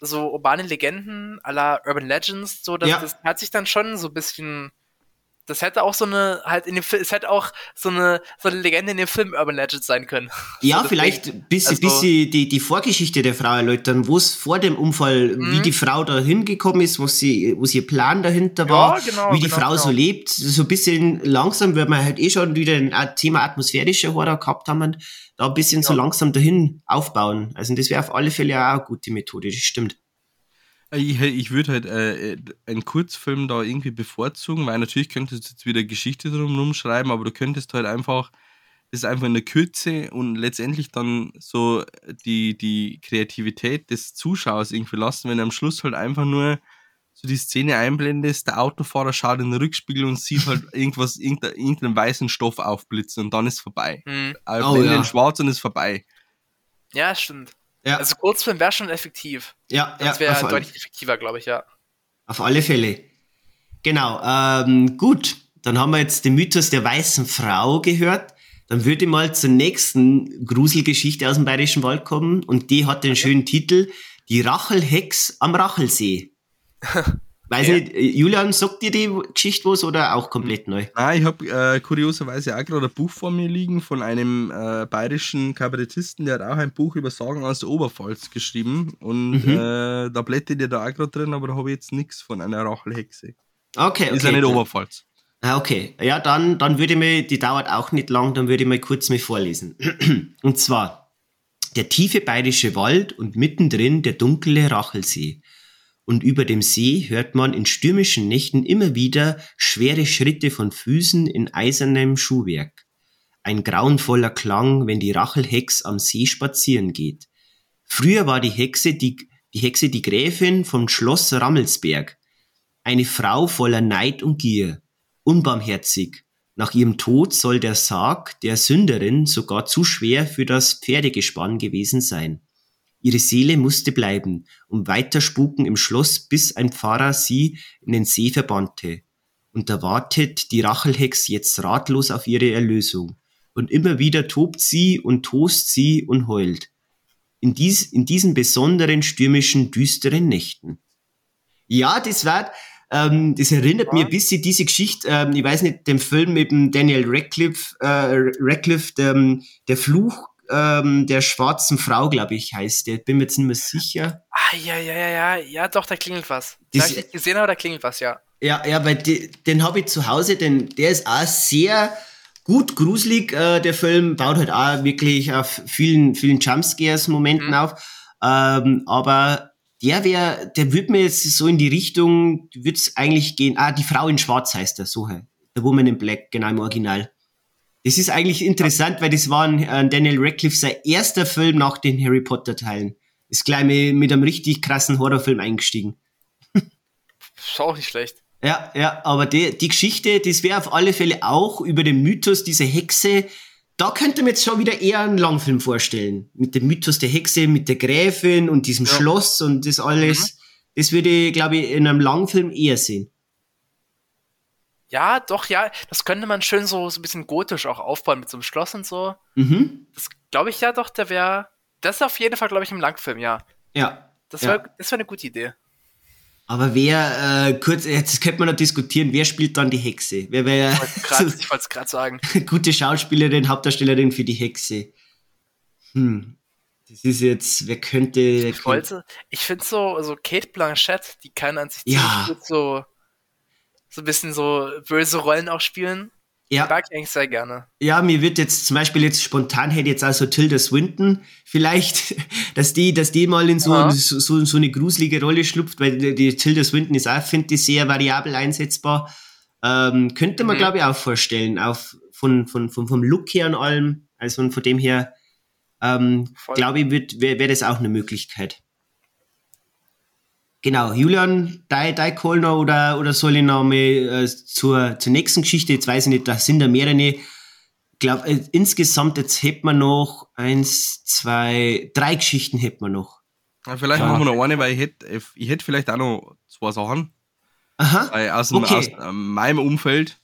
so urbane Legenden aller Urban Legends, so das, ja. das hat sich dann schon so ein bisschen das hätte auch so eine, halt in dem Film, es hätte auch so eine, so eine Legende in dem Film Urban Legends sein können. Ja, so vielleicht bis, also, bis sie die, die Vorgeschichte der Frau erläutern, wo es vor dem Unfall, mhm. wie die Frau da hingekommen ist, was sie, was ihr Plan dahinter war, ja, genau, wie die genau, Frau genau. so lebt. So ein bisschen langsam, weil wir halt eh schon wieder ein Thema atmosphärischer Horror gehabt haben, da ein bisschen ja. so langsam dahin aufbauen. Also das wäre auf alle Fälle auch eine gute Methode, das stimmt. Ich, ich würde halt äh, einen Kurzfilm da irgendwie bevorzugen, weil natürlich könntest du jetzt wieder Geschichte drumherum schreiben, aber du könntest halt einfach das einfach in der Kürze und letztendlich dann so die, die Kreativität des Zuschauers irgendwie lassen, wenn du am Schluss halt einfach nur so die Szene einblendest, der Autofahrer schaut in den Rückspiegel und sieht halt irgendwas, irgendeinen, weißen Stoff aufblitzen und dann ist vorbei. Mhm. Äh, oh, ja. schwarz und ist vorbei. Ja, stimmt. Ja. Also Kurzfilm wäre schon effektiv. Ja, das wäre deutlich effektiver, glaube ich, ja. Auf alle Fälle. Genau, ähm, gut. Dann haben wir jetzt den Mythos der weißen Frau gehört. Dann würde ich mal zur nächsten Gruselgeschichte aus dem Bayerischen Wald kommen. Und die hat den schönen Titel Die Rachelhex am Rachelsee. Weiß ja. nicht, Julian, sagt dir die Geschichte was oder auch komplett neu? Nein, ich habe äh, kurioserweise auch gerade ein Buch vor mir liegen von einem äh, bayerischen Kabarettisten, der hat auch ein Buch über Sagen aus der Oberpfalz geschrieben. Und mhm. äh, da blättert ihr da auch gerade drin, aber da habe ich jetzt nichts von einer Rachelhexe. Okay, okay. Ist ja nicht Oberpfalz. Ah, okay. Ja, dann, dann würde ich mir, die dauert auch nicht lang, dann würde ich mal kurz mal vorlesen. und zwar, der tiefe bayerische Wald und mittendrin der dunkle Rachelsee und über dem See hört man in stürmischen Nächten immer wieder schwere Schritte von Füßen in eisernem Schuhwerk. Ein grauenvoller Klang, wenn die Rachelhex am See spazieren geht. Früher war die Hexe die, die Hexe die Gräfin vom Schloss Rammelsberg. Eine Frau voller Neid und Gier. Unbarmherzig. Nach ihrem Tod soll der Sarg der Sünderin sogar zu schwer für das Pferdegespann gewesen sein. Ihre Seele musste bleiben und weiter spuken im Schloss, bis ein Pfarrer sie in den See verbannte. Und da wartet die Rachelhex jetzt ratlos auf ihre Erlösung. Und immer wieder tobt sie und tost sie und heult. In, dies, in diesen besonderen stürmischen, düsteren Nächten. Ja, das war, ähm, das erinnert ja. mir ein bisschen diese Geschichte, ähm, ich weiß nicht, dem Film mit dem Daniel Radcliffe, äh, Radcliffe der, der Fluch ähm, der schwarzen Frau, glaube ich, heißt der. Bin mir jetzt nicht mehr sicher. Ah, ja, ja, ja, ja, ja, doch, da klingelt was. Das, habe ich nicht gesehen, aber da klingelt was, ja. Ja, ja, weil die, den habe ich zu Hause, denn der ist auch sehr gut gruselig. Äh, der Film baut halt auch wirklich auf vielen, vielen Jumpscares-Momenten mhm. auf. Ähm, aber der wäre, der würde mir jetzt so in die Richtung, würde es eigentlich gehen. Ah, die Frau in Schwarz heißt der, so halt. The Woman in Black, genau im Original. Das ist eigentlich interessant, weil das war ein, ein Daniel Radcliffe sein erster Film nach den Harry Potter Teilen. Ist gleich mit, mit einem richtig krassen Horrorfilm eingestiegen. Ist auch nicht schlecht. Ja, ja, aber die, die Geschichte, das wäre auf alle Fälle auch über den Mythos dieser Hexe. Da könnte man jetzt schon wieder eher einen Langfilm vorstellen. Mit dem Mythos der Hexe, mit der Gräfin und diesem ja. Schloss und das alles. Mhm. Das würde ich, glaube ich, in einem Langfilm eher sehen. Ja, doch, ja, das könnte man schön so, so ein bisschen gotisch auch aufbauen mit so einem Schloss und so. Mhm. Das glaube ich ja doch, der wäre. Das ist auf jeden Fall, glaube ich, im Langfilm, ja. Ja. Das wäre ja. wär eine gute Idee. Aber wer, äh, kurz, jetzt könnte man noch diskutieren, wer spielt dann die Hexe? Wer wäre Ich wollte es gerade sagen. gute Schauspielerin, Hauptdarstellerin für die Hexe. Hm. Das ist jetzt, wer könnte. Wer ich wollte, ich finde so, so Kate Blanchett, die kann an sich ja. so so ein bisschen so böse Rollen auch spielen. Ja. Mag ich eigentlich sehr gerne. Ja, mir wird jetzt zum Beispiel jetzt spontan hätte jetzt also Tilda Swinton vielleicht, dass die, dass die mal in so, ja. so, so, eine gruselige Rolle schlüpft, weil die, die Tilda Swinton ist auch, finde ich, sehr variabel einsetzbar. Ähm, könnte man, mhm. glaube ich, auch vorstellen, auf, von, von, von, vom Look her und allem. Also von dem her, ähm, glaube ich, wäre wär das auch eine Möglichkeit. Genau, Julian, dein, dein Call noch oder, oder soll ich noch mal äh, zur, zur nächsten Geschichte, jetzt weiß ich nicht, da sind da mehrere. Ich glaube, äh, insgesamt jetzt hätten wir noch eins, zwei, drei Geschichten hätten wir noch. Ja, vielleicht ja. machen wir noch eine, weil ich hätte ich hätt vielleicht auch noch zwei Sachen. Aha. Weil aus, okay. aus äh, meinem Umfeld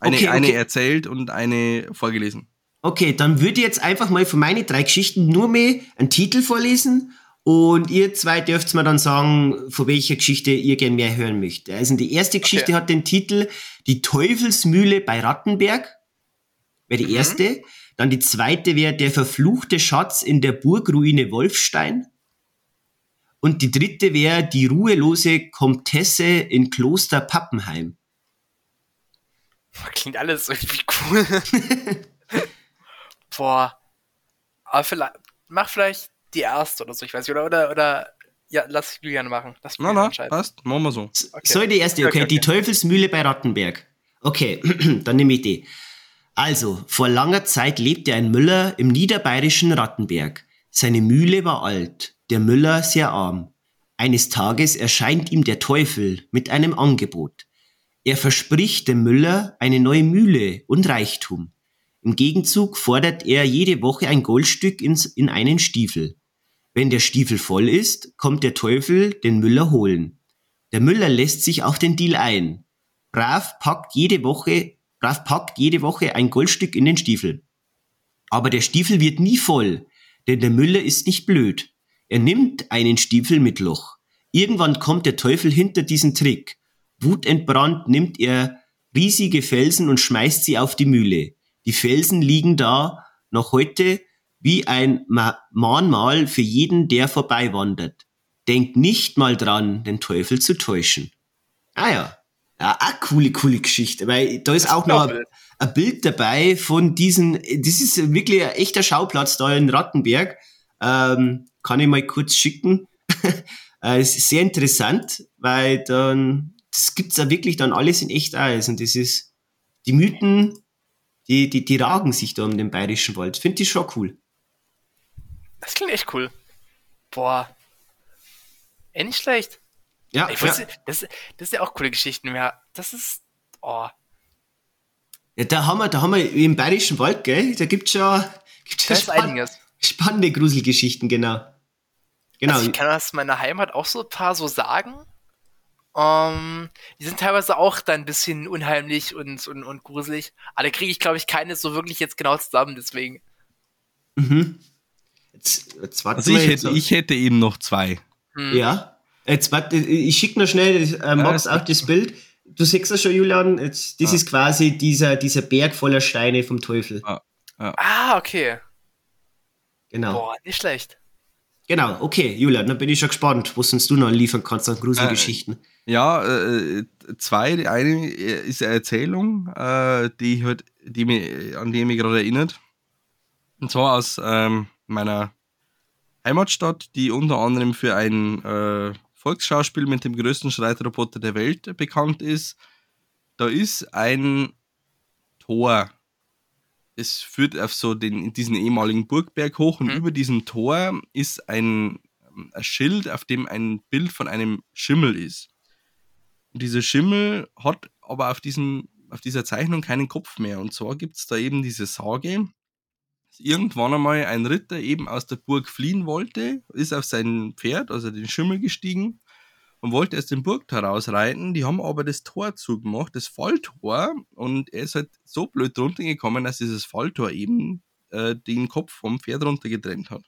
eine, okay, okay. eine erzählt und eine vorgelesen. Okay, dann würde ich jetzt einfach mal von meinen drei Geschichten nur mehr einen Titel vorlesen und ihr zwei dürft mir dann sagen, von welcher Geschichte ihr gerne mehr hören möchtet. Also die erste Geschichte okay. hat den Titel Die Teufelsmühle bei Rattenberg. Wäre die mhm. erste. Dann die zweite wäre Der verfluchte Schatz in der Burgruine Wolfstein. Und die dritte wäre Die ruhelose Komtesse in Kloster Pappenheim. Klingt alles irgendwie cool. Boah. Aber vielleicht, mach vielleicht die erste oder so, ich weiß nicht, oder, oder, oder ja, lass Julian machen. Lass na, na, passt, machen wir so. Okay. Soll die erste, okay, okay, okay, die Teufelsmühle bei Rattenberg. Okay, dann nehme ich die. Also, vor langer Zeit lebte ein Müller im niederbayerischen Rattenberg. Seine Mühle war alt, der Müller sehr arm. Eines Tages erscheint ihm der Teufel mit einem Angebot. Er verspricht dem Müller eine neue Mühle und Reichtum. Im Gegenzug fordert er jede Woche ein Goldstück ins, in einen Stiefel. Wenn der Stiefel voll ist, kommt der Teufel den Müller holen. Der Müller lässt sich auf den Deal ein. Brav packt jede Woche, brav packt jede Woche ein Goldstück in den Stiefel. Aber der Stiefel wird nie voll, denn der Müller ist nicht blöd. Er nimmt einen Stiefel mit Loch. Irgendwann kommt der Teufel hinter diesen Trick. Wutentbrannt nimmt er riesige Felsen und schmeißt sie auf die Mühle. Die Felsen liegen da noch heute wie ein Mahnmal für jeden, der vorbeiwandert. Denkt nicht mal dran, den Teufel zu täuschen. Ah ja. Ja, eine coole, coole Geschichte, weil da ist auch noch ein, ein, Bild dabei von diesen, das ist wirklich ein echter Schauplatz da in Rattenberg. Ähm, kann ich mal kurz schicken. Äh, es ist sehr interessant, weil dann, das gibt's ja wirklich dann alles in echt aus und das ist, die Mythen, die, die, die ragen sich da um den bayerischen Wald. Finde ich schon cool. Das klingt echt cool. Boah. Ey, nicht schlecht. Ja, ich wusste, ja. Das, das ist ja auch coole Geschichten. Ja, das ist. Oh. Ja, da haben wir, da haben wir im Bayerischen Wald, gell? Da gibt's schon, gibt's schon spann spannende Gruselgeschichten, genau. Genau. Also ich kann aus meiner Heimat auch so ein paar so sagen. Um, ähm, die sind teilweise auch dann ein bisschen unheimlich und, und, und gruselig. Aber da kriege ich, glaube ich, keine so wirklich jetzt genau zusammen, deswegen. Mhm. Jetzt, also ich hätte, ich hätte eben noch zwei. Hm. Ja. Jetzt warte, ich schicke noch schnell äh, Max ja, auch das Bild. Du siehst das schon, Julian. Jetzt, das ah. ist quasi dieser, dieser Berg voller Steine vom Teufel. Ah, ja. ah okay. Genau. Boah, nicht schlecht. Genau, okay, Julian, dann bin ich schon gespannt, was uns du noch liefern kannst an Gruselgeschichten. Äh, ja, äh, zwei. Die eine ist eine Erzählung, äh, die, halt, die mich, an die mich gerade erinnert. Und zwar aus ähm, meiner Heimatstadt, die unter anderem für ein äh, Volksschauspiel mit dem größten Streitroboter der Welt bekannt ist. Da ist ein Tor es führt auf so den, diesen ehemaligen Burgberg hoch und mhm. über diesem Tor ist ein, ein Schild, auf dem ein Bild von einem Schimmel ist. Und dieser Schimmel hat aber auf, diesem, auf dieser Zeichnung keinen Kopf mehr. Und zwar gibt es da eben diese Sage, irgendwann einmal ein Ritter eben aus der Burg fliehen wollte, ist auf sein Pferd, also den Schimmel gestiegen und wollte erst den Burgtor rausreiten. Die haben aber das Tor zugemacht, das Falltor. Und er ist halt so blöd drunter gekommen, dass dieses Falltor eben äh, den Kopf vom Pferd runter getrennt hat.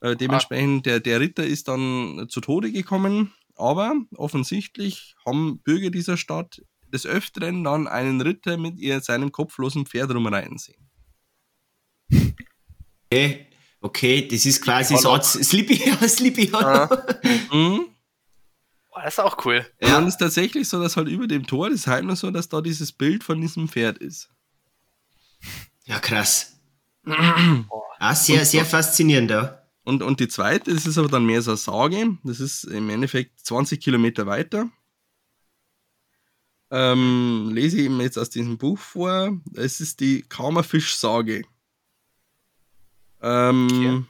Äh, dementsprechend, der, der Ritter ist dann zu Tode gekommen. Aber offensichtlich haben Bürger dieser Stadt des Öfteren dann einen Ritter mit ihr, seinem kopflosen Pferd rumreiten sehen. Okay, okay, das ist quasi so Sleepy, Sleepy Hollow. Mhm. Oh, das ist auch cool. Ja. Und dann ist tatsächlich so, dass halt über dem Tor halt nur so, dass da dieses Bild von diesem Pferd ist. Ja, krass. ah, sehr, sehr faszinierend, ja. Und, und die zweite, das ist aber dann mehr so eine Sage. Das ist im Endeffekt 20 Kilometer weiter. ähm, lese ich ihm jetzt aus diesem Buch vor. Es ist die Kammerfisch-Sage. Ähm, okay.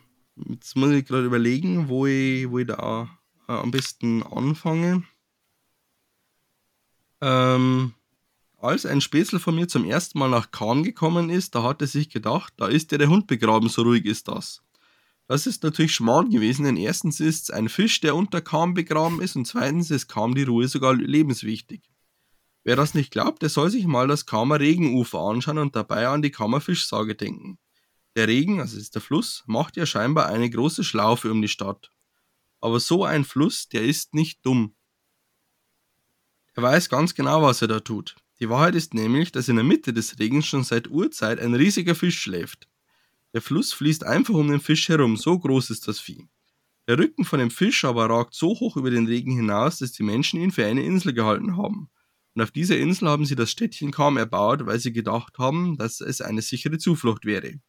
Jetzt muss ich gerade überlegen, wo ich, wo ich da äh, am besten anfange. Ähm, als ein Spätzle von mir zum ersten Mal nach Kahn gekommen ist, da hat er sich gedacht, da ist ja der Hund begraben, so ruhig ist das. Das ist natürlich Schmarrn gewesen, denn erstens ist es ein Fisch, der unter Kahn begraben ist und zweitens ist Kahn die Ruhe sogar lebenswichtig. Wer das nicht glaubt, der soll sich mal das Kamer Regenufer anschauen und dabei an die Kammerfischsage denken. Der Regen, also ist der Fluss, macht ja scheinbar eine große Schlaufe um die Stadt. Aber so ein Fluss, der ist nicht dumm. Er weiß ganz genau, was er da tut. Die Wahrheit ist nämlich, dass in der Mitte des Regens schon seit Urzeit ein riesiger Fisch schläft. Der Fluss fließt einfach um den Fisch herum, so groß ist das Vieh. Der Rücken von dem Fisch aber ragt so hoch über den Regen hinaus, dass die Menschen ihn für eine Insel gehalten haben. Und auf dieser Insel haben sie das Städtchen kaum erbaut, weil sie gedacht haben, dass es eine sichere Zuflucht wäre.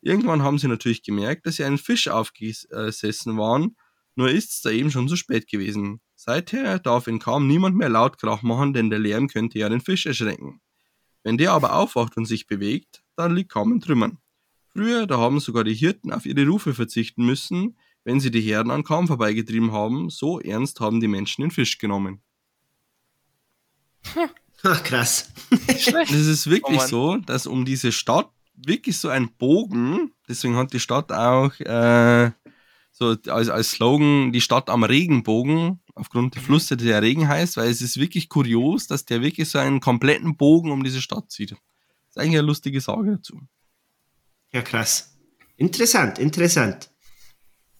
Irgendwann haben sie natürlich gemerkt, dass sie einen Fisch aufgesessen waren, nur ist es da eben schon zu spät gewesen. Seither darf in kaum niemand mehr laut Krach machen, denn der Lärm könnte ja den Fisch erschrecken. Wenn der aber aufwacht und sich bewegt, dann liegt kaum in Trümmern. Früher, da haben sogar die Hirten auf ihre Rufe verzichten müssen, wenn sie die Herden an kaum vorbeigetrieben haben, so ernst haben die Menschen den Fisch genommen. Ach, krass. Es ist wirklich oh so, dass um diese Stadt wirklich so ein Bogen, deswegen hat die Stadt auch äh, so als, als Slogan die Stadt am Regenbogen, aufgrund der mhm. Flusse, der Regen heißt, weil es ist wirklich kurios, dass der wirklich so einen kompletten Bogen um diese Stadt zieht. Das ist eigentlich eine lustige Sage dazu. Ja, krass. Interessant, interessant.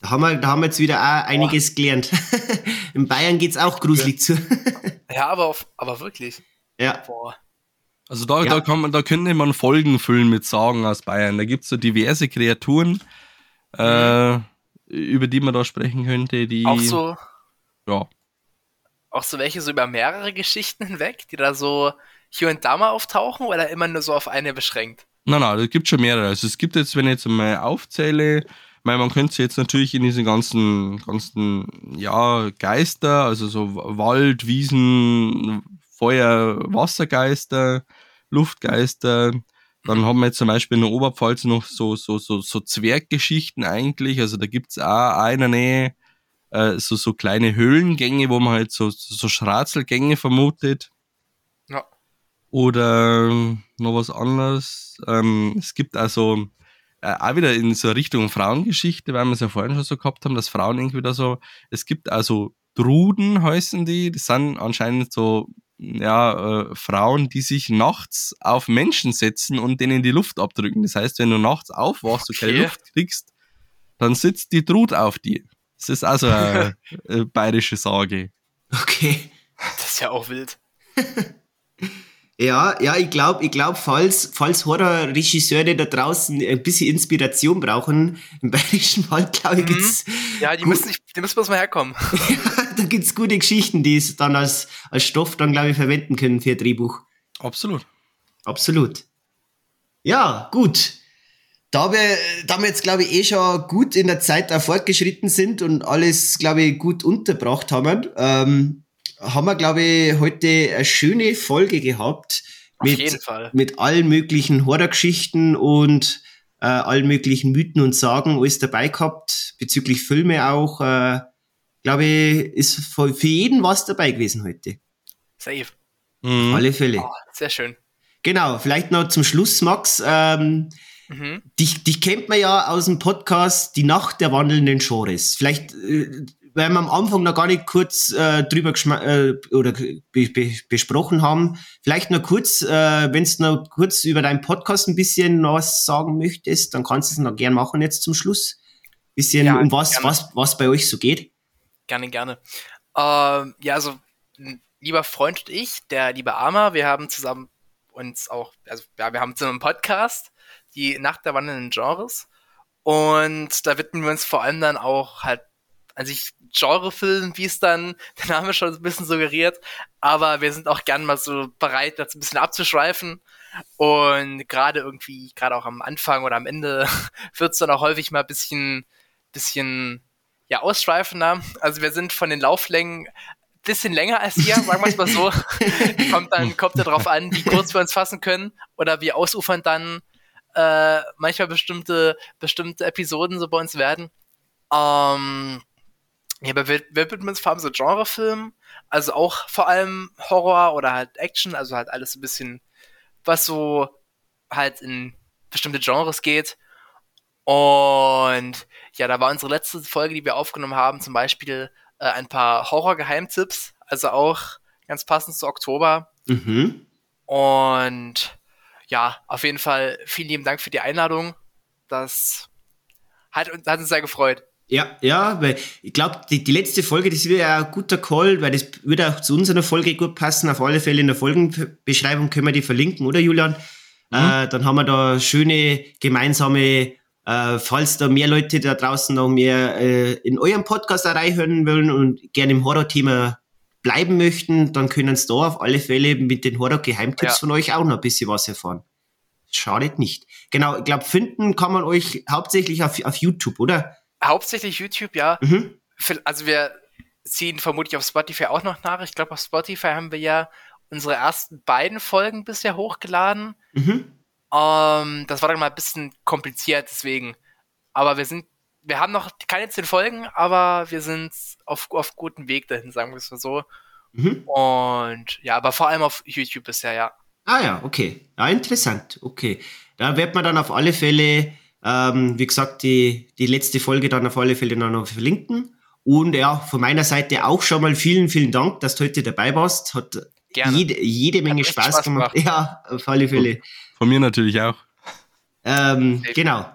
Da haben wir, da haben wir jetzt wieder auch einiges Boah. gelernt. In Bayern geht es auch gruselig zu. ja, aber, auf, aber wirklich. Ja. Boah. Also da, ja. da kann man, da könnte man Folgen füllen mit Sagen aus Bayern. Da gibt es so diverse Kreaturen, äh, über die man da sprechen könnte, die. Auch so. Ja. Auch so welche so über mehrere Geschichten hinweg, die da so hier und da mal auftauchen oder immer nur so auf eine beschränkt? Nein, nein, es gibt schon mehrere. Also es gibt jetzt, wenn ich jetzt mal aufzähle, meine, man könnte jetzt natürlich in diesen ganzen, ganzen, ja, Geister, also so Wald, Wiesen, Feuer, Wassergeister, Luftgeister. Dann haben wir jetzt zum Beispiel in der Oberpfalz noch so, so, so, so Zwerggeschichten eigentlich. Also da gibt es auch eine Nähe, äh, so, so kleine Höhlengänge, wo man halt so, so Schratzelgänge vermutet. Ja. Oder noch was anderes. Ähm, es gibt also äh, auch wieder in so Richtung Frauengeschichte, weil wir es ja vorhin schon so gehabt haben, dass Frauen irgendwie da so, es gibt also Druden heißen die, das sind anscheinend so ja, äh, Frauen, die sich nachts auf Menschen setzen und denen die Luft abdrücken. Das heißt, wenn du nachts aufwachst okay. und keine Luft kriegst, dann sitzt die Drut auf dir. Das ist also eine, eine bayerische Sage. Okay. Das ist ja auch wild. Ja, ja, ich glaube, ich glaub, falls, falls Horrorregisseure da draußen ein bisschen Inspiration brauchen, im Bayerischen Wald, glaube ich, mhm. gibt's. Ja, die müssen, die müssen bloß mal herkommen. ja, da gibt's gute Geschichten, die es dann als, als Stoff dann, glaube ich, verwenden können für ein Drehbuch. Absolut. Absolut. Ja, gut. Da wir, da wir jetzt, glaube ich, eh schon gut in der Zeit da fortgeschritten sind und alles, glaube ich, gut unterbracht haben, ähm, haben wir, glaube ich, heute eine schöne Folge gehabt. Auf mit, jeden Fall. Mit allen möglichen Horrorgeschichten und äh, allen möglichen Mythen und Sagen alles dabei gehabt, bezüglich Filme auch. Äh, glaube ich, ist für jeden was dabei gewesen heute. Safe. Mhm. Auf alle Fälle. Oh, sehr schön. Genau, vielleicht noch zum Schluss, Max. Ähm, mhm. dich, dich kennt man ja aus dem Podcast Die Nacht der wandelnden Genres. Vielleicht äh, weil wir am Anfang noch gar nicht kurz äh, drüber äh, oder be be besprochen haben. Vielleicht noch kurz, äh, wenn du noch kurz über deinen Podcast ein bisschen was sagen möchtest, dann kannst du es noch gern machen jetzt zum Schluss. Bisschen ja, um was, was, was bei euch so geht. Gerne, gerne. Ähm, ja, also lieber Freund und ich, der liebe Arma, wir haben zusammen uns auch, also ja, wir haben zusammen einen Podcast, die Nacht der wandelnden Genres. Und da widmen wir uns vor allem dann auch halt an sich Genrefilm, wie es dann der Name schon ein bisschen suggeriert. Aber wir sind auch gern mal so bereit, das ein bisschen abzuschweifen. Und gerade irgendwie, gerade auch am Anfang oder am Ende, wird es dann auch häufig mal ein bisschen, bisschen, ja, ausschweifender. Also wir sind von den Lauflängen bisschen länger als wir, sagen wir es mal so. kommt dann, kommt ja darauf an, wie kurz wir uns fassen können oder wie ausufern dann äh, manchmal bestimmte, bestimmte Episoden so bei uns werden. Ähm, ja, widmen uns vor allem so Genrefilmen, also auch vor allem Horror oder halt Action, also halt alles ein bisschen, was so halt in bestimmte Genres geht. Und ja, da war unsere letzte Folge, die wir aufgenommen haben, zum Beispiel äh, ein paar Horror-Geheimtipps, also auch ganz passend zu Oktober. Mhm. Und ja, auf jeden Fall vielen lieben Dank für die Einladung. Das hat, hat uns sehr gefreut. Ja, ja, weil ich glaube, die, die letzte Folge, das wird ja ein guter Call, weil das würde auch zu unserer Folge gut passen. Auf alle Fälle in der Folgenbeschreibung können wir die verlinken, oder Julian? Mhm. Äh, dann haben wir da schöne gemeinsame, äh, falls da mehr Leute da draußen noch mehr äh, in eurem Podcast hören wollen und gerne im Horror-Thema bleiben möchten, dann können sie da auf alle Fälle mit den Horror-Geheimtipps ja. von euch auch noch ein bisschen was erfahren. Schadet nicht. Genau, ich glaube, finden kann man euch hauptsächlich auf, auf YouTube, oder? Hauptsächlich YouTube, ja. Mhm. Also wir ziehen vermutlich auf Spotify auch noch nach. Ich glaube, auf Spotify haben wir ja unsere ersten beiden Folgen bisher hochgeladen. Mhm. Ähm, das war dann mal ein bisschen kompliziert, deswegen. Aber wir sind, wir haben noch keine zehn Folgen, aber wir sind auf, auf gutem Weg dahin, sagen wir es mal so. Mhm. Und ja, aber vor allem auf YouTube bisher, ja. Ah ja, okay. Ja, interessant. Okay. Da wird man dann auf alle Fälle ähm, wie gesagt, die, die letzte Folge dann auf alle Fälle noch verlinken. Und ja, von meiner Seite auch schon mal vielen, vielen Dank, dass du heute dabei warst. Hat jede, jede Menge Spaß, Spaß gemacht. gemacht. Ja, auf alle Fälle. Von mir natürlich auch. Ähm, genau.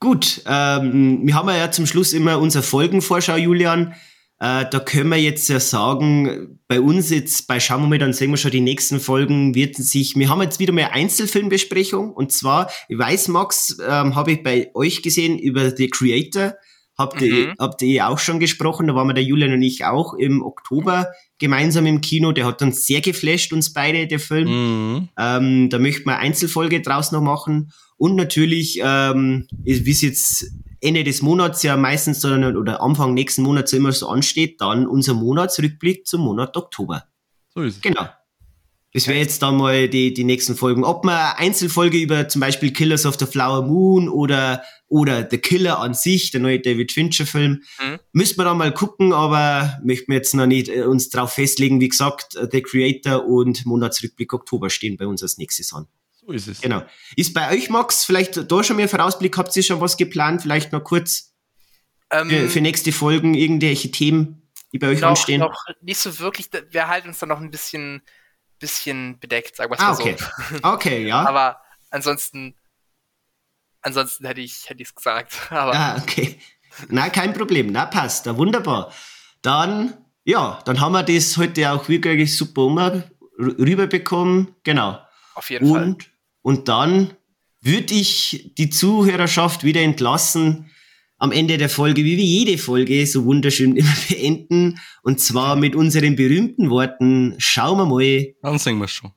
Gut, ähm, wir haben ja zum Schluss immer unsere Folgenvorschau, Julian. Äh, da können wir jetzt ja sagen, bei uns jetzt, bei Schauen wir mal, dann sehen wir schon die nächsten Folgen, wird sich, wir haben jetzt wieder mal Einzelfilmbesprechung. Und zwar, ich weiß, Max, ähm, habe ich bei euch gesehen über The Creator, habt, mhm. ihr, habt ihr auch schon gesprochen, da waren wir der Julian und ich auch im Oktober gemeinsam im Kino, der hat uns sehr geflasht, uns beide, der Film. Mhm. Ähm, da möchten wir Einzelfolge draus noch machen und natürlich, ähm, wie es jetzt Ende des Monats ja meistens dann, oder Anfang nächsten Monats immer so ansteht, dann unser Monatsrückblick zum Monat Oktober. So ist es. Genau. Das wäre jetzt dann mal die, die nächsten Folgen. Ob man Einzelfolge über zum Beispiel Killers of the Flower Moon oder, oder The Killer an sich, der neue David Fincher Film, mhm. müssen wir dann mal gucken, aber möchten wir jetzt noch nicht äh, uns drauf festlegen. Wie gesagt, äh, The Creator und Monatsrückblick Oktober stehen bei uns als nächstes an. So ist es. Genau. Ist bei euch, Max, vielleicht da schon mehr Vorausblick? Habt ihr schon was geplant? Vielleicht noch kurz ähm, für, für, nächste Folgen irgendwelche Themen, die bei euch noch, anstehen? Noch nicht so wirklich. Wir halten uns da noch ein bisschen, bisschen bedeckt, sagen wir es ah, mal okay. so. Okay, ja. Aber ansonsten, ansonsten hätte ich es gesagt. Aber ah, okay. Na, kein Problem. Na, passt. Da wunderbar. Dann, ja, dann haben wir das heute auch wirklich super rüberbekommen. Genau. Auf jeden und Fall. Und dann würde ich die Zuhörerschaft wieder entlassen, am Ende der Folge, wie wir jede Folge so wunderschön immer beenden. Und zwar mit unseren berühmten Worten, schauen wir mal. Dann singen wir schon.